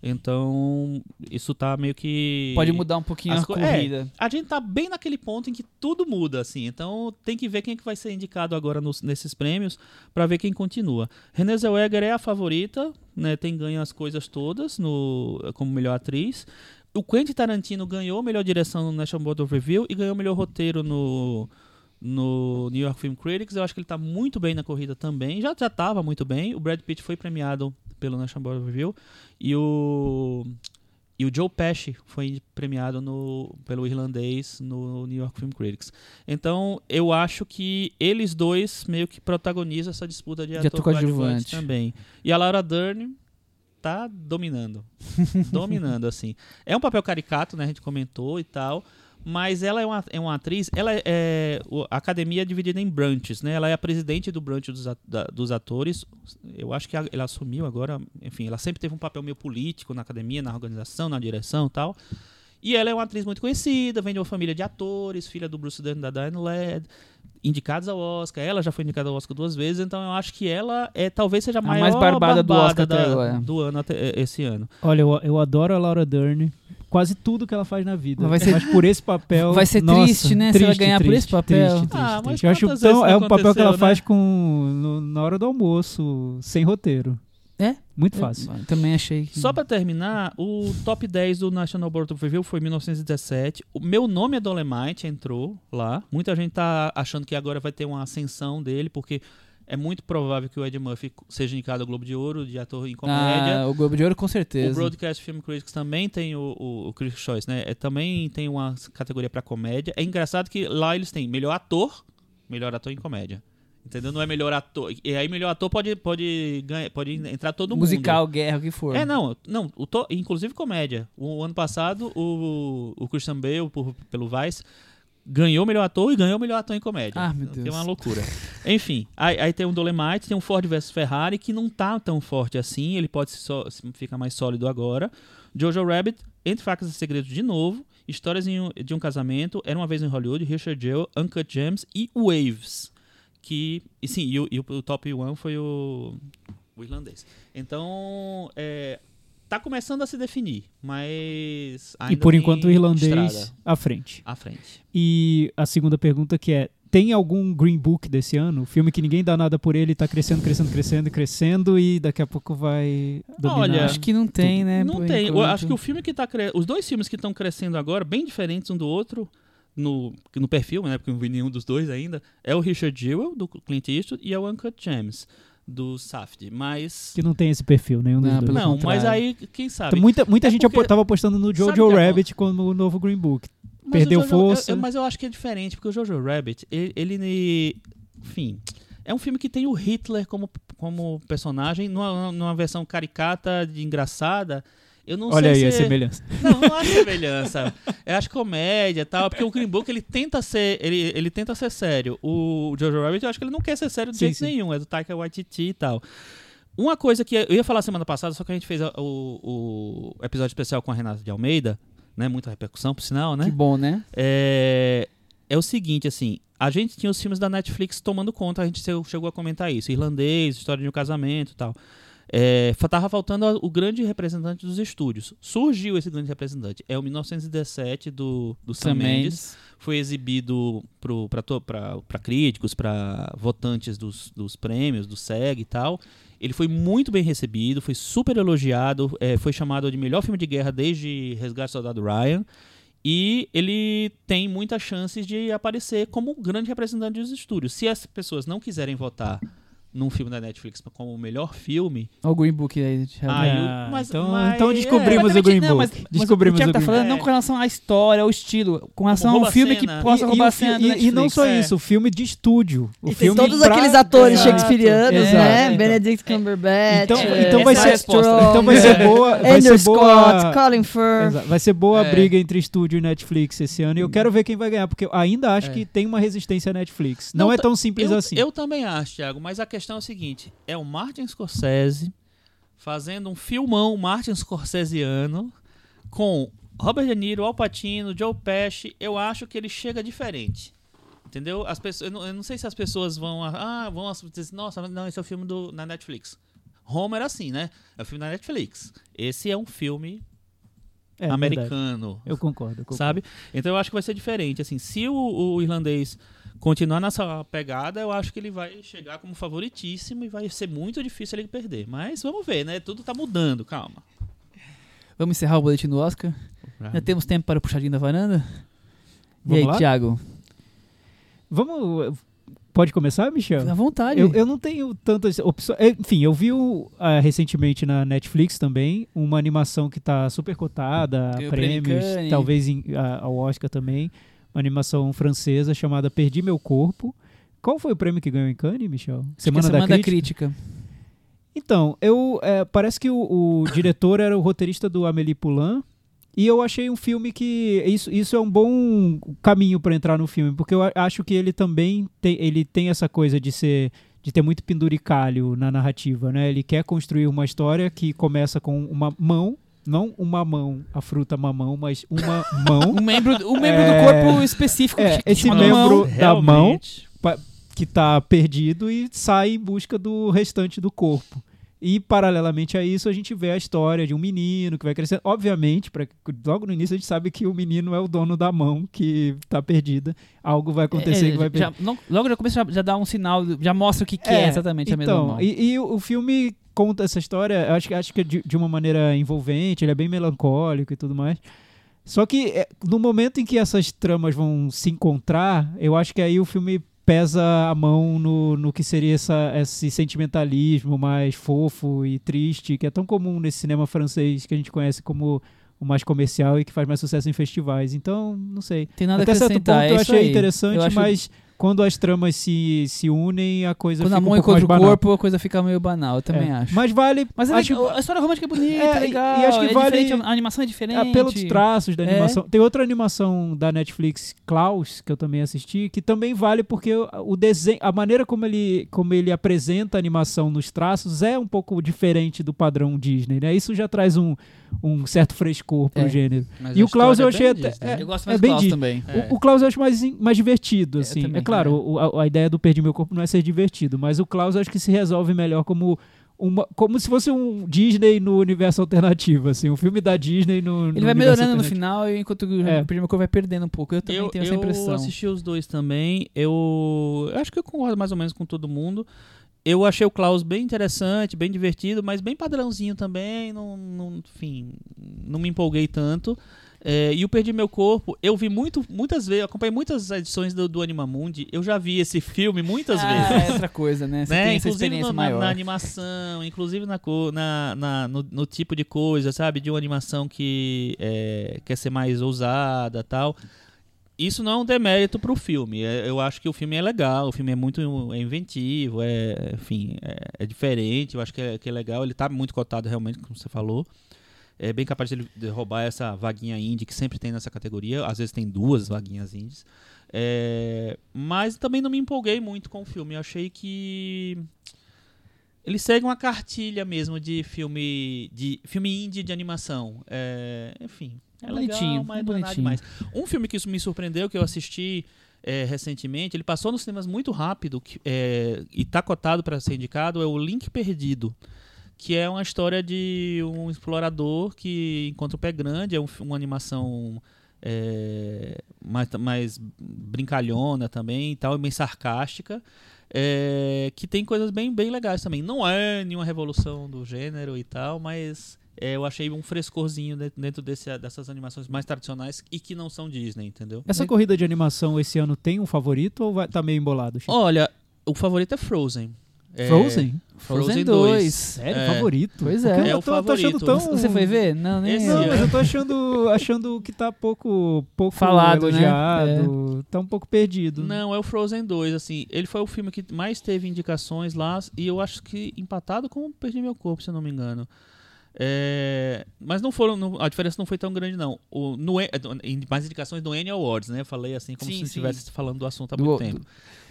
Então, isso tá meio que. Pode mudar um pouquinho As a é. corrida. A gente tá bem naquele ponto em que tudo muda, assim. Então tem que ver quem que vai ser indicado agora nos- nesses prêmios pra ver quem continua. Renée Zellweger é a favorita, né? Tem ganho as coisas todas no como melhor atriz. O Quentin Tarantino ganhou melhor direção no National Board of Review e ganhou melhor roteiro no no New York Film Critics. Eu acho que ele tá muito bem na corrida também. Já já tava muito bem. O Brad Pitt foi premiado pelo National Board of Review e o e o Joe Pesci foi premiado no, pelo irlandês no New York Film Critics. Então, eu acho que eles dois meio que protagonizam essa disputa de, De ator coadjuvante também. E a Laura Dern tá dominando. <laughs> dominando, assim. É um papel caricato, né? A gente comentou e tal. Mas ela é uma, é uma atriz. Ela é, é- A academia é dividida em branches, né? Ela é a presidente do branch dos, da- dos atores. Eu acho que a- ela assumiu agora. Enfim, ela sempre teve um papel meio político na academia, na organização, na direção e tal. E ela é uma atriz muito conhecida, vem de uma família de atores, filha do Bruce Dern e da Diane Ladd, indicados ao Oscar. Ela já foi indicada ao Oscar duas vezes, então eu acho que ela é talvez seja a, maior mais barbada do Oscar da- agora. do ano até, esse ano. Olha, eu, eu adoro a Laura Dern. Quase tudo que ela faz na vida. Vai ser- Mas por esse papel. Vai ser nossa, triste, né, se ela triste, ganhar por triste, esse papel. Triste, triste, Ah, mas triste. Eu acho tão, é um papel que ela aconteceu, faz né? com, no- na hora do almoço, sem roteiro. É? Muito fácil. Eu também achei que. Só pra terminar, o top 10 do National Board of Review foi em 1917. O meu nome é Dolemite, entrou lá. Muita gente tá achando que agora vai ter uma ascensão dele, porque é muito provável que o Ed Murphy seja indicado ao Globo de Ouro de ator em comédia. Ah, o Globo de Ouro com O certeza. Broadcast Film Critics também tem o, o, o Critics' Choice, né? É, também tem uma categoria pra comédia. É engraçado que lá eles têm melhor ator, melhor ator em comédia. Entendeu? Não é melhor ator. E aí melhor ator pode, pode, ganhar, pode entrar todo mundo. Musical, guerra, o que for. É, não, não, o to- inclusive comédia. O, ano passado, o, o Christian Bale, por- pelo Vice, ganhou o melhor ator e ganhou o melhor ator em comédia. Ah, meu Deus. É uma loucura. Enfim, aí, aí tem o Dolemite, tem um Ford vs Ferrari, que não tá tão forte assim, ele pode se ficar mais sólido agora. Jojo Rabbit, Entre Facas e Segredos de novo, Histórias um- de um Casamento, Era Uma Vez em Hollywood, Richard Jewell, Uncut Gems e Waves. Que, e sim, e o, e o- top one foi o, o irlandês. Então, é, tá começando a se definir, mas E por enquanto o irlandês estrada à frente. à frente. E a segunda pergunta que é: tem algum Green Book desse ano? Filme que ninguém dá nada por ele, tá crescendo, crescendo, crescendo, crescendo e daqui a pouco vai dominar. Olha, Acho que não tem, né? Não tem. Enquanto. acho que o filme que tá cre... Os dois filmes que estão crescendo agora, bem diferentes um do outro, no, no perfil, né? Porque eu não vi nenhum dos dois ainda, é o Richard Jewell, do Clint Eastwood, e é o Uncut Gems, do Safdie. Mas. Que não tem esse perfil, nenhum dos Não, dois. Não, mas aí, quem sabe? Então, muita muita É gente porque- tava apostando no Jojo é Rabbit como o novo Green Book. Mas perdeu o Jojo- força. eu- eu- mas eu acho que é diferente, porque o Jojo Rabbit, ele. ele- enfim. É um filme que tem o Hitler como, como personagem, numa, numa versão caricata, de engraçada. Eu não Olha aí sei a se... semelhança. Não, não acho semelhança. Eu acho comédia e tal, porque o Green Book ele tenta ser, ele, ele tenta ser sério. O Jojo Rabbit eu acho que ele não quer ser sério de Sim, jeito sim. nenhum, é do Taika Waititi e tal. Uma coisa que eu ia falar semana passada, só que a gente fez a- o, o episódio especial com a Renata de Almeida, né? Muita repercussão, por sinal, né? Que bom, né? É, é o seguinte, assim, a gente tinha os filmes da Netflix tomando conta, a gente chegou a comentar isso, irlandês, história de um casamento e tal. É, tava faltando o grande representante dos estúdios. Surgiu esse grande representante. É o 1917 do, do Sam, Sam Mendes. Foi exibido para críticos, para votantes dos, dos prêmios, do SEG e tal. Ele foi muito bem recebido, foi super elogiado, é, foi chamado de melhor filme de guerra desde Resgate do Soldado Ryan. E ele tem muitas chances de aparecer como um grande representante dos estúdios. Se as pessoas não quiserem votar num filme da Netflix como o melhor filme, Olha o Green Book aí. Ah, eu- Ah, mas- então, mas- então descobrimos É, o Green não, Book. mas- mas descobrimos o Thiago o tá Green falando Book. não com relação à história, ao estilo, com relação a um rouba filme que cena. possa E- roubar e, a o cena e- e não só É. isso, o filme de estúdio. O E tem filme todos pra- aqueles atores Exato. shakespearianos, né? Então- Benedict Cumberbatch, Então, então vai é ser. Strong, então vai ser boa, vai Andrew ser boa, Scott, Colin Firth. Vai ser boa a É. briga entre estúdio e Netflix esse ano. E eu quero ver quem vai ganhar, porque eu ainda acho É. que tem uma resistência à Netflix. Não, é tão simples assim. eu também acho, Thiago, mas a questão é o seguinte: é o Martin Scorsese fazendo um filmão Martin Scorsesiano com Robert De Niro, Al Pacino, Joe Pesci. Eu acho que ele chega diferente. Entendeu? As pessoas, eu, não, eu não sei se as pessoas vão. Ah, vão dizer nossa, não, esse é o filme do, na Netflix. Homer era assim, né? É o filme da Netflix. Esse é um filme É, verdade. americano. Eu concordo. eu concordo. sabe? Então eu acho que vai ser diferente. Assim, se o, o irlandês continuar nessa pegada, eu acho que ele vai chegar como favoritíssimo e vai ser muito difícil ele perder. Mas vamos ver, né? Tudo tá mudando, calma. Vamos encerrar o boletim do Oscar? Já temos tempo para o puxadinho da varanda? Vamos e aí, lá? Thiago? Vamos. Pode começar, Michel? À vontade. Eu, eu não tenho tantas opções. é, Enfim, eu vi ah, recentemente na Netflix também uma animação que tá super cotada, a prêmios, talvez em, a- ao Oscar também. Uma animação francesa chamada Perdi Meu Corpo. Qual foi o prêmio que ganhou em Cannes, Michel? Que é Semana, Semana da, da Crítica? Crítica. Então, eu é, parece que o, o diretor era o roteirista do Amélie Poulain. E eu achei um filme que isso, isso é um bom caminho para entrar no filme, porque eu acho que ele também tem, ele tem essa coisa de ser de ter muito penduricalho na narrativa, né? Ele quer construir uma história que começa com uma mão, não uma mão, a fruta mamão, mas uma <laughs> mão Um membro, um membro É. do corpo específico. É, que- que esse membro- mão. da mão. Realmente. que tá perdido e sai em busca do restante do corpo. E paralelamente a isso, a gente vê a história de um menino que vai crescendo. Obviamente, pra, logo no início a gente sabe que o menino é o dono da mão que tá perdida. Algo vai acontecer É, que vai já, não- logo no começo já, já dá um sinal, já mostra o que, que é, É, exatamente a mesma então, mão. E, e o filme conta essa história, eu acho, que- acho que de, de uma maneira envolvente, ele é bem melancólico e tudo mais. Só que é, no momento em que essas tramas vão se encontrar, eu acho que aí o filme pesa a mão no, no que seria essa, esse sentimentalismo mais fofo e triste, que é tão comum nesse cinema francês que a gente conhece como o mais comercial e que faz mais sucesso em festivais. Então, não sei. Tem nada Até certo ponto é eu isso achei aí. interessante, Eu acho- mas quando as tramas se, se unem, a coisa Quando a fica mão um pouco mais encontra o banal. corpo, a coisa fica meio banal, eu também É. acho. Mas vale. Mas é acho, legal, a história romântica é bonita, É, é, e- legal. e acho que é vale- a animação é diferente. é, pelos traços da É. animação. Tem outra animação da Netflix, Klaus, que eu também assisti, que também vale porque o- desenho, a maneira como ele, como ele apresenta a animação nos traços é um pouco diferente do padrão Disney, né? Isso já traz um, um certo frescor pro É. gênero. E a o Klaus eu é achei até- Disney. Eu gosto É mais bem do Klaus também. É. O, o Klaus eu acho mais, mais divertido, É, assim. é claro, é. o- a, a ideia do Perdi Meu Corpo não é ser divertido, mas o Klaus eu acho que se resolve melhor como uma, como se fosse um Disney no universo alternativo, assim, um filme da Disney no, no Ele vai universo melhorando no final, e enquanto o É. Primeiro Corpo vai perdendo um pouco. Eu também Eu, tenho essa eu impressão. assisti os dois também. Eu, eu acho que eu concordo mais ou menos com todo mundo. Eu achei o Klaus bem interessante, bem divertido, mas bem padrãozinho também. Não, não- enfim, não me empolguei tanto. É, e o Perdi Meu Corpo, eu vi muito, muitas vezes, acompanhei muitas edições do, do Animamundi. Eu já vi esse filme muitas ah, vezes. é outra coisa, né? Você né? tem essa Inclusive experiência no- na, maior. na animação, inclusive na, na, na- no, no tipo de coisa, sabe? De uma animação que é, quer ser mais ousada tal. Isso não é um demérito pro filme. É, eu acho que o filme é legal, o filme é muito é inventivo, é, enfim, é, é diferente. Eu acho que é, que é legal. Ele tá muito cotado realmente, como você falou. É bem capaz de ele roubar essa vaguinha indie que sempre tem nessa categoria. Às vezes tem duas vaguinhas indies. É, mas também não me empolguei muito com o filme. Eu achei que ele segue uma cartilha mesmo de filme de filme indie de animação. É, enfim, é Bonitinho, legal, mas é não é nada bonitinho. demais. Um filme que isso me surpreendeu que eu assisti é, recentemente, ele passou nos cinemas muito rápido que, é, e tá cotado para ser indicado é o Link Perdido, que é uma história de um explorador que encontra o pé grande, é um uma animação é, mais, mais brincalhona também e tal, bem sarcástica. é, que tem coisas bem, bem legais também. Não é nenhuma revolução do gênero e tal, mas é, eu achei um frescorzinho de- dentro desse, dessas animações mais tradicionais e que não são Disney, entendeu? Essa corrida de animação esse ano tem um favorito ou vai, tá meio embolado? Chico? Olha, o favorito é Frozen. É, Frozen? Frozen 2. Sério? É. Favorito? Pois é. eu É o tô, tô achando favorito. tão... Você foi ver? Não, nem Esse eu. Não, mas eu tô achando, achando que tá pouco, pouco Falado, né? elogiado, tá um pouco perdido. Não, é o Frozen 2, assim, ele foi o filme que mais teve indicações lá, e eu acho que empatado com Perdi Meu Corpo, se eu não me engano. É, mas não foram, não- a diferença não foi tão grande, não. O, no, mais indicações do Annie Awards, né? Eu falei assim como Sim, se estivesse falando do assunto há Do- muito tempo.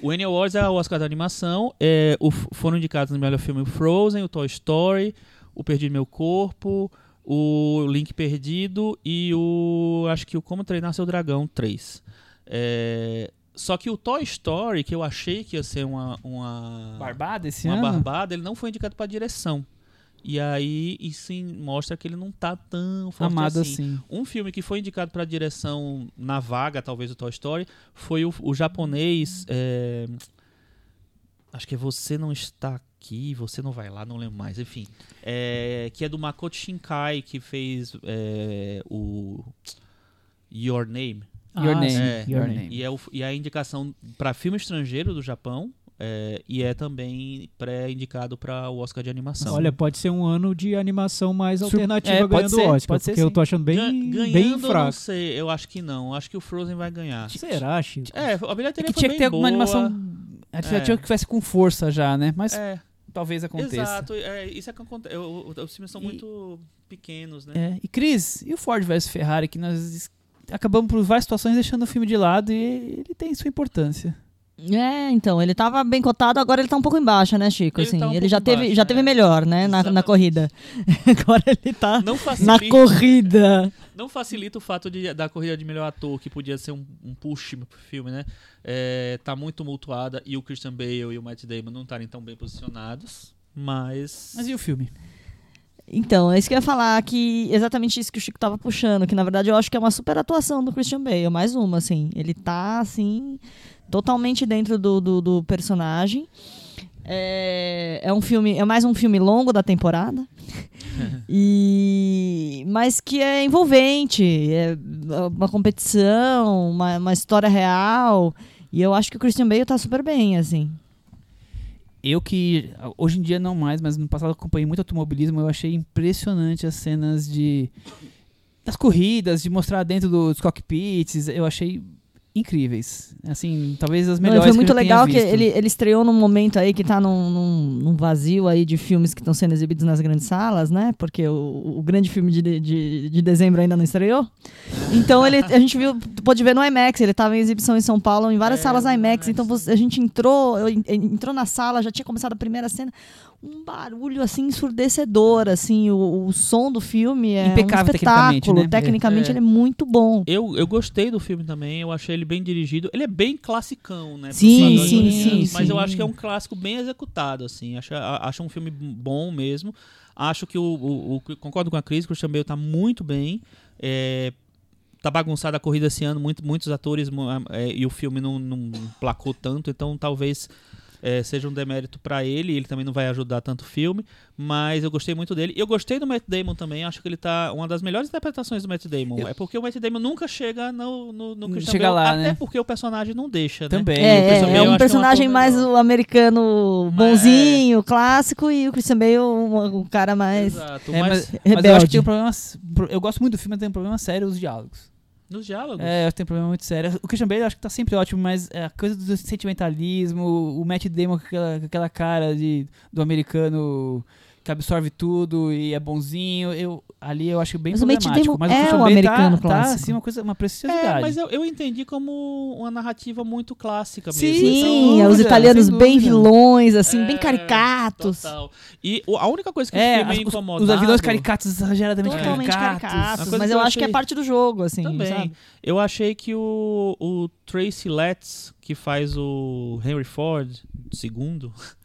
O Annie Awards é o Oscar da animação, é, o, foram indicados no melhor filme o Frozen, o Toy Story, o Perdi Meu Corpo, o Link Perdido e o, acho que o Como Treinar Seu Dragão 3. É, só que o Toy Story, que eu achei que ia ser uma, uma, Barbada esse uma ano? barbada, ele não foi indicado para direção. E aí, isso sim, mostra que ele não tá tão forte Amado assim. assim. Um filme que foi indicado para direção na vaga, talvez, do Toy Story, foi o, o japonês. é, acho que é Você Não Está Aqui, Você Não Vai Lá, não lembro mais, enfim. É, que é do Makoto Shinkai, que fez é, o Your Name. Your Ah, Name. sim, É, Your Name. E, é o, e a indicação para filme estrangeiro do Japão é, e é também pré-indicado para o Oscar de animação. Olha, pode ser um ano de animação mais Sur- alternativa é, ganhando ser, o Oscar, pode ser porque eu tô achando bem, Gan- bem eu não fraco. sei, eu acho que não. Acho que o Frozen vai ganhar. Será, Chico? É, a É bilheteria que foi tinha bem que ter alguma boa. animação. A gente É. tinha que tivesse com força já, né? Mas É, talvez aconteça. exato. É, isso é que acontece. Os filmes são E- muito pequenos, né? É, E Cris, e o Ford vs Ferrari, que nós acabamos por várias situações deixando o filme de lado e ele tem sua importância. É, então, ele tava bem cotado, agora ele tá um pouco embaixo, né, Chico? Ele assim, tá um ele já teve, embaixo, já teve é. melhor, né, na, na corrida. <laughs> agora ele tá Não na facilita, corrida. não facilita o fato de, da corrida de melhor ator, que podia ser um, um push pro filme, né? É, tá muito tumultuada e o Christian Bale e o Matt Damon não estarem tão bem posicionados. Mas. Mas e o filme? Então, é isso que eu ia falar, que exatamente isso que o Chico tava puxando, que na verdade eu acho que é uma super atuação do Christian Bale, mais uma, assim. Ele tá, assim, totalmente dentro do, do, do personagem. É, é um filme, é mais um filme longo da temporada. <laughs> e mas que é envolvente, é uma competição, uma, uma história real. E eu acho que o Christian Bale tá super bem, assim. Eu que hoje em dia não mais, mas no passado acompanhei muito automobilismo, eu achei impressionante as cenas de das corridas, de mostrar dentro dos cockpits, eu achei incríveis. Assim, talvez as Não, melhores foi que muito tenha legal que ele, ele estreou num momento aí que tá num, num, num vazio aí de filmes que estão sendo exibidos nas grandes salas, né? Porque o, o grande filme de, de, de dezembro ainda não estreou. Então ele, a gente viu, pôde ver no IMAX, ele estava em exibição em São Paulo, em várias É, salas IMAX. Então a gente entrou, eu en- entrou na sala, já tinha começado a primeira cena. Um barulho assim ensurdecedor, assim, o, o som do filme é Impecável um tecnicamente, espetáculo. né? Tecnicamente É. ele é muito bom. Eu, eu gostei do filme também, eu achei ele bem dirigido. Ele é bem classicão, né? Sim, sim, sim, Mas eu sim. acho que é um clássico bem executado, assim. Acho, acho um filme bom mesmo. Acho que o, o- o- concordo com a Cris, que o Christian Bale tá muito bem. É, tá bagunçada a corrida esse ano, muito, muitos atores é, e o filme não, não placou tanto, então talvez é, seja um demérito pra ele. Ele também não vai ajudar tanto o filme, mas eu gostei muito dele. E eu gostei do Matt Damon também. Acho que ele tá uma das melhores interpretações do Matt Damon. Eu- É porque o Matt Damon nunca chega no, no, no Christian Chega Bale, lá, até né? porque o personagem não deixa, né? Também. o É, é, um é um personagem mais melhor. o americano Mas, bonzinho, clássico, e o Christian Bale um, um cara mais Exato, É, mas, mas, eu acho que tem um problema. Eu gosto muito do filme, mas tem um problema sério os diálogos. Nos diálogos. É, eu tenho um problema muito sério. O Christian Bale eu acho que tá sempre ótimo, mas é a coisa do sentimentalismo, o Matt Damon com aquela, aquela cara de, do americano que absorve tudo e é bonzinho, eu, ali eu acho bem Mas o problemático. Damon mas é Christian o Bale americano tá, tá clássico. assim, uma coisa, uma preciosidade. É, mas eu, eu entendi como uma narrativa muito clássica Sim, mesmo. Sim, é, os italianos bem vilões, assim, É, bem caricatos. Total. E o- a única coisa que É, eu fiquei meio os, incomodado... os vilões caricatos exageradamente caricatos. caricatos. Mas eu eu acho que é achei- parte do jogo, assim, Também. sabe? Eu achei que o, o Tracy Letts, que faz o Henry Ford, segundo, <laughs>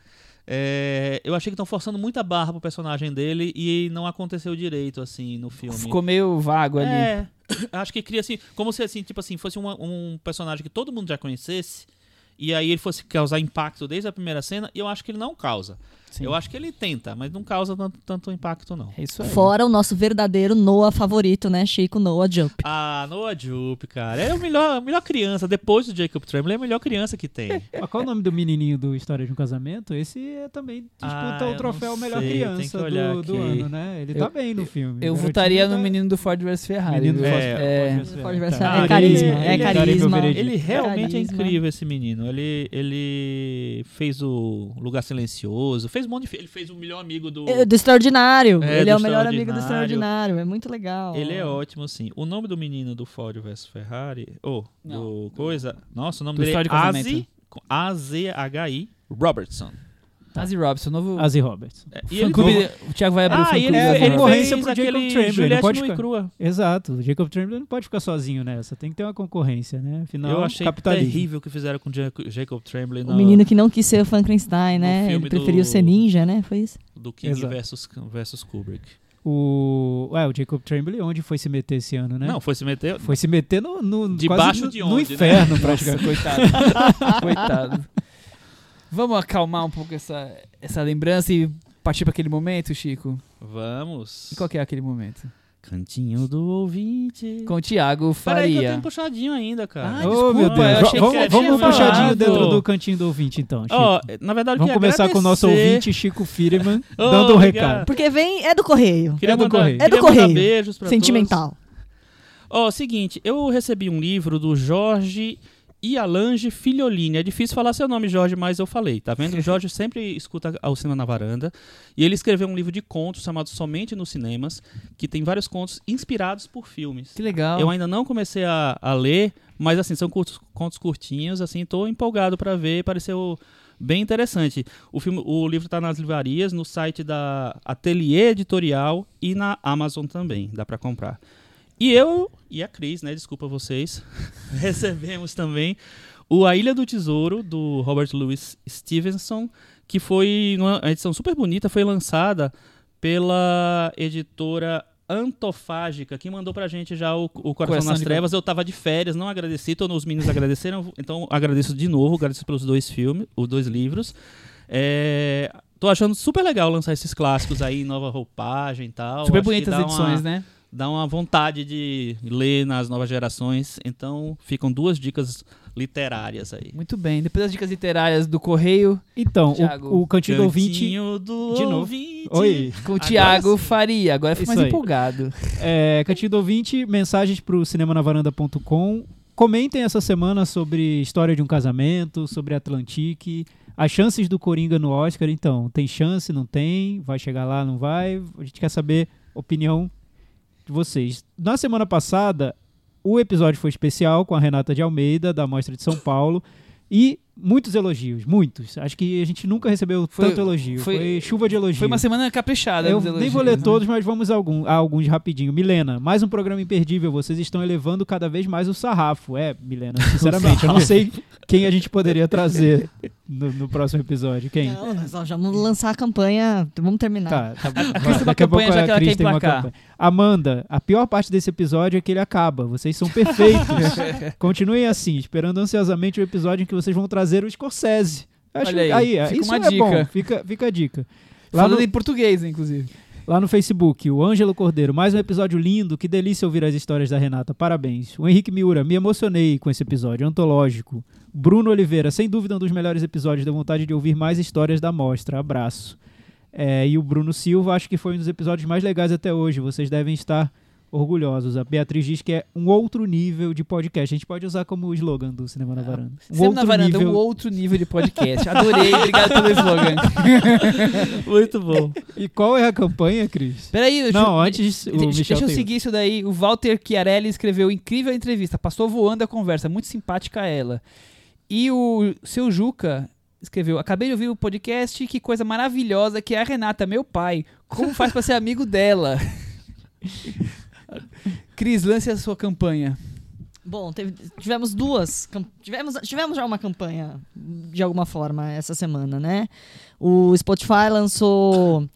é, eu achei que estão forçando muita barra pro personagem dele e não aconteceu direito, assim, no filme. Ficou meio vago ali. É, <coughs> acho que cria assim, como se assim, tipo assim, fosse uma- um personagem que todo mundo já conhecesse e aí ele fosse causar impacto desde a primeira cena e eu acho que ele não causa. Sim. Eu acho que ele tenta, mas não causa tanto, tanto impacto não. É isso aí. Fora o nosso verdadeiro Noah favorito, né, Chico? Noah Jump. Ah, Noah Jupe, cara. É a melhor, a melhor criança. Depois do Jacob Tremblay, é a melhor criança que tem. <laughs> Mas qual é o nome do menininho do História de um Casamento? Esse é também disputa Ah, eu o troféu melhor sei, criança do, do ano, né? Ele Eu- tá bem no filme. Eu O garotinho votaria no tá- menino do Ford vs Ferrari. Menino do? Ford- É. Ford Ford versus versus- Ferrari. é carisma, Ele- é ele- carisma. Ele- Ele realmente é Carisma. incrível, esse menino. Ele, ele fez o Lugar Silencioso, fez um monte de... Ele fez o melhor amigo do... É, Do Extraordinário. É, ele é o melhor amigo do Extraordinário. É muito legal. Ele é ótimo, sim. O nome do menino do Ford vs Ferrari, ou Não, do coisa, nossa, o nome do dele é. Azi, A-Z-H-I Robertson. Ozzy Robson, novo Ozzy Roberts. É, e fã ele- clube. O Thiago vai abrir o Ah, fã e clube ele, do Ozzy é concorrência pro Jacob aquele Tremblay, Juliette pode e ficar- crua. Exato. O Jacob Tremblay não pode ficar sozinho nessa. Tem que ter uma concorrência, né? Afinal, Eu achei capitalismo. terrível o que fizeram com Jacob, Jacob Tremblay O no, menino que não quis ser o Frankenstein, né? No Ele preferiu do- ser ninja, né? Foi isso? do King Exato. versus, versus Kubrick. O, ué, o Jacob Tremblay, onde foi se meter esse ano, né? Não, foi se meter... Foi se meter no, no Debaixo no, de no onde, né? inferno, Nossa, praticamente. <laughs> coitado. coitado. Vamos acalmar um pouco essa, essa lembrança e partir para aquele momento, Chico? Vamos. E qual que é aquele momento? Cantinho do ouvinte. Com o Thiago Peraí que eu Faria. tenho puxadinho ainda, cara. Ah, Ô, desculpa, meu Deus. eu achei que vamos vamos tinha um puxadinho dentro do cantinho do ouvinte, então. Chico. Ó, na verdade, Vamos começar com o nosso agradecer. ouvinte, Chico Firman, <laughs> Ô, dando um obrigado. recado. Porque vem, é do correio. Queria É do mandar- correio. É do correio. beijos pra Sentimental. Ó, seguinte, eu recebi um livro do Jorge Ialange Filholini. É difícil falar seu nome, Jorge, mas eu falei, tá vendo? O <laughs> Jorge sempre escuta ao cinema na varanda. E ele escreveu um livro de contos chamado Somente nos Cinemas, que tem vários contos inspirados por filmes. Que legal. Eu ainda não comecei a, a ler, mas assim, são curtos- contos curtinhos, assim, tô empolgado pra ver, pareceu bem interessante. O filme, o livro tá nas livrarias, no site da Ateliê Editorial e na Amazon também, dá pra comprar. E eu e a Cris, né, desculpa vocês, <laughs> recebemos também o A Ilha do Tesouro do Robert Louis Stevenson, que foi uma edição super bonita, foi lançada pela editora Antofágica, que mandou pra gente já o, o Coração, Coração nas Trevas. Eu tava de férias, não agradeci, todos os meninos agradeceram, então agradeço de novo, agradeço pelos dois filmes, os dois livros. É, tô achando super legal lançar esses clássicos aí nova roupagem e tal. Super Acho bonitas edições, uma, né? Dá uma vontade de ler nas novas gerações, então ficam duas dicas literárias aí. Muito bem. Depois das dicas literárias do Correio, Então, Thiago. o, o cantinho do ouvinte. Do de novo. ouvinte. Oi. com o sim. Faria. Agora Isso mais aí. empolgado. É, cantinho do ouvinte, mensagens pro cinemanavaranda.com. Comentem essa semana sobre história de um casamento, sobre Atlantique, as chances do Coringa no Oscar. Então, tem chance, não tem? Vai chegar lá, não vai? A gente quer saber opinião vocês. Na semana passada, o episódio foi especial com a Renata de Almeida, da Mostra de São Paulo. E muitos elogios, muitos. Acho que a gente nunca recebeu Foi- tanto elogio. Foi, foi- chuva de elogios. Foi uma semana caprichada. Eu nos nem elogios, vou ler né? todos, mas vamos a, algum, a alguns rapidinho. Milena, mais um programa imperdível. Vocês estão elevando cada vez mais o sarrafo. É, Milena, <laughs> sinceramente, eu não sei quem a gente poderia trazer no, no próximo episódio. Quem? Não, nós já vamos lançar a campanha. Vamos terminar. Tá, tá bom. Cris uma Daqui a pouco já a Cris tem uma campanha. Amanda, a pior parte desse episódio é que ele acaba. Vocês são perfeitos. <laughs> Continuem assim, esperando ansiosamente o episódio em que vocês vão trazer o Scorsese. Acho Olha aí, fica isso é bom. dica. Fica, fica a dica. Lá Falando no- em português, inclusive. Lá no Facebook, o Ângelo Cordeiro, mais um episódio lindo, que delícia ouvir as histórias da Renata, parabéns. O Henrique Miura, me emocionei com esse episódio, antológico. Bruno Oliveira, sem dúvida um dos melhores episódios, deu vontade de ouvir mais histórias da mostra, abraço. É, e o Bruno Silva, acho que foi um dos episódios mais legais até hoje, vocês devem estar orgulhosos. A Beatriz diz que é um outro nível de podcast, a gente pode usar como slogan do Cinema na Varanda. Um Sempre na varanda, nível- um outro nível de podcast. Adorei, <laughs> obrigado pelo slogan. <laughs> Muito bom. E qual é a campanha, Cris? Peraí, eu Não, antes o Deixa, deixa eu seguir isso daí. O Walter Chiarelli escreveu incrível entrevista. Passou voando a conversa. Muito simpática ela. E o seu Juca escreveu: Acabei de ouvir o podcast. Que coisa maravilhosa que é a Renata, meu pai. Como faz pra ser amigo dela? <laughs> Cris, lance a sua campanha. Bom, teve- tivemos duas. Tivemos, tivemos já uma campanha, de alguma forma, essa semana, né? O Spotify lançou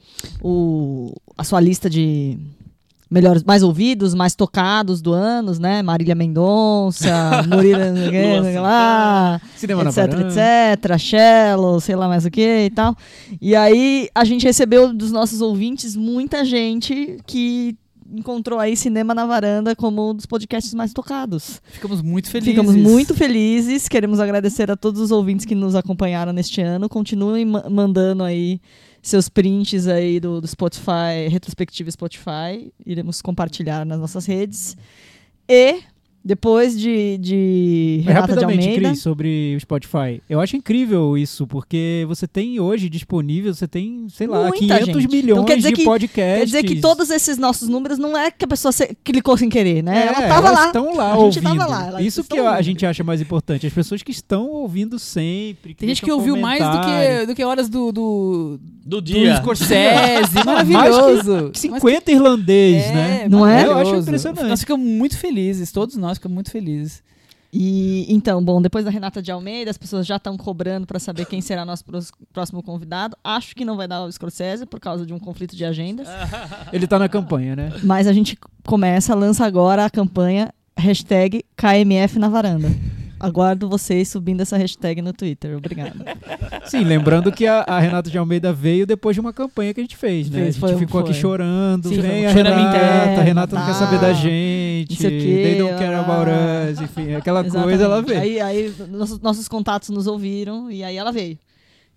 o, a sua lista de melhores, mais ouvidos, mais tocados do ano, né? Marília Mendonça, <laughs> Murilo lá, Cinema etc, etc, Shello, sei lá mais o que e tal. E aí a gente recebeu dos nossos ouvintes muita gente que encontrou aí Cinema na Varanda como um dos podcasts mais tocados. Ficamos muito felizes. Ficamos muito felizes, queremos agradecer a todos os ouvintes que nos acompanharam neste ano. Continuem ma- mandando aí seus prints aí do, do Spotify, retrospectiva Spotify. Iremos compartilhar nas nossas redes. E depois de, de Mas Renata de rapidamente, Almeida. Cris, sobre o Spotify. Eu acho incrível isso, porque você tem hoje disponível, você tem, sei lá, Muita 500 gente. milhões Então quer dizer de que- podcasts. Quer dizer que todos esses nossos números não é que a pessoa se- clicou sem querer, né? É, ela tava elas lá. estão lá A gente ouvindo. tava lá, elas isso que estão a ouvindo. gente acha mais importante. As pessoas que estão ouvindo sempre. Tem gente que ouviu mais do que, do que horas do, do, Do do dia. Scorsese. <laughs> Maravilhoso. 50 irlandês, né? Não é? Eu acho impressionante. Nós ficamos muito felizes, todos nós ficamos muito felizes. E então, bom, depois da Renata de Almeida, as pessoas já estão cobrando para saber quem será nosso próximo convidado. Acho que não vai dar o Scorsese por causa de um conflito de agendas. <laughs> Ele tá na campanha, né? Mas a gente começa, lança agora a campanha hashtag KMF na varanda. Aguardo vocês subindo essa hashtag no Twitter. Obrigada. <laughs> Sim, lembrando que a, a Renata de Almeida veio depois de uma campanha que a gente fez, né? Fez, a gente foi- ficou aqui foi. chorando. Sim, vem a Renata, a Renata não quer tá. saber da gente. Não sei o quê, They don't care ah. about us. Enfim, aquela coisa Exatamente. ela veio. Aí, aí nossos, nossos contatos nos ouviram e aí ela veio.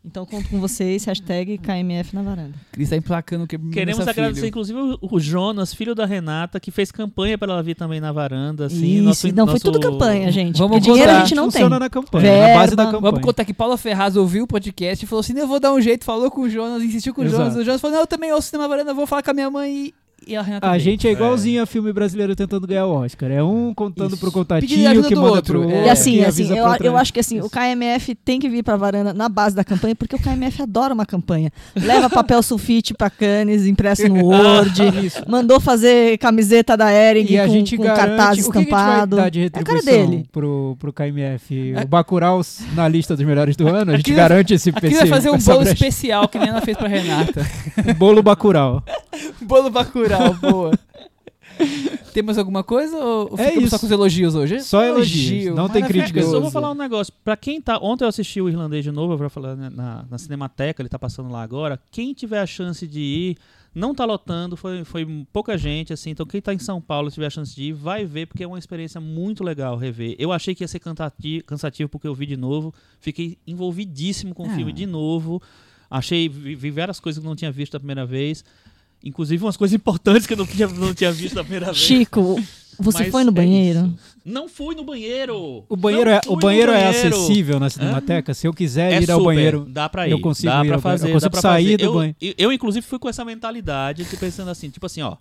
Então conto com vocês, hashtag KMF na varanda. Cris tá emplacando que Queremos agradecer, filho. inclusive, o- o Jonas, filho da Renata, que fez campanha para ela vir também na varanda. Assim, Isso, nosso- não, foi nosso- tudo campanha, gente. Vamos porque dinheiro contar. a gente não tem. Funciona na campanha, na base da Verba. campanha. Vamos contar que Paula Ferraz ouviu o podcast e falou assim: eu vou dar um jeito, falou com o Jonas, insistiu com o Exato. Jonas. O Jonas falou: não, eu também ouço Cinema Varanda, vou falar com a minha mãe e, e a Renata. A gente é igualzinho a filme brasileiro tentando ganhar o Oscar. É um contando Isso. pro contatinho que manda outro. pro É. outro. E assim, que assim eu, eu acho que assim, o KMF tem que vir pra varanda na base da campanha, porque o KMF adora uma campanha. Leva papel <laughs> sulfite pra Cannes, impresso no <laughs> Word, mandou fazer camiseta da Ering E a com, gente com garante cartaz o que, que a gente vai estampado. dar de É a cara dele. pro, pro KMF. O Bacurau na lista dos melhores do ano, a gente Aqui garante esse Aqui PC. vai fazer um bolo brecha. especial que nem ela fez pra Renata. <laughs> bolo Bacurau. bolo Bacurau, boa. Tem mais alguma coisa ou É ficamos só isso. com os elogios hoje? Só elogios, não tem maravilhoso. crítica. Eu só vou falar um negócio. Pra quem tá. Ontem eu assisti o irlandês de novo, pra falar né, na, na Cinemateca, ele tá passando lá agora. Quem tiver a chance de ir, não tá lotando, foi, foi pouca gente, assim. Então quem tá em São Paulo, tiver a chance de ir, vai ver, porque é uma experiência muito legal rever. Eu achei que ia ser cansati- cansativo porque eu vi de novo. Fiquei envolvidíssimo com o Ah. filme de novo. Achei, vi, vi várias coisas que eu não tinha visto da primeira vez. Inclusive umas coisas importantes que eu não tinha, não tinha visto da primeira vez. Chico, você Mas foi no é banheiro? isso. Não fui no banheiro. O banheiro, Não é, o banheiro é banheiro. acessível na Cinemateca? Se eu quiser É ir ao super, banheiro, dá pra ir, eu consigo dá ir pra ao banheiro, fazer, eu consigo sair fazer. do eu, banho. Eu, eu, inclusive, fui com essa mentalidade, de pensando assim, tipo assim, ó,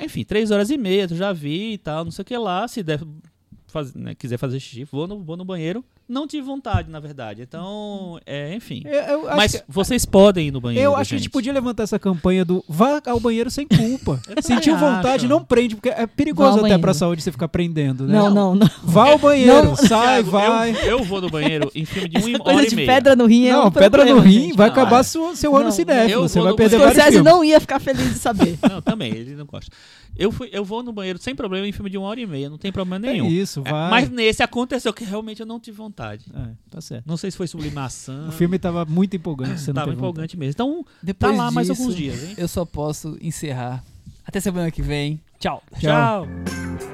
enfim, três horas e meia, tu já vi e tal, não sei o que lá, se der, faz, né, quiser fazer xixi, vou no, vou no banheiro. Não tive vontade, na verdade, então, é, enfim. eu, eu acho Mas que- vocês podem ir no banheiro, Eu acho que a gente podia levantar essa campanha do vá ao banheiro sem culpa. <laughs> Sentiu vontade, não prende, porque é perigoso até banheiro. pra saúde você ficar prendendo, né? Não, não, não. Vá ao banheiro, Não. sai, Thiago, vai. Eu, eu vou no banheiro em filme de uma Coisa hora e de meia. pedra no rim é não, um pedra no problema, rim gente. vai Não, acabar é. seu, seu ano Não, cinéfilo. eu Você vai no perder banheiro. vários Scorsese filmes. não ia ficar feliz de saber. Não, também, ele não gosta. Eu, fui, eu vou no banheiro sem problema em filme de uma hora e meia, não tem problema É nenhum. isso, É, vai. Mas nesse aconteceu que realmente eu não tive vontade. É, tá certo. Não sei se foi sublimação. O filme tava muito empolgante. Você não tava teve vontade. empolgante mesmo. Então, Depois tá lá mais disso, alguns dias, hein? Eu só posso encerrar. Até semana que vem. Tchau. Tchau. Tchau.